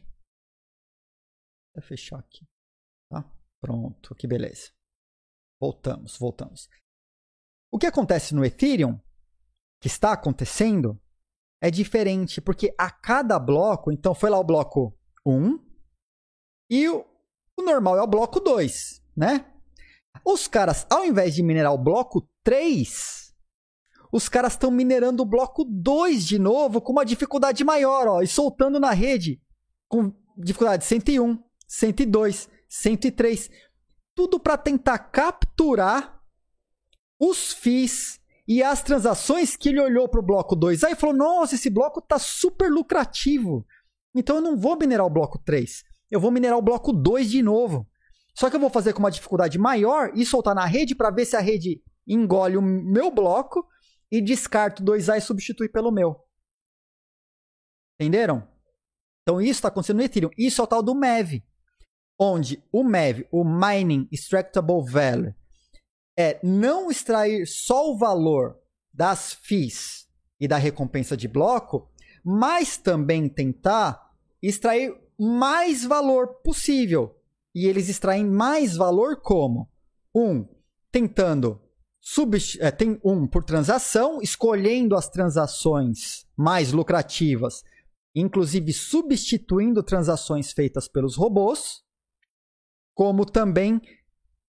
Vou fechar aqui. Tá? Pronto, que beleza. Voltamos, voltamos. O que acontece no Ethereum, que está acontecendo, é diferente, porque a cada bloco, então foi lá o bloco 1 e o, o normal é o bloco 2, né? Os caras, ao invés de minerar o bloco 3, os caras estão minerando o bloco 2 de novo com uma dificuldade maior, ó, e soltando na rede com dificuldade 101, 102, 103, tudo para tentar capturar os FIIs e as transações que ele olhou para o bloco 2 aí falou: "Nossa, esse bloco tá super lucrativo. Então eu não vou minerar o bloco 3, eu vou minerar o bloco 2 de novo. Só que eu vou fazer com uma dificuldade maior e soltar na rede para ver se a rede engole o meu bloco e descarta o 2A e substitui pelo meu. Entenderam? Então isso está acontecendo no Ethereum. Isso é o tal do MEV. Onde o MEV, o Mining Extractable Value, é não extrair só o valor das FIIs e da recompensa de bloco, mas também tentar extrair mais valor possível. E eles extraem mais valor como? Um, tentando é, tem um por transação, escolhendo as transações mais lucrativas, inclusive substituindo transações feitas pelos robôs, como também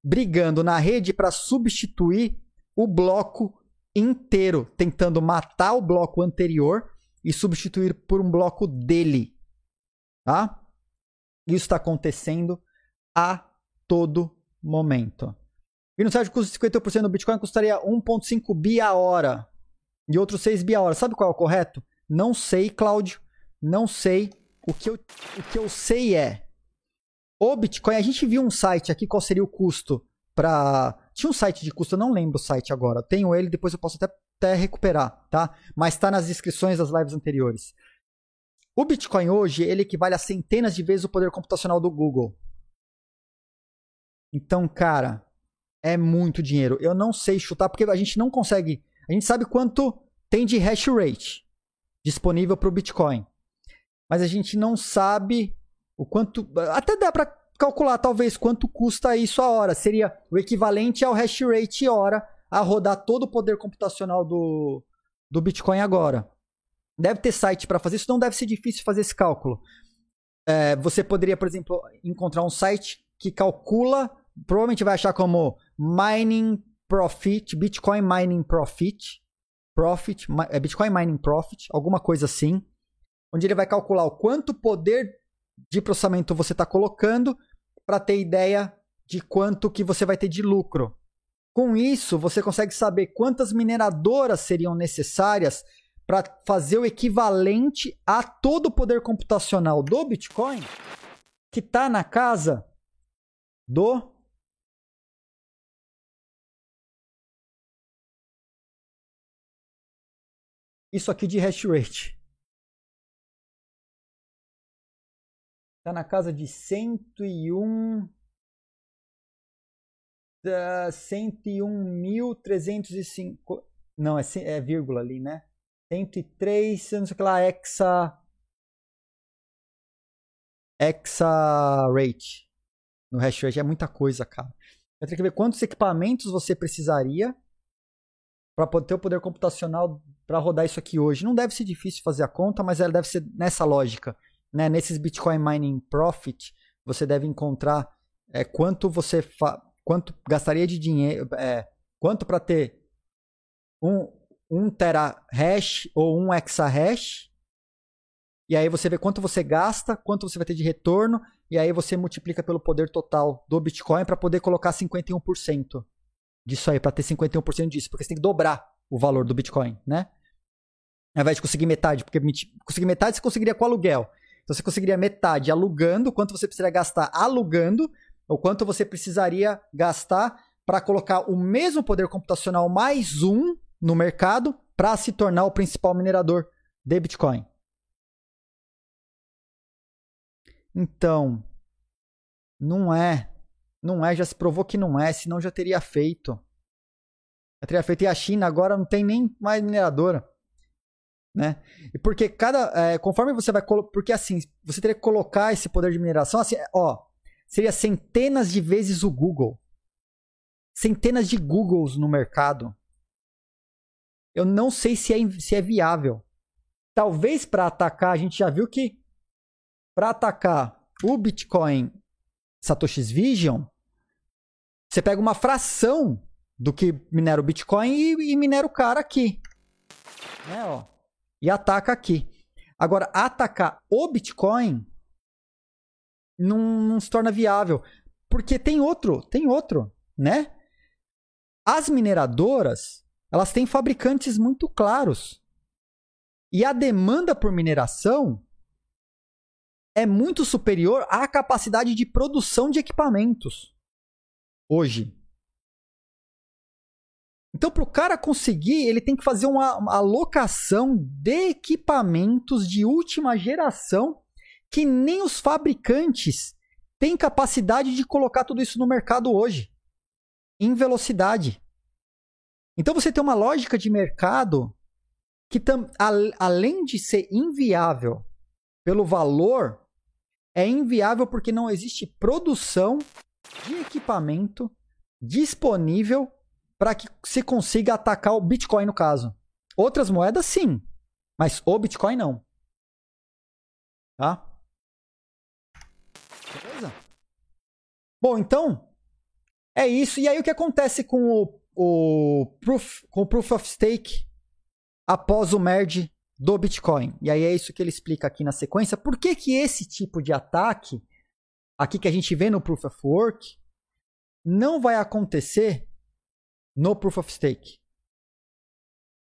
brigando na rede para substituir o bloco inteiro, tentando matar o bloco anterior e substituir por um bloco dele. Tá? Isso está acontecendo a todo momento. E no site custa 50% do Bitcoin custaria 1.5 bi a hora. E outros 6 bi a hora. Sabe qual é o correto? Não sei, Cláudio. Não sei. O que eu, o que eu sei é o Bitcoin, a gente viu um site aqui, qual seria o custo para. Tinha um site de custo, eu não lembro o site agora. Tenho ele, depois eu posso até, até recuperar, tá? Mas está nas descrições das lives anteriores. O Bitcoin hoje, ele equivale a centenas de vezes o poder computacional do Google. Então, cara, é muito dinheiro. Eu não sei chutar, porque a gente não consegue. A gente sabe quanto tem de hash rate disponível para o Bitcoin. Mas a gente não sabe o quanto. Até dá para calcular, talvez, quanto custa isso a hora. Seria o equivalente ao hash rate hora a rodar todo o poder computacional do, do Bitcoin agora. Deve ter site para fazer isso, não deve ser difícil fazer esse cálculo. É, você poderia, por exemplo, encontrar um site que calcula, provavelmente vai achar como Mining Profit, Bitcoin Mining Profit, Profit, é Bitcoin Mining Profit, alguma coisa assim, onde ele vai calcular o quanto poder de processamento você está colocando para ter ideia de quanto que você vai ter de lucro. Com isso, você consegue saber quantas mineradoras seriam necessárias para fazer o equivalente a todo o poder computacional do Bitcoin, que está na casa do isso aqui de hash rate. Está na casa de 101. Uh, 101.305. Não, é, é vírgula ali, né? 103, não sei o que lá, hexa. Hexa rate. No hash rate é muita coisa, cara. Eu tenho que ver quantos equipamentos você precisaria para ter o poder computacional para rodar isso aqui hoje. Não deve ser difícil fazer a conta, mas ela deve ser nessa lógica né, nesses Bitcoin Mining Profit, você deve encontrar é, quanto você quanto gastaria de dinheiro, é, quanto para ter um, um tera hash ou um exahash, e aí você vê quanto você gasta, quanto você vai ter de retorno, e aí você multiplica pelo poder total do Bitcoin para poder colocar 51% disso aí, para ter 51% disso, porque você tem que dobrar o valor do Bitcoin, né? Ao invés de conseguir metade, porque conseguir metade você conseguiria com aluguel. Então você conseguiria metade alugando, quanto você precisaria gastar alugando, ou quanto você precisaria gastar para colocar o mesmo poder computacional mais um no mercado para se tornar o principal minerador de Bitcoin. Então, não é Não é, já se provou que não é, senão já teria feito. Já teria feito. E a China agora não tem nem mais mineradora. Né? E porque cada. É, conforme você vai. Porque assim, você teria que colocar esse poder de mineração, assim, ó. Seria centenas de vezes o Google. Centenas de Googles no mercado. Eu não sei se é, se é viável. Talvez para atacar, a gente já viu que para atacar o Bitcoin Satoshi's Vision, você pega uma fração do que minera o Bitcoin e, e minera o cara aqui. Né, ó, e ataca aqui. Agora, atacar o Bitcoin não, não se torna viável. Porque tem outro, tem outro, né? As mineradoras, elas têm fabricantes muito claros. E a demanda por mineração é muito superior à capacidade de produção de equipamentos hoje. Então, para o cara conseguir, ele tem que fazer uma, alocação de equipamentos de última geração que nem os fabricantes têm capacidade de colocar tudo isso no mercado hoje, em velocidade. Então, você tem uma lógica de mercado que, além de ser inviável pelo valor é inviável porque não existe produção de equipamento disponível para que se consiga atacar o Bitcoin no caso. Outras moedas sim, mas o Bitcoin não. Tá? Beleza? Bom, então é isso. E aí o que acontece com o, o proof, com o proof of stake após o merge do Bitcoin. E aí é isso que ele explica aqui na sequência. Por que, que esse tipo de ataque, aqui que a gente vê no Proof of Work, não vai acontecer no Proof of Stake?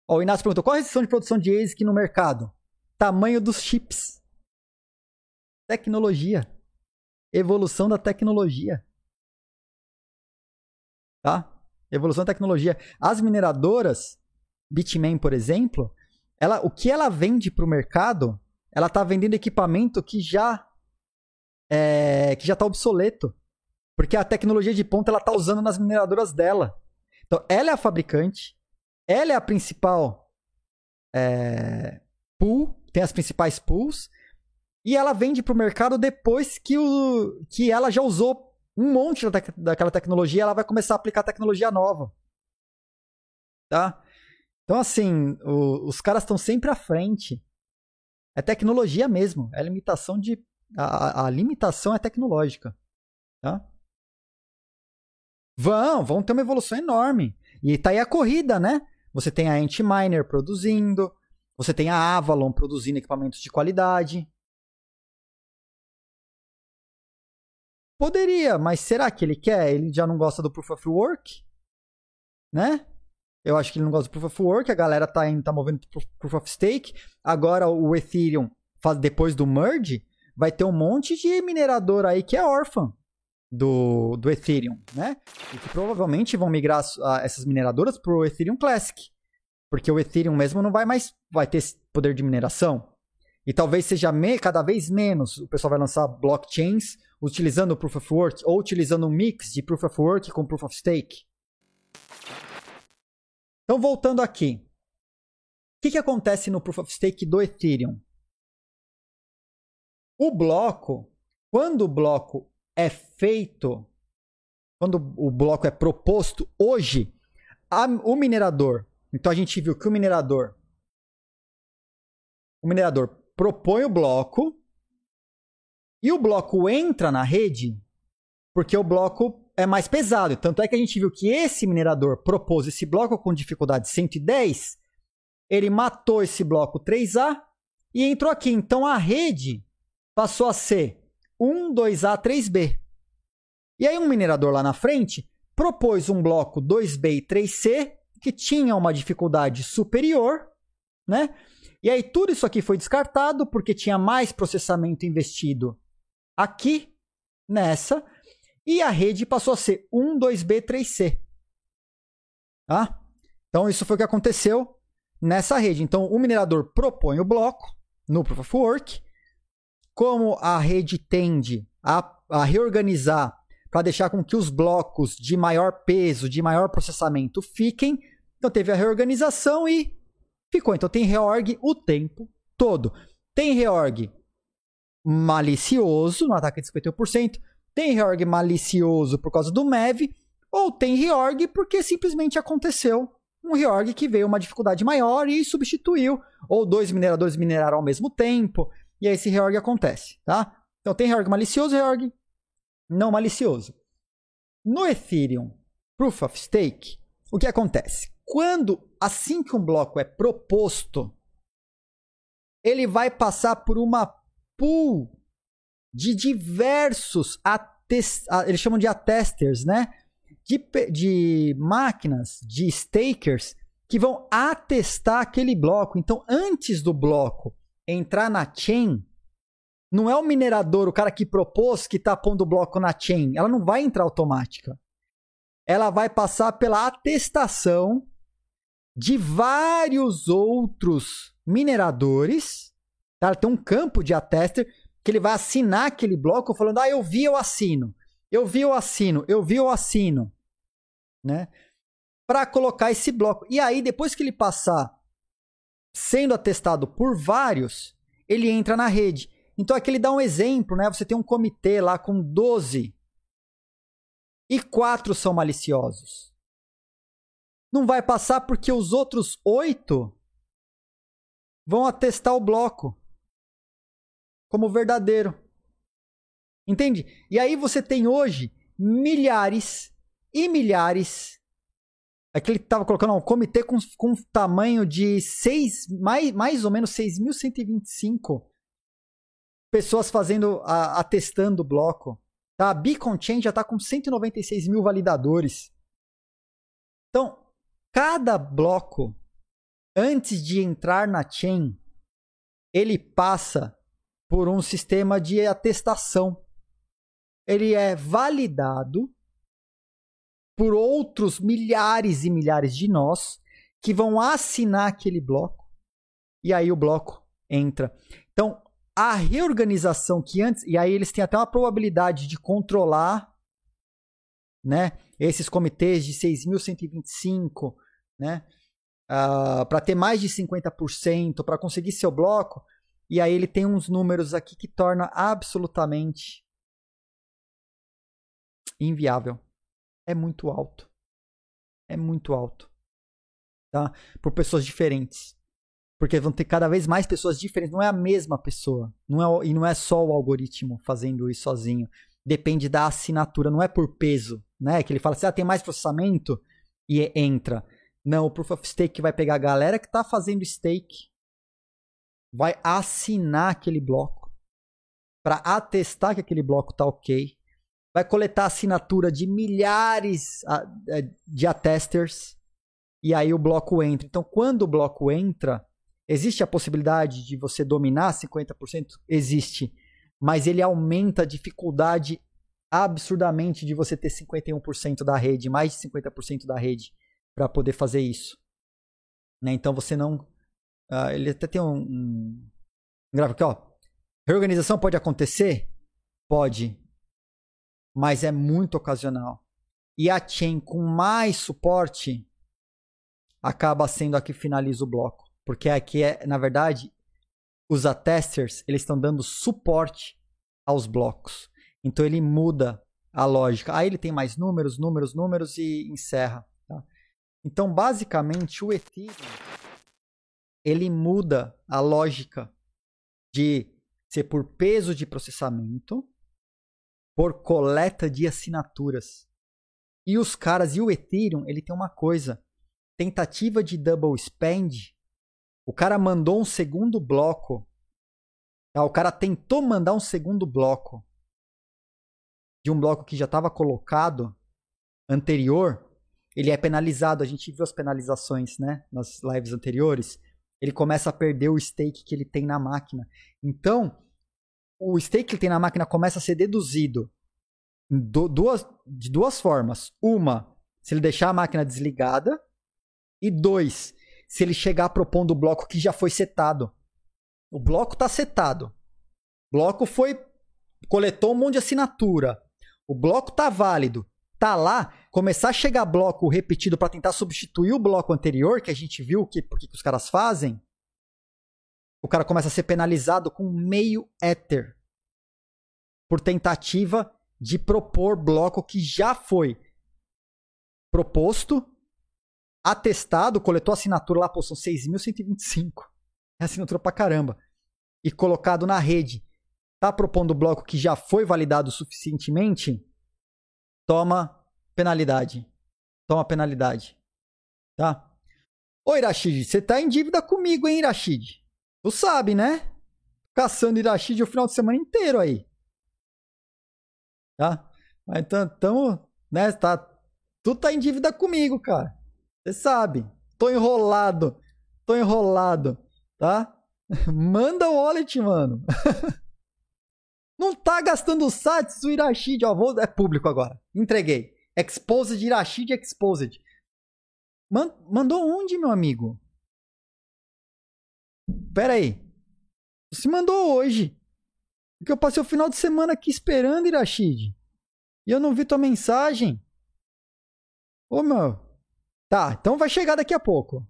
Ó, o Inácio perguntou, qual a restrição de produção de ASIC no mercado? Tamanho dos chips. Tecnologia. Evolução da tecnologia. Tá? Evolução da tecnologia. As mineradoras, Bitmain, por exemplo, ela, o que ela vende para o mercado, ela está vendendo equipamento que já é, que já está obsoleto, porque a tecnologia de ponta ela está usando nas mineradoras dela. Então, ela é a fabricante, ela é a principal é, pool, tem as principais pools, e ela vende para o mercado depois que, o, que ela já usou um monte da, daquela tecnologia, ela vai começar a aplicar tecnologia nova. Tá? Então, assim, o, os caras estão sempre à frente. É tecnologia mesmo. É limitação de. A, a limitação é tecnológica. Tá? Vão, vão ter uma evolução enorme. E tá aí a corrida, né? Você tem a Antminer produzindo, você tem a Avalon produzindo equipamentos de qualidade. Poderia, mas será que ele quer? Ele já não gosta do Proof of Work? Né? Eu acho que ele não gosta do Proof of Work, a galera tá, indo, tá movendo pro Proof of Stake. Agora o Ethereum, depois do merge, vai ter um monte de minerador aí que é órfã do, do Ethereum, né? E que provavelmente vão migrar essas mineradoras pro Ethereum Classic. Porque o Ethereum mesmo não vai mais vai ter poder de mineração. E talvez seja me, cada vez menos o pessoal vai lançar blockchains utilizando o Proof of Work ou utilizando um mix de Proof of Work com Proof of Stake. Então, voltando aqui. O que, que acontece no Proof of Stake do Ethereum? O bloco, quando o bloco é feito, quando o bloco é proposto, hoje, a, o minerador. Então a gente viu que o minerador. O minerador propõe o bloco e o bloco entra na rede porque o bloco é mais pesado. Tanto é que a gente viu que esse minerador propôs esse bloco com dificuldade 110, ele matou esse bloco 3A e entrou aqui. Então a rede passou a ser 1, 2A, 3B. E aí um minerador lá na frente propôs um bloco 2B e 3C que tinha uma dificuldade superior, né? E aí tudo isso aqui foi descartado porque tinha mais processamento investido aqui nessa e a rede passou a ser 1, 2B, 3C. Tá? Então, isso foi o que aconteceu nessa rede. Então, o minerador propõe o bloco no Proof of Work. Como a rede tende a, a reorganizar para deixar com que os blocos de maior peso, de maior processamento fiquem. Então teve a reorganização e ficou. Então tem reorg o tempo todo. Tem reorg malicioso, no ataque de 51%, tem reorg malicioso por causa do MEV, ou tem reorg porque simplesmente aconteceu um reorg que veio uma dificuldade maior e substituiu, ou dois mineradores mineraram ao mesmo tempo, e aí esse reorg acontece, tá? Então tem reorg malicioso e reorg não malicioso. No Ethereum Proof of Stake, o que acontece? Quando, assim que um bloco é proposto, ele vai passar por uma pool de diversos eles chamam de attesters, né? De, de máquinas, de stakers, que vão atestar aquele bloco. Então, antes do bloco entrar na chain, não é o minerador, o cara que propôs, que está pondo o bloco na chain. Ela não vai entrar automática. Ela vai passar pela atestação de vários outros mineradores. Tá? Tem um campo de attester que ele vai assinar aquele bloco falando: ah, eu vi, eu assino. Eu vi, eu assino. Eu vi, eu assino. Né? Para colocar esse bloco. E aí, depois que ele passar sendo atestado por vários, ele entra na rede. Então aqui ele dá um exemplo, né? Você tem um comitê lá com 12 e quatro são maliciosos. Não vai passar porque os outros oito vão atestar o bloco como verdadeiro. Entende? E aí você tem hoje milhares e milhares. Aqui ele estava colocando um comitê com, com tamanho de seis, mais, mais ou menos 6.125 pessoas fazendo, a, atestando o bloco. Tá? A Beacon Chain já está com 196 mil validadores. Então, cada bloco, antes de entrar na chain, ele passa por um sistema de atestação. Ele é validado por outros milhares e milhares de nós que vão assinar aquele bloco e aí o bloco entra. Então, a reorganização que antes. E aí eles têm até uma probabilidade de controlar né, esses comitês de 6.125, né? Uh, para ter mais de 50%, para conseguir seu bloco. E aí ele tem uns números aqui que torna absolutamente inviável. É muito alto. É muito alto. Tá? Por pessoas diferentes. Porque vão ter cada vez mais pessoas diferentes. Não é a mesma pessoa. Não é, e não é só o algoritmo fazendo isso sozinho. Depende da assinatura, não é por peso. Né? Que ele fala assim: ah, tem mais processamento e entra. Não, o Proof of Stake vai pegar a galera que está fazendo stake, vai assinar aquele bloco para atestar que aquele bloco está ok. Vai coletar assinatura de milhares é, de attesters e aí o bloco entra. Então, quando o bloco entra, Existe a possibilidade de você dominar 50%? Existe. Mas ele aumenta a dificuldade absurdamente de você ter 51% da rede, mais de 50% da rede, para poder fazer isso. Né? Então você não. Uh, ele até tem um, um gráfico aqui, ó. Reorganização pode acontecer? Pode. Mas é muito ocasional. E a chain com mais suporte acaba sendo a que finaliza o bloco. Porque aqui é, na verdade, os attesters, eles estão dando suporte aos blocos. Então ele muda a lógica. Aí ele tem mais números, números, números e encerra. Tá? Então, basicamente, o Ethereum ele muda a lógica de ser por peso de processamento, por coleta de assinaturas. E os caras, e o Ethereum, ele tem uma coisa: tentativa de double spend o cara mandou um segundo bloco. Ah, o cara tentou mandar um segundo bloco de um bloco que já estava colocado anterior. Ele é penalizado. A gente viu as penalizações, né? Nas lives anteriores. Ele começa a perder o stake que ele tem na máquina. Então, o stake que ele tem na máquina começa a ser deduzido duas, de duas formas. Uma, se ele deixar a máquina desligada. E dois, se ele chegar propondo o bloco que já foi setado. O bloco está setado. O bloco foi. coletou um monte de assinatura. O bloco tá válido. Tá lá, começar a chegar bloco repetido para tentar substituir o bloco anterior, que a gente viu que, porque que os caras fazem. O cara começa a ser penalizado com meio éter por tentativa de propor bloco que já foi proposto, atestado, coletou assinatura lá, pô, são 6.125. É assinatura pra caramba. E colocado na rede. Tá propondo bloco que já foi validado suficientemente? Toma penalidade. Toma penalidade. Tá? Ô, Irashid, você tá em dívida comigo, hein, Irashid? Tu sabe, né? Caçando Irashid o final de semana inteiro aí tá? Mas então, tamo, né, tá, tu tá em dívida comigo, cara. Você sabe. Tô enrolado. Tô enrolado, tá? (laughs) Manda o wallet, mano. (laughs) Não tá gastando sats o Irashid, ó, vou, é público agora. Entreguei. Exposed Irashid Exposed. Man, mandou onde, meu amigo? Pera aí. Você mandou hoje. Porque eu passei o final de semana aqui esperando, Irashid. E eu não vi tua mensagem. Ô, meu. Tá, então vai chegar daqui a pouco.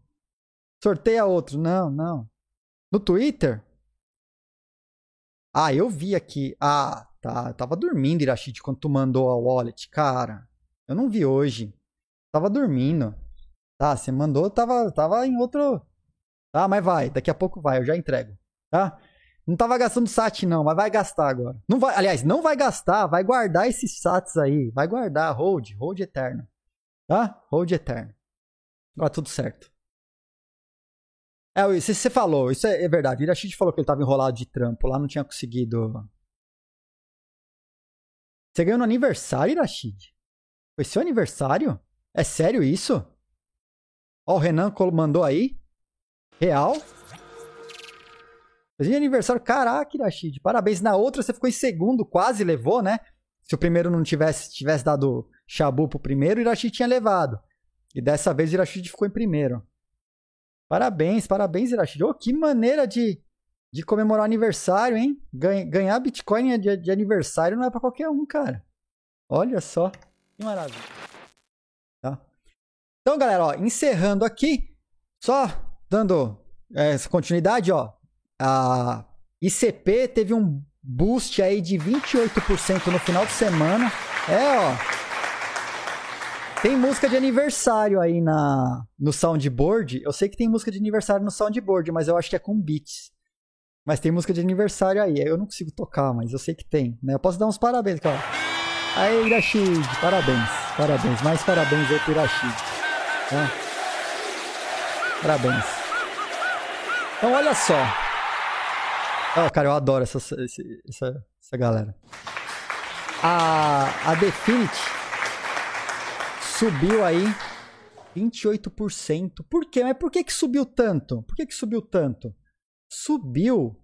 Sorteia outro. Não, não. No Twitter? Ah, eu vi aqui. Ah, tá. Eu tava dormindo, Irashid, quando tu mandou a wallet. Cara, eu não vi hoje. Tava dormindo. Tá, você mandou, tava, tava em outro. Tá, mas vai. Daqui a pouco vai, eu já entrego. Tá? Não tava gastando SAT, não, mas vai gastar agora. Não vai, aliás, não vai gastar, vai guardar esses SATs aí. Vai guardar, hold, hold eterno. Tá? Hold eterno. Agora tudo certo. É, isso você falou, isso é, é verdade. Irachid falou que ele tava enrolado de trampo lá, não tinha conseguido. Você ganhou no aniversário, Irachid? Foi seu aniversário? É sério isso? Ó, o Renan mandou aí. Real? Feliz aniversário. Caraca, Irashid. Parabéns. Na outra você ficou em segundo, quase levou, né? Se o primeiro não tivesse, tivesse dado Shabu pro primeiro, Irashid tinha levado. E dessa vez Irashid ficou em primeiro. Parabéns, parabéns, Irashid. Oh, que maneira de, de comemorar aniversário, hein? Ganhar Bitcoin de, de aniversário não é para qualquer um, cara. Olha só. Que maravilha. Tá? Então, galera, ó, encerrando aqui, só dando é, essa continuidade, ó a ICP teve um boost aí de 28% no final de semana. É, ó. Tem música de aniversário aí na no soundboard. Eu sei que tem música de aniversário no soundboard, mas eu acho que é com beats. Mas tem música de aniversário aí. Eu não consigo tocar, mas eu sei que tem. Né? Eu posso dar uns parabéns, cara. Aí, Irashid, parabéns. Parabéns. Mais parabéns aí pro Irashid. Tá? Parabéns. Então, olha só. Oh, cara, eu adoro essa, essa, essa galera. A, a Definity subiu aí 28%. Por quê? Mas por que, que subiu tanto? Por que, que subiu tanto? Subiu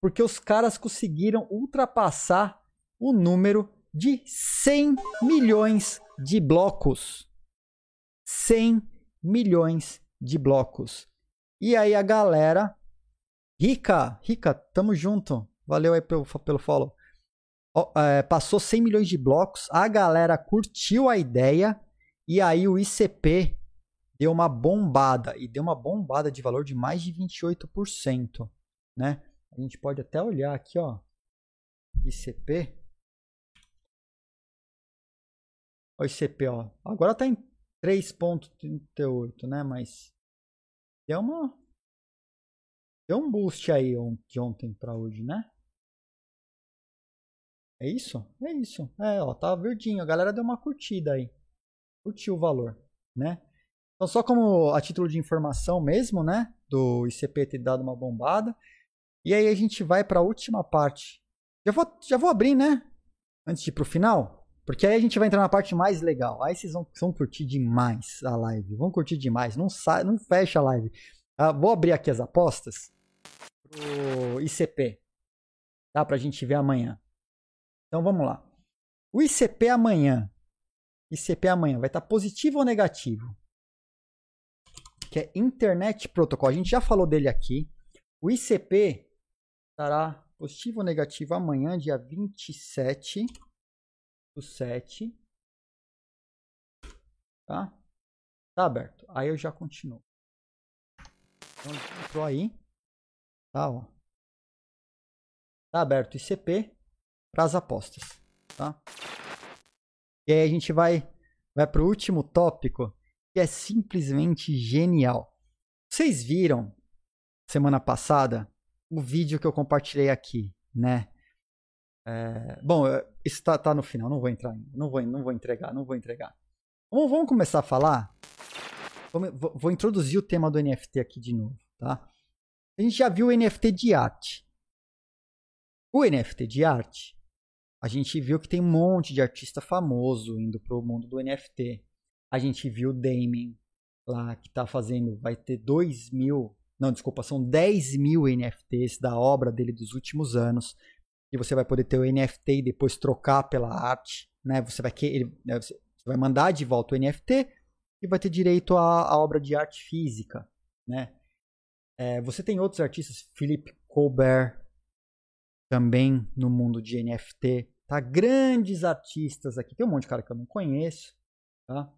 porque os caras conseguiram ultrapassar o número de 100 milhões de blocos. 100 milhões de blocos. E aí a galera Rica, Rica, tamo junto. Valeu aí pelo, pelo follow. é, passou 100 milhões de blocos, a galera curtiu a ideia e aí o ICP deu uma bombada e deu uma bombada de valor de mais de 28%, né? A gente pode até olhar aqui, ó. ICP. O ICP, ó. Agora tá em 3.38, né? Mas deu uma Deu um boost aí de ontem para hoje, né? É isso? É isso. É, ó, tá verdinho. A galera deu uma curtida aí. Curtiu o valor, né? Então, só como a título de informação mesmo, né? Do ICP ter dado uma bombada. E aí a gente vai para a última parte. Já vou, já vou abrir, né? Antes de ir pro final. Porque aí a gente vai entrar na parte mais legal. Aí vocês vão, vão curtir demais a live. Vão curtir demais. Não, sai, não fecha a live. Ah, vou abrir aqui as apostas pro ICP, tá? Pra gente ver amanhã. Então vamos lá. O ICP amanhã, ICP amanhã vai estar tá positivo ou negativo? Que é Internet Protocol. A gente já falou dele aqui. O ICP estará positivo ou negativo amanhã, dia 27 o 7. Tá? Tá aberto. Aí eu já continuo. Então, entrou aí. Tá, ó. Tá aberto ICP para as apostas, tá? E aí a gente vai vai para o último tópico, que é simplesmente genial. Vocês viram semana passada o vídeo que eu compartilhei aqui, né? É, bom, isso tá, tá, no final, não vou entrar ainda, não vou, não vou entregar, não vou entregar. Vamos, vamos começar a falar? Vou, vou, introduzir o tema do NFT aqui de novo, tá? A gente já viu o NFT de arte. O NFT de arte, a gente viu que tem um monte de artista famoso indo pro mundo do NFT. A gente viu o Damien lá, que tá fazendo, vai ter 2 mil, não, desculpa, são 10 mil NFTs da obra dele dos últimos anos e você vai poder ter o NFT e depois trocar pela arte, né? Você vai querer, né, você vai mandar de volta o NFT e vai ter direito à, obra de arte física, né? É, você tem outros artistas, Philip Colbert, também no mundo de NFT, tá? Grandes artistas aqui, tem um monte de cara que eu não conheço, tá?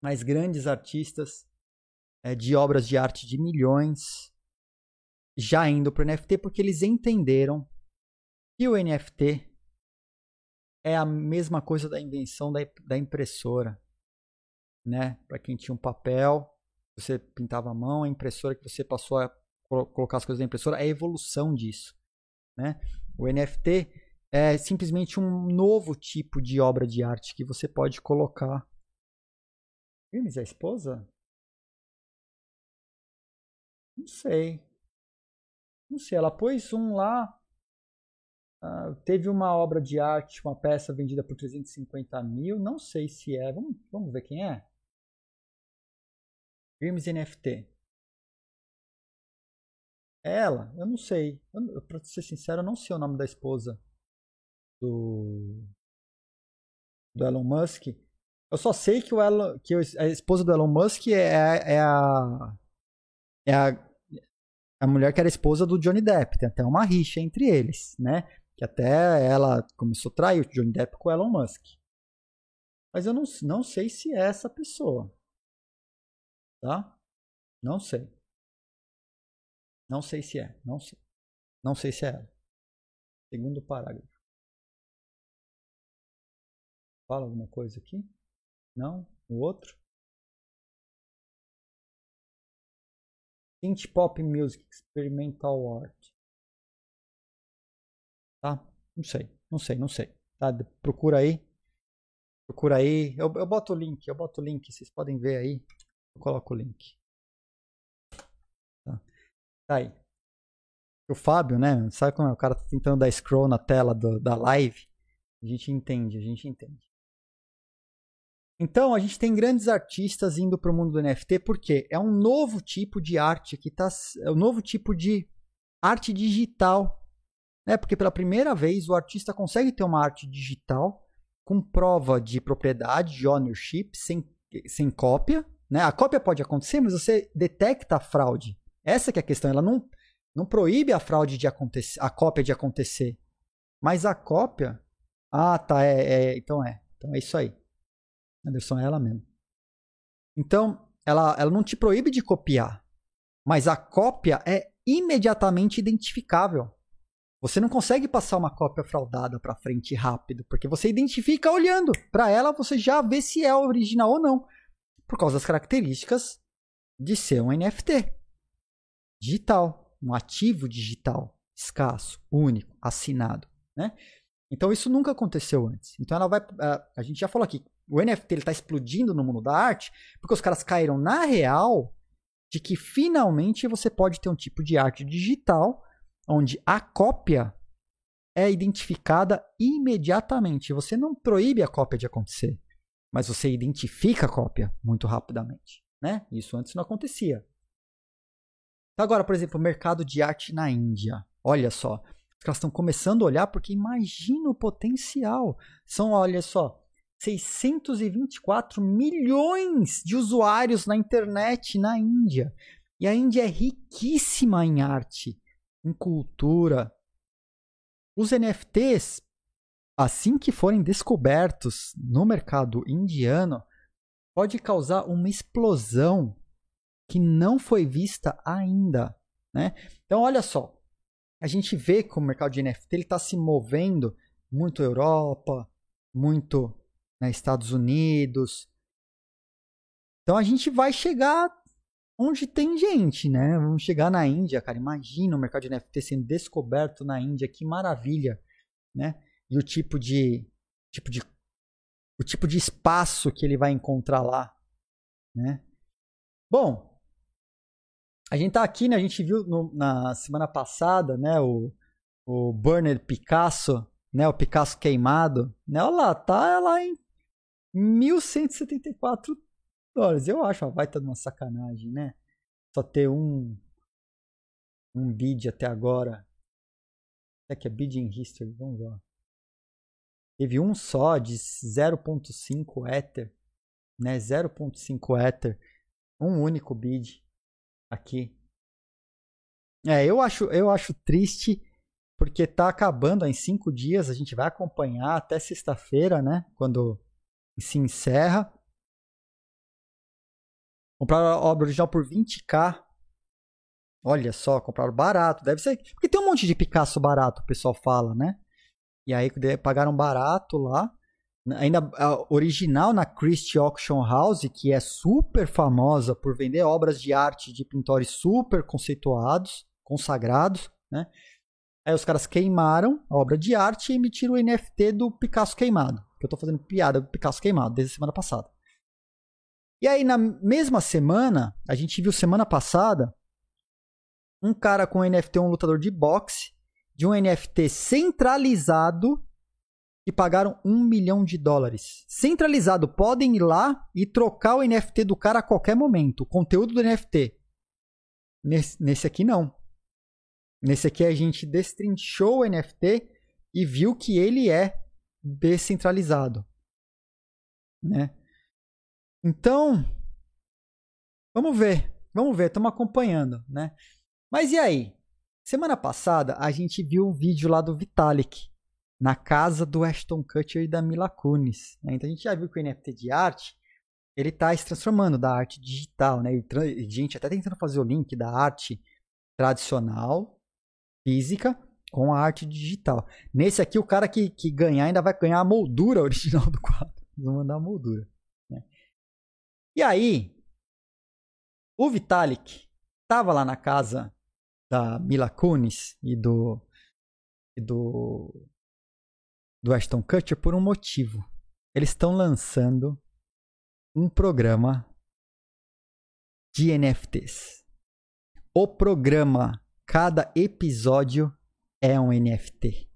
Mas grandes artistas é, de obras de arte de milhões já indo para o NFT porque eles entenderam e o NFT é a mesma coisa da invenção da, da impressora, né? Para quem tinha um papel, você pintava a mão, a impressora que você passou a colocar as coisas na impressora, é a evolução disso, né? O NFT é simplesmente um novo tipo de obra de arte que você pode colocar. Filmes a esposa? Não sei. Não sei, ela pôs um lá Uh, teve uma obra de arte, uma peça vendida por 350 mil. Não sei se é. Vamos, vamos ver quem é. Games NFT. Ela, eu não sei. Eu, pra ser sincero, eu não sei o nome da esposa do, do Elon Musk. Eu só sei que, o Elon, que a esposa do Elon Musk é, é a. É a a mulher que era esposa do Johnny Depp. Tem até uma rixa entre eles, né? Que até ela começou a trair o Johnny Depp com o Elon Musk. Mas eu não, não sei se é essa pessoa. Tá? Não sei. Não sei se é. Não sei. Não sei se é ela. Segundo parágrafo. Fala alguma coisa aqui? Não? O outro? Synth Pop Music Experimental Art. Tá? Não sei, não sei, não sei. Tá? Procura aí. Procura aí. Eu, eu boto o link, eu boto o link, vocês podem ver aí. Eu coloco o link. Tá, tá aí. O Fábio, né? Sabe como é? o cara tá tentando dar scroll na tela do, da live? A gente entende, a gente entende. Então, a gente tem grandes artistas indo para o mundo do NFT porque é um novo tipo de arte que tá, é um novo tipo de arte digital né? Porque pela primeira vez o artista consegue ter uma arte digital com prova de propriedade, de ownership, sem, sem cópia. Né? A cópia pode acontecer, mas você detecta a fraude. Essa que é a questão. Ela não, não proíbe a fraude de acontecer, a cópia de acontecer. Mas a cópia. Ah, tá. É, é, então é. Então é isso aí. Anderson é ela mesmo. Então, ela, ela não te proíbe de copiar. Mas a cópia é imediatamente identificável. Você não consegue passar uma cópia fraudada para frente rápido, porque você identifica olhando para ela, você já vê se é original ou não, por causa das características de ser um NFT digital, um ativo digital, escasso, único, assinado, né? Então isso nunca aconteceu antes. Então ela vai, a, gente já falou aqui, o NFT ele está explodindo no mundo da arte porque os caras caíram na real de que finalmente você pode ter um tipo de arte digital onde a cópia é identificada imediatamente. Você não proíbe a cópia de acontecer, mas você identifica a cópia muito rapidamente. Né? Isso antes não acontecia. Então, agora, por exemplo, o mercado de arte na Índia. Olha só, os caras estão começando a olhar porque imagina o potencial. São, olha só, 624 milhões de usuários na internet na Índia. E a Índia é riquíssima em arte em cultura. Os NFTs assim que forem descobertos no mercado indiano, pode causar uma explosão que não foi vista ainda. Né? Então, olha só, a gente vê que o mercado de NFT está se movendo muito Europa, muito né, Estados Unidos. Então a gente vai chegar onde tem gente, né? Vamos chegar na Índia, cara. Imagina o mercado de NFT sendo descoberto na Índia, que maravilha, né? E o tipo de, tipo de, o tipo de espaço que ele vai encontrar lá, né? Bom, a gente tá aqui, né? A gente viu no, na semana passada, né? O, o Bernard Picasso, né? O Picasso queimado, né? Olha lá, tá lá em 1174 dólares. Eu acho uma baita de uma sacanagem, né? Só ter um um bid até agora. É que é bid in history, vamos lá. Teve um só de 0.5 Ether, né? 0.5 Ether, um único bid aqui. É, eu acho, eu acho triste porque tá acabando em cinco dias. A gente vai acompanhar até sexta-feira, né? Quando se encerra. Compraram a obra original por 20k. Olha só, compraram barato. Deve ser. Porque tem um monte de Picasso barato, o pessoal fala, né? E aí pagaram barato lá. Ainda a original na Christie Auction House, que é super famosa por vender obras de arte de pintores super conceituados, consagrados, né? Aí os caras queimaram a obra de arte e emitiram o NFT do Picasso queimado. Que eu tô fazendo piada do Picasso queimado desde a semana passada. E aí, na mesma semana, a gente viu semana passada um cara com NFT, um lutador de boxe, de um NFT centralizado e pagaram um milhão de dólares. Centralizado, podem ir lá e trocar o NFT do cara a qualquer momento, o conteúdo do NFT. Nesse, nesse aqui não. Nesse aqui a gente destrinchou o NFT e viu que ele é descentralizado, né? Então, vamos ver, vamos ver, estamos acompanhando, né? Mas e aí? Semana passada a gente viu o vídeo lá do Vitalik na casa do Ashton Kutcher e da Mila Kunis. Né? Então a gente já viu que o NFT de arte ele está se transformando da arte digital, né? E, gente até tentando fazer o link da arte tradicional, física, com a arte digital. Nesse aqui, o cara que, que ganhar ainda vai ganhar a moldura original do quadro. (laughs) Vão mandar a moldura. E aí, o Vitalik estava lá na casa da Mila Kunis e do, e do, do Ashton Kutcher por um motivo. Eles estão lançando um programa de NFTs. O programa, cada episódio é um NFT.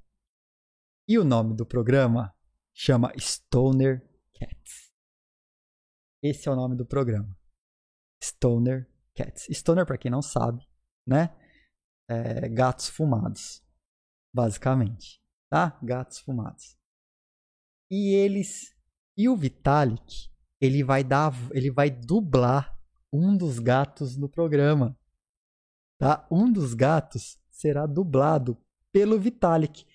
E o nome do programa chama Stoner Cats. Esse é o nome do programa. Stoner Cats. Stoner, para quem não sabe, né? É gatos fumados, basicamente, tá? Gatos fumados. E eles e o Vitalik, ele vai dar, ele vai dublar um dos gatos no programa. Tá? Um dos gatos será dublado pelo Vitalik.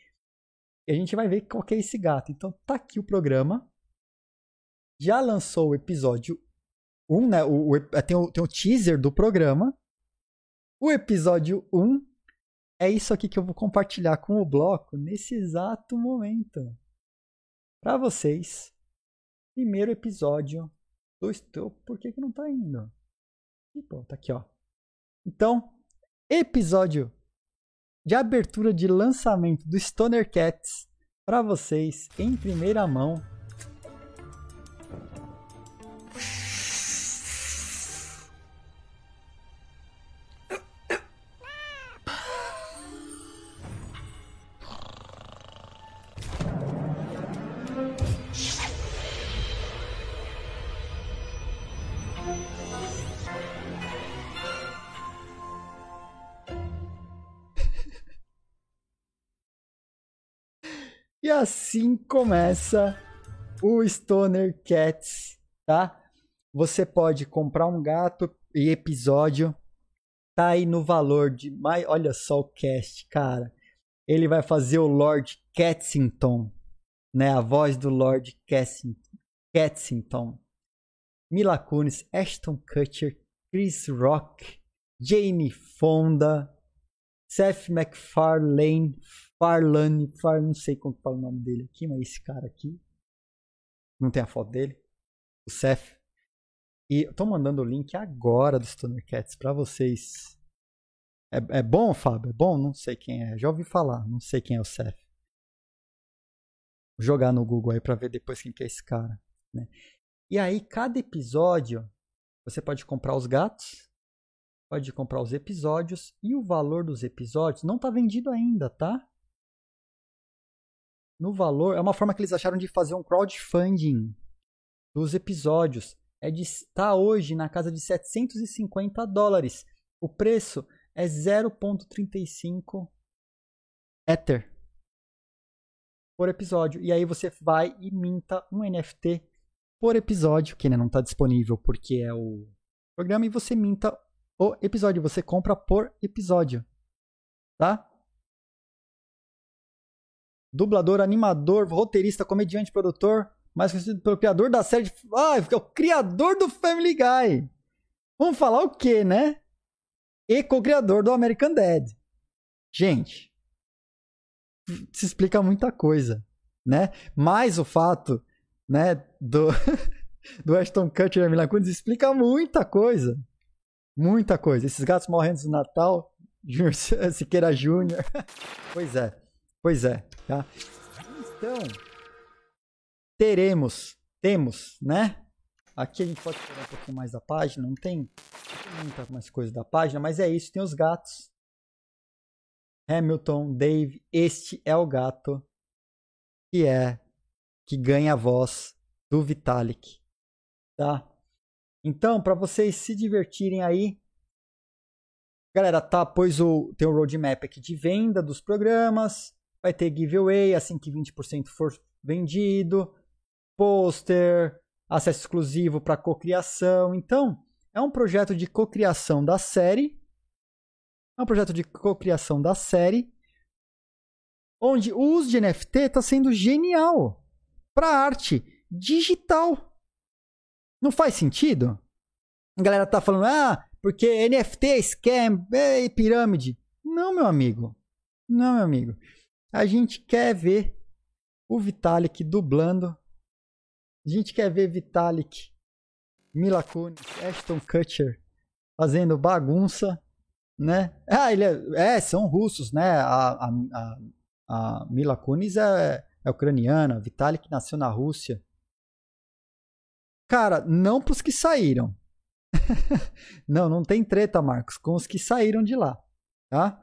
E a gente vai ver qual é esse gato. Então tá aqui o programa. Já lançou o episódio 1, né? O, o, tem, o, tem o teaser do programa. O episódio 1 é isso aqui que eu vou compartilhar com o bloco nesse exato momento. Para vocês. Primeiro episódio do Por que, que não tá indo? E, pô, tá aqui, ó. Então, episódio de abertura de lançamento do Stoner Cats para vocês em primeira mão assim começa o Stoner Cats, tá? Você pode comprar um gato e episódio tá aí no valor de mais, olha só o cast, cara. Ele vai fazer o Lord Catsington né? A voz do Lord Kensington, Mila Kunis, Ashton Kutcher, Chris Rock, Jane Fonda, Seth MacFarlane, Farlane, Far, não sei como fala o nome dele aqui, mas esse cara aqui, não tem a foto dele, o Seth. E eu tô mandando o link agora do Stoner Cats pra vocês. É, é bom, Fábio? É bom? Não sei quem é. Já ouvi falar, não sei quem é o Seth. Vou jogar no Google aí pra ver depois quem que é esse cara. Né? E aí, cada episódio, você pode comprar os gatos, pode comprar os episódios, e o valor dos episódios não tá vendido ainda, tá? No valor, é uma forma que eles acharam de fazer um crowdfunding dos episódios. É de estar tá hoje na casa de 750 dólares. O preço é 0.35 Ether por episódio. E aí você vai e minta um NFT por episódio, que ainda não está disponível porque é o programa, e você minta o episódio. Você compra por episódio. Tá? Dublador, animador, roteirista, comediante, produtor, mais conhecido pelo criador da série. De... Ah, é o criador do Family Guy. Vamos falar o quê, né? E co-criador do American Dad. Gente, se explica muita coisa, né? Mais o fato, né, do, (laughs) do Ashton Kutcher e Mila Kunis explica muita coisa. Muita coisa. Esses gatos morrendo no Natal, (laughs) Siqueira Júnior. (laughs) pois é, pois é, tá? Então, teremos, temos, né? Aqui a gente pode pegar um pouquinho mais da página, não tem, não tem muita mais coisa da página, mas é isso, tem os gatos, Hamilton, Dave, este é o gato que é que ganha a voz do Vitalik, tá? Então, para vocês se divertirem aí, galera, tá, pois o tem o roadmap aqui de venda dos programas, vai ter giveaway assim que 20% for vendido, pôster, acesso exclusivo para cocriação. Então, é um projeto de cocriação da série é um projeto de cocriação da série, onde o uso de NFT está sendo genial para arte digital. Não faz sentido? A galera tá falando, ah, porque NFT é scam, é pirâmide. Não, meu amigo. Não, meu amigo. A gente quer ver o Vitalik dublando. A gente quer ver Vitalik, Mila Kunis, Ashton Kutcher fazendo bagunça né? Ah, ele é, é são russos, né? A, a, a, a Mila Kunis é, é ucraniana, Vitalik nasceu na Rússia. Cara, não pros que saíram. (laughs) não, não tem treta, Marcos, com os que saíram de lá, tá?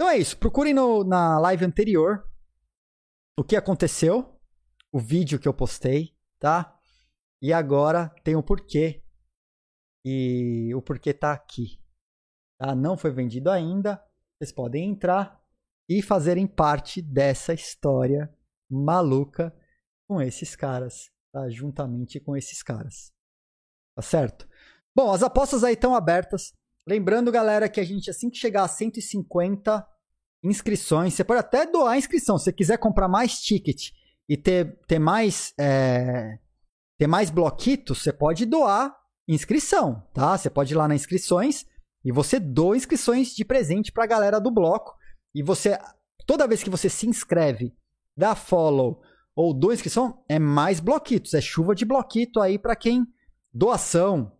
Então é isso, procurem no, na live anterior o que aconteceu, o vídeo que eu postei, tá? E agora tem o porquê. E o porquê tá aqui, Tá? Não foi vendido ainda. Vocês podem entrar e fazerem parte dessa história maluca com esses caras, tá? juntamente com esses caras. Tá certo? Bom, as apostas aí estão abertas. Lembrando, galera, que a gente, assim que chegar a 150 inscrições, você pode até doar a inscrição. Se você quiser comprar mais ticket e ter, ter, mais, é, ter mais bloquitos, você pode doar inscrição, tá? Você pode ir lá nas inscrições e você doa inscrições de presente para a galera do bloco. E você, toda vez que você se inscreve, dá follow ou doa inscrição, é mais bloquitos. É chuva de bloquito aí para quem. Doação.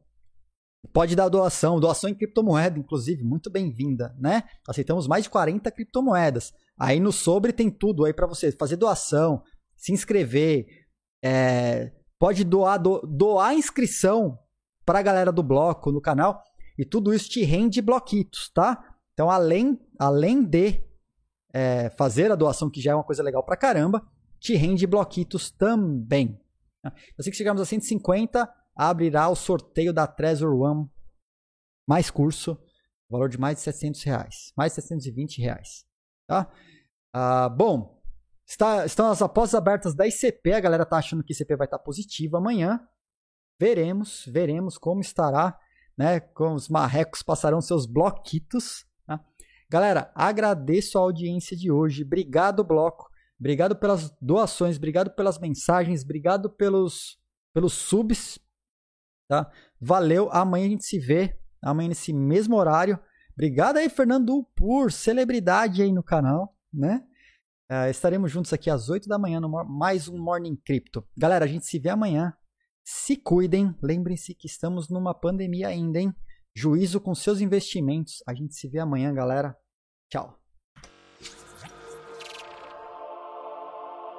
Pode dar doação, doação em criptomoeda, inclusive, muito bem-vinda, né? Aceitamos mais de 40 criptomoedas. Aí no sobre tem tudo aí para você fazer doação, se inscrever, é, pode doar do, doar inscrição para a galera do bloco no canal. E tudo isso te rende bloquitos, tá? Então, além, além de é, fazer a doação, que já é uma coisa legal pra caramba, te rende bloquitos também. Assim que chegarmos a 150, abrirá o sorteio da Treasure One mais curso, valor de mais de 700 reais, mais de 720 reais, tá? Ah, bom, está, estão as apostas abertas da ICP, a galera tá achando que ICP vai estar positivo amanhã, veremos, veremos como estará né? Com os marrecos passarão seus bloquitos. Tá? Galera, agradeço a audiência de hoje. Obrigado, bloco. Obrigado pelas doações, obrigado pelas mensagens, obrigado pelos, pelos subs. Tá? Valeu. Amanhã a gente se vê. Amanhã nesse mesmo horário. Obrigado aí, Fernando, por celebridade aí no canal, né? Uh, estaremos juntos aqui às 8 da manhã no mais um Morning Crypto. Galera, a gente se vê amanhã. Se cuidem. Lembrem-se que estamos numa pandemia ainda, hein? Juízo com seus investimentos. A gente se vê amanhã, galera. Tchau.